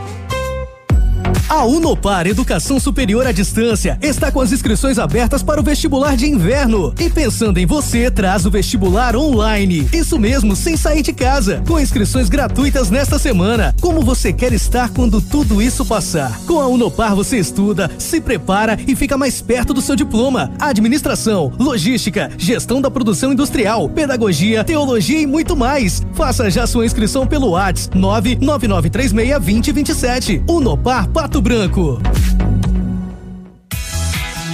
A Unopar Educação Superior à Distância está com as inscrições abertas para o vestibular de inverno. E pensando em você, traz o vestibular online. Isso mesmo, sem sair de casa. Com inscrições gratuitas nesta semana. Como você quer estar quando tudo isso passar? Com a Unopar você estuda, se prepara e fica mais perto do seu diploma. Administração, logística, gestão da produção industrial, pedagogia, teologia e muito mais. Faça já sua inscrição pelo WhatsApp 999362027. Unopar Pato Branco.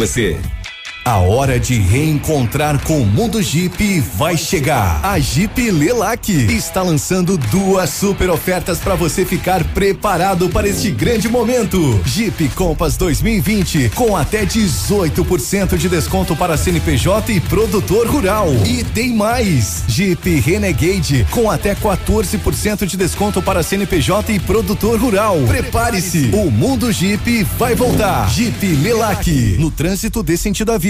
você. A hora de reencontrar com o mundo Jeep vai chegar. A Jeep Lelac está lançando duas super ofertas para você ficar preparado para este grande momento. Jeep Compass 2020 com até 18% de desconto para CNPJ e produtor rural. E tem mais. Jeep Renegade com até 14% de desconto para CNPJ e produtor rural. Prepare-se. O mundo Jeep vai voltar. Jeep Lelac no trânsito desse sentido à vida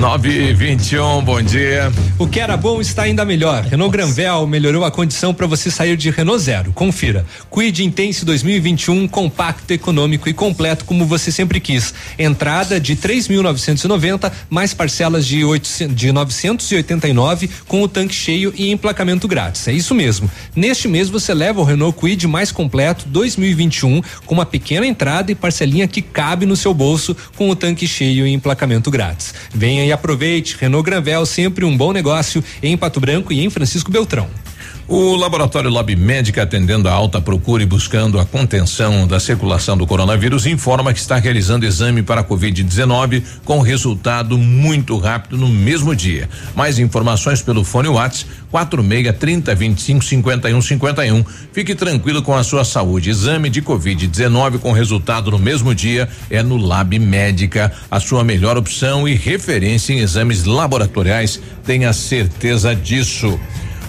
9 e 21 bom dia. O que era bom está ainda melhor. Renault Granvel melhorou a condição para você sair de Renault Zero. Confira. Quid Intense 2021 compacto, econômico e completo como você sempre quis. Entrada de 3.990 mais parcelas de 800, de 989 com o tanque cheio e emplacamento grátis. É isso mesmo. Neste mês você leva o Renault Quid mais completo 2021 com uma pequena entrada e parcelinha que cabe no seu bolso com o tanque cheio e emplacamento grátis. Venha e aproveite. Renault Granvel, sempre um bom negócio em Pato Branco e em Francisco Beltrão. O Laboratório Lab Médica, atendendo a alta procura e buscando a contenção da circulação do coronavírus, informa que está realizando exame para Covid-19 com resultado muito rápido no mesmo dia. Mais informações pelo fone WhatsApp 46 30 25 51 51. Fique tranquilo com a sua saúde. Exame de Covid-19 com resultado no mesmo dia é no Lab Médica, a sua melhor opção e referência em exames laboratoriais. Tenha certeza disso.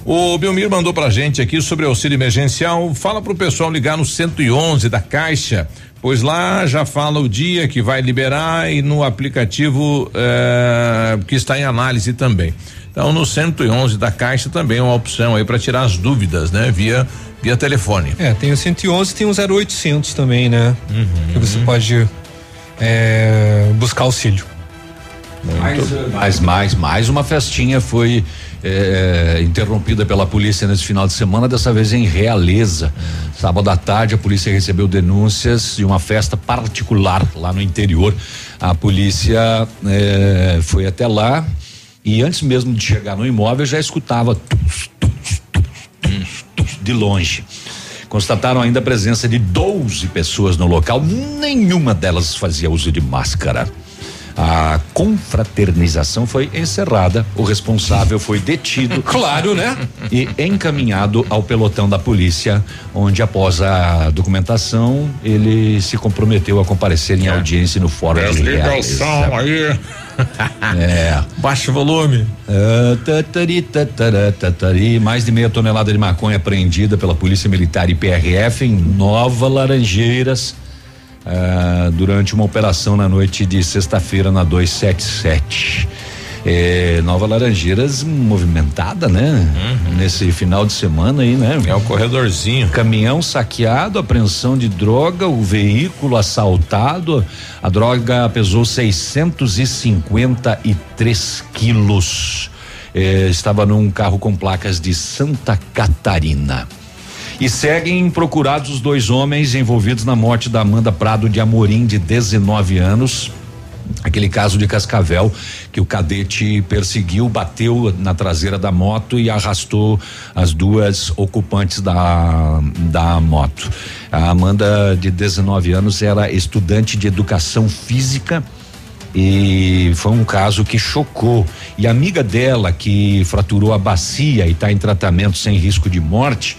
O Belmir mandou pra gente aqui sobre auxílio emergencial. Fala pro pessoal ligar no 111 da Caixa, pois lá já fala o dia que vai liberar e no aplicativo eh, que está em análise também. Então no 111 da Caixa também é uma opção aí para tirar as dúvidas, né? Via via telefone. É, tem o 111 tem o 0800 também, né? Uhum. Que você pode é, buscar auxílio. Mais, mais, mais, mais uma festinha foi é, interrompida pela polícia nesse final de semana, dessa vez em Realeza. Sábado à tarde, a polícia recebeu denúncias de uma festa particular lá no interior. A polícia é, foi até lá e antes mesmo de chegar no imóvel já escutava de longe. Constataram ainda a presença de 12 pessoas no local, nenhuma delas fazia uso de máscara. A confraternização foi encerrada, o responsável foi detido. claro, né? E encaminhado ao pelotão da polícia, onde após a documentação ele se comprometeu a comparecer em é. audiência no fórum de Desliga o som aí. é. Baixo volume. Uh, tatari, tatara, tatari, mais de meia tonelada de maconha apreendida pela Polícia Militar e PRF em Nova Laranjeiras. Uh, durante uma operação na noite de sexta-feira na 277. É, Nova Laranjeiras movimentada, né? Uhum. Nesse final de semana aí, né? É o corredorzinho. Caminhão saqueado, apreensão de droga, o veículo assaltado. A droga pesou 653 quilos. É, estava num carro com placas de Santa Catarina. E seguem procurados os dois homens envolvidos na morte da Amanda Prado de Amorim, de 19 anos. Aquele caso de Cascavel que o cadete perseguiu, bateu na traseira da moto e arrastou as duas ocupantes da, da moto. A Amanda, de 19 anos, era estudante de educação física e foi um caso que chocou. E a amiga dela, que fraturou a bacia e está em tratamento sem risco de morte,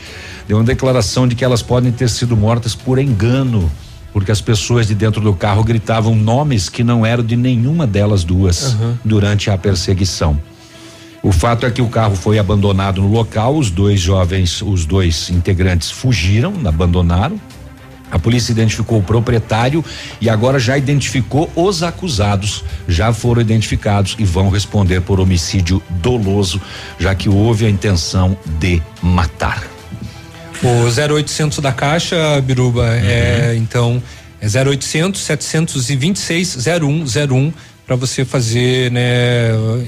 deu uma declaração de que elas podem ter sido mortas por engano, porque as pessoas de dentro do carro gritavam nomes que não eram de nenhuma delas duas uhum. durante a perseguição. O fato é que o carro foi abandonado no local, os dois jovens, os dois integrantes fugiram, abandonaram. A polícia identificou o proprietário e agora já identificou os acusados. Já foram identificados e vão responder por homicídio doloso, já que houve a intenção de matar. O 0800 da Caixa, Biruba, uhum. é então é 0800 726 0101 para você fazer né,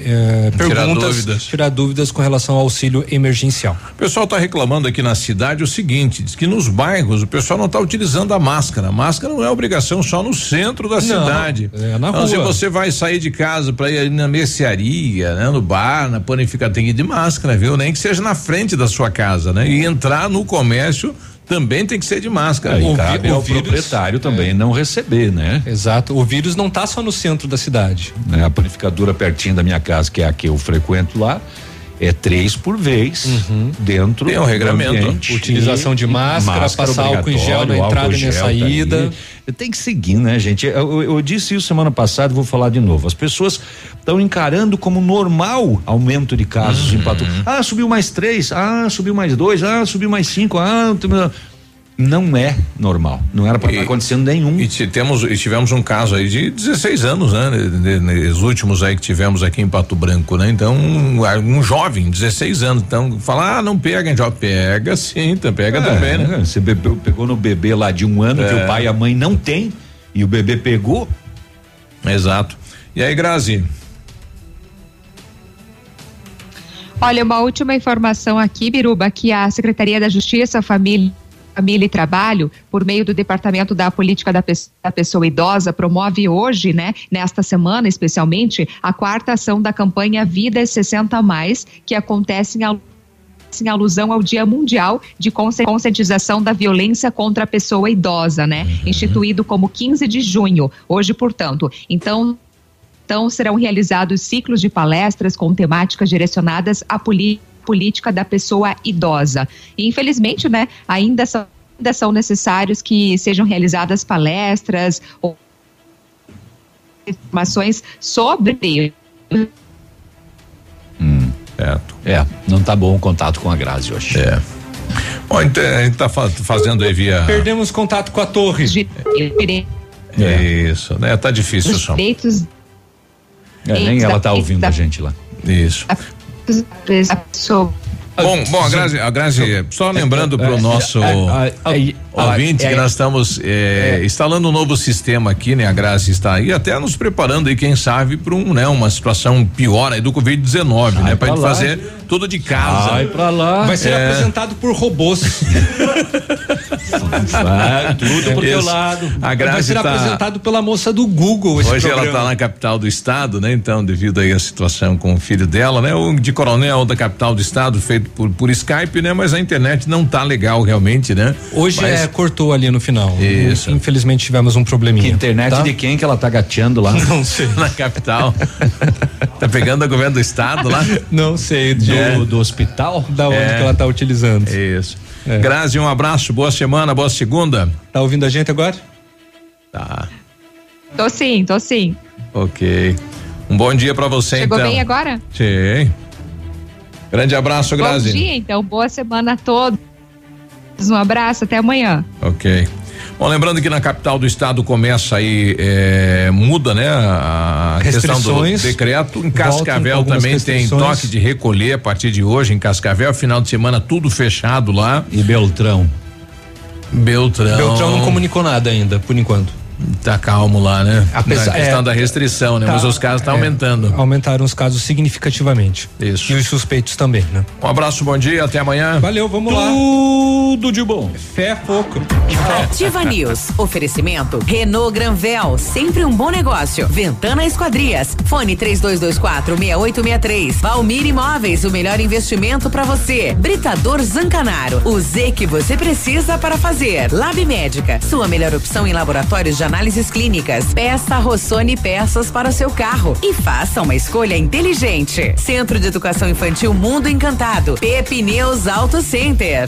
é, tirar perguntas, dúvidas. tirar dúvidas com relação ao auxílio emergencial. O pessoal está reclamando aqui na cidade o seguinte, diz que nos bairros o pessoal não está utilizando a máscara. A máscara não é obrigação só no centro da não, cidade. É na então, rua. se você vai sair de casa para ir na mercearia, né, no bar, na panificadora, tem que ir de máscara, viu? Nem que seja na frente da sua casa, né? E entrar no comércio também tem que ser de máscara. É, cabe o ao vírus, proprietário também é. não receber, né? Exato. O vírus não está só no centro da cidade. É, a panificadora pertinho da minha casa, que é a que eu frequento lá, é três por vez uhum. dentro Tem um regramento. Utilização de máscara, máscara passar álcool em gel na entrada e na saída. Tá Tem que seguir, né, gente? Eu, eu, disse isso semana passada, vou falar de novo. As pessoas estão encarando como normal aumento de casos uhum. em Pato. Ah, subiu mais três. Ah, subiu mais dois. Ah, subiu mais cinco. Ah, não é normal. Não era para estar tá acontecendo nenhum. E temos e tivemos um caso aí de 16 anos, né? Os últimos aí que tivemos aqui em Pato Branco, né? Então, um, um jovem, 16 anos, então, falar, ah, não pega, já pega sim, então pega é, também, né? Você bebeu, pegou no bebê lá de um ano é. que o pai e a mãe não tem e o bebê pegou. Exato. E aí, Grazi? Olha, uma última informação aqui, Biruba, que a Secretaria da Justiça, Família Família e Trabalho, por meio do Departamento da Política da, da Pessoa Idosa, promove hoje, né, nesta semana especialmente, a quarta ação da campanha Vida 60 Mais, que acontece em em alusão ao Dia Mundial de Conscientização da Violência contra a Pessoa Idosa, né? Uhum. Instituído como 15 de junho, hoje, portanto. Então, então serão realizados ciclos de palestras com temáticas direcionadas à política política da pessoa idosa. E, infelizmente, né, ainda são, ainda são necessários que sejam realizadas palestras ou informações sobre hum, certo. É, não está bom o contato com a Grazi hoje. É. Bom, então, a gente está fazendo aí via. Perdemos contato com a torre. É. Isso, né? Tá difícil o som. Direitos é, nem ela tá ouvindo a gente lá. Isso. Bom, bom, a Grazi, a Grazi só lembrando para o nosso ouvinte que nós estamos é, instalando um novo sistema aqui, né? A Grazi está aí até nos preparando aí, quem sabe, para um, né, uma situação pior aí do Covid-19, né? Para gente fazer tudo de casa. Vai para lá. Vai ser é. apresentado por robôs. Vai, tudo pro teu lado. A Grazi Vai ser tá- apresentado pela moça do Google esse Hoje ela programa. está na capital do estado, né? Então, devido aí à situação com o filho dela, né? O de coronel da capital do estado, feito por, por Skype, né? Mas a internet não tá legal realmente, né? Hoje Mas- é, cortou ali no final. Isso. Infelizmente tivemos um probleminha. Que internet tá? de quem que ela tá gateando lá? Não sei. na capital. tá pegando o governo do estado lá? Não sei. Do, É. do hospital? Da onde É. que ela tá utilizando. Isso. É. Grazi, um abraço, boa semana, boa segunda. Tá ouvindo a gente agora? Tá, Tô sim, tô sim. ok. Um bom dia pra você, Chegou então. bem agora? Sim. Grande abraço, Grazi. Bom dia, então. Boa semana a todos. Um abraço, até amanhã. Ok. Bom, lembrando que na capital do estado começa aí, é, muda, né? A questão do Restrições. decreto. Em Cascavel também tem toque de recolher a partir de hoje em Cascavel, final de semana tudo fechado lá. E Beltrão? Beltrão. Beltrão não comunicou nada ainda, por enquanto. Tá calmo lá, né? Apesar- na questão é, da restrição, né? tá, Mas os casos estão é, aumentando. Aumentaram os casos significativamente. Isso. E os suspeitos também, né? Um abraço, bom dia, até amanhã. Valeu, vamos lá. Tudo de bom. Fé é pouco. Ativa News. Oferecimento. Renault Granvel. Sempre um bom negócio. Ventana Esquadrias. Fone 3224 6863. Valmir Imóveis. O melhor investimento para você. Britador Zancanaro. O Z que você precisa para fazer. Lab Médica. Sua melhor opção em laboratórios de análises clínicas. Peça Rossoni peças para o seu carro. E faça uma escolha inteligente. Centro de Educação Infantil Mundo Encantado. Pepineus Auto Center.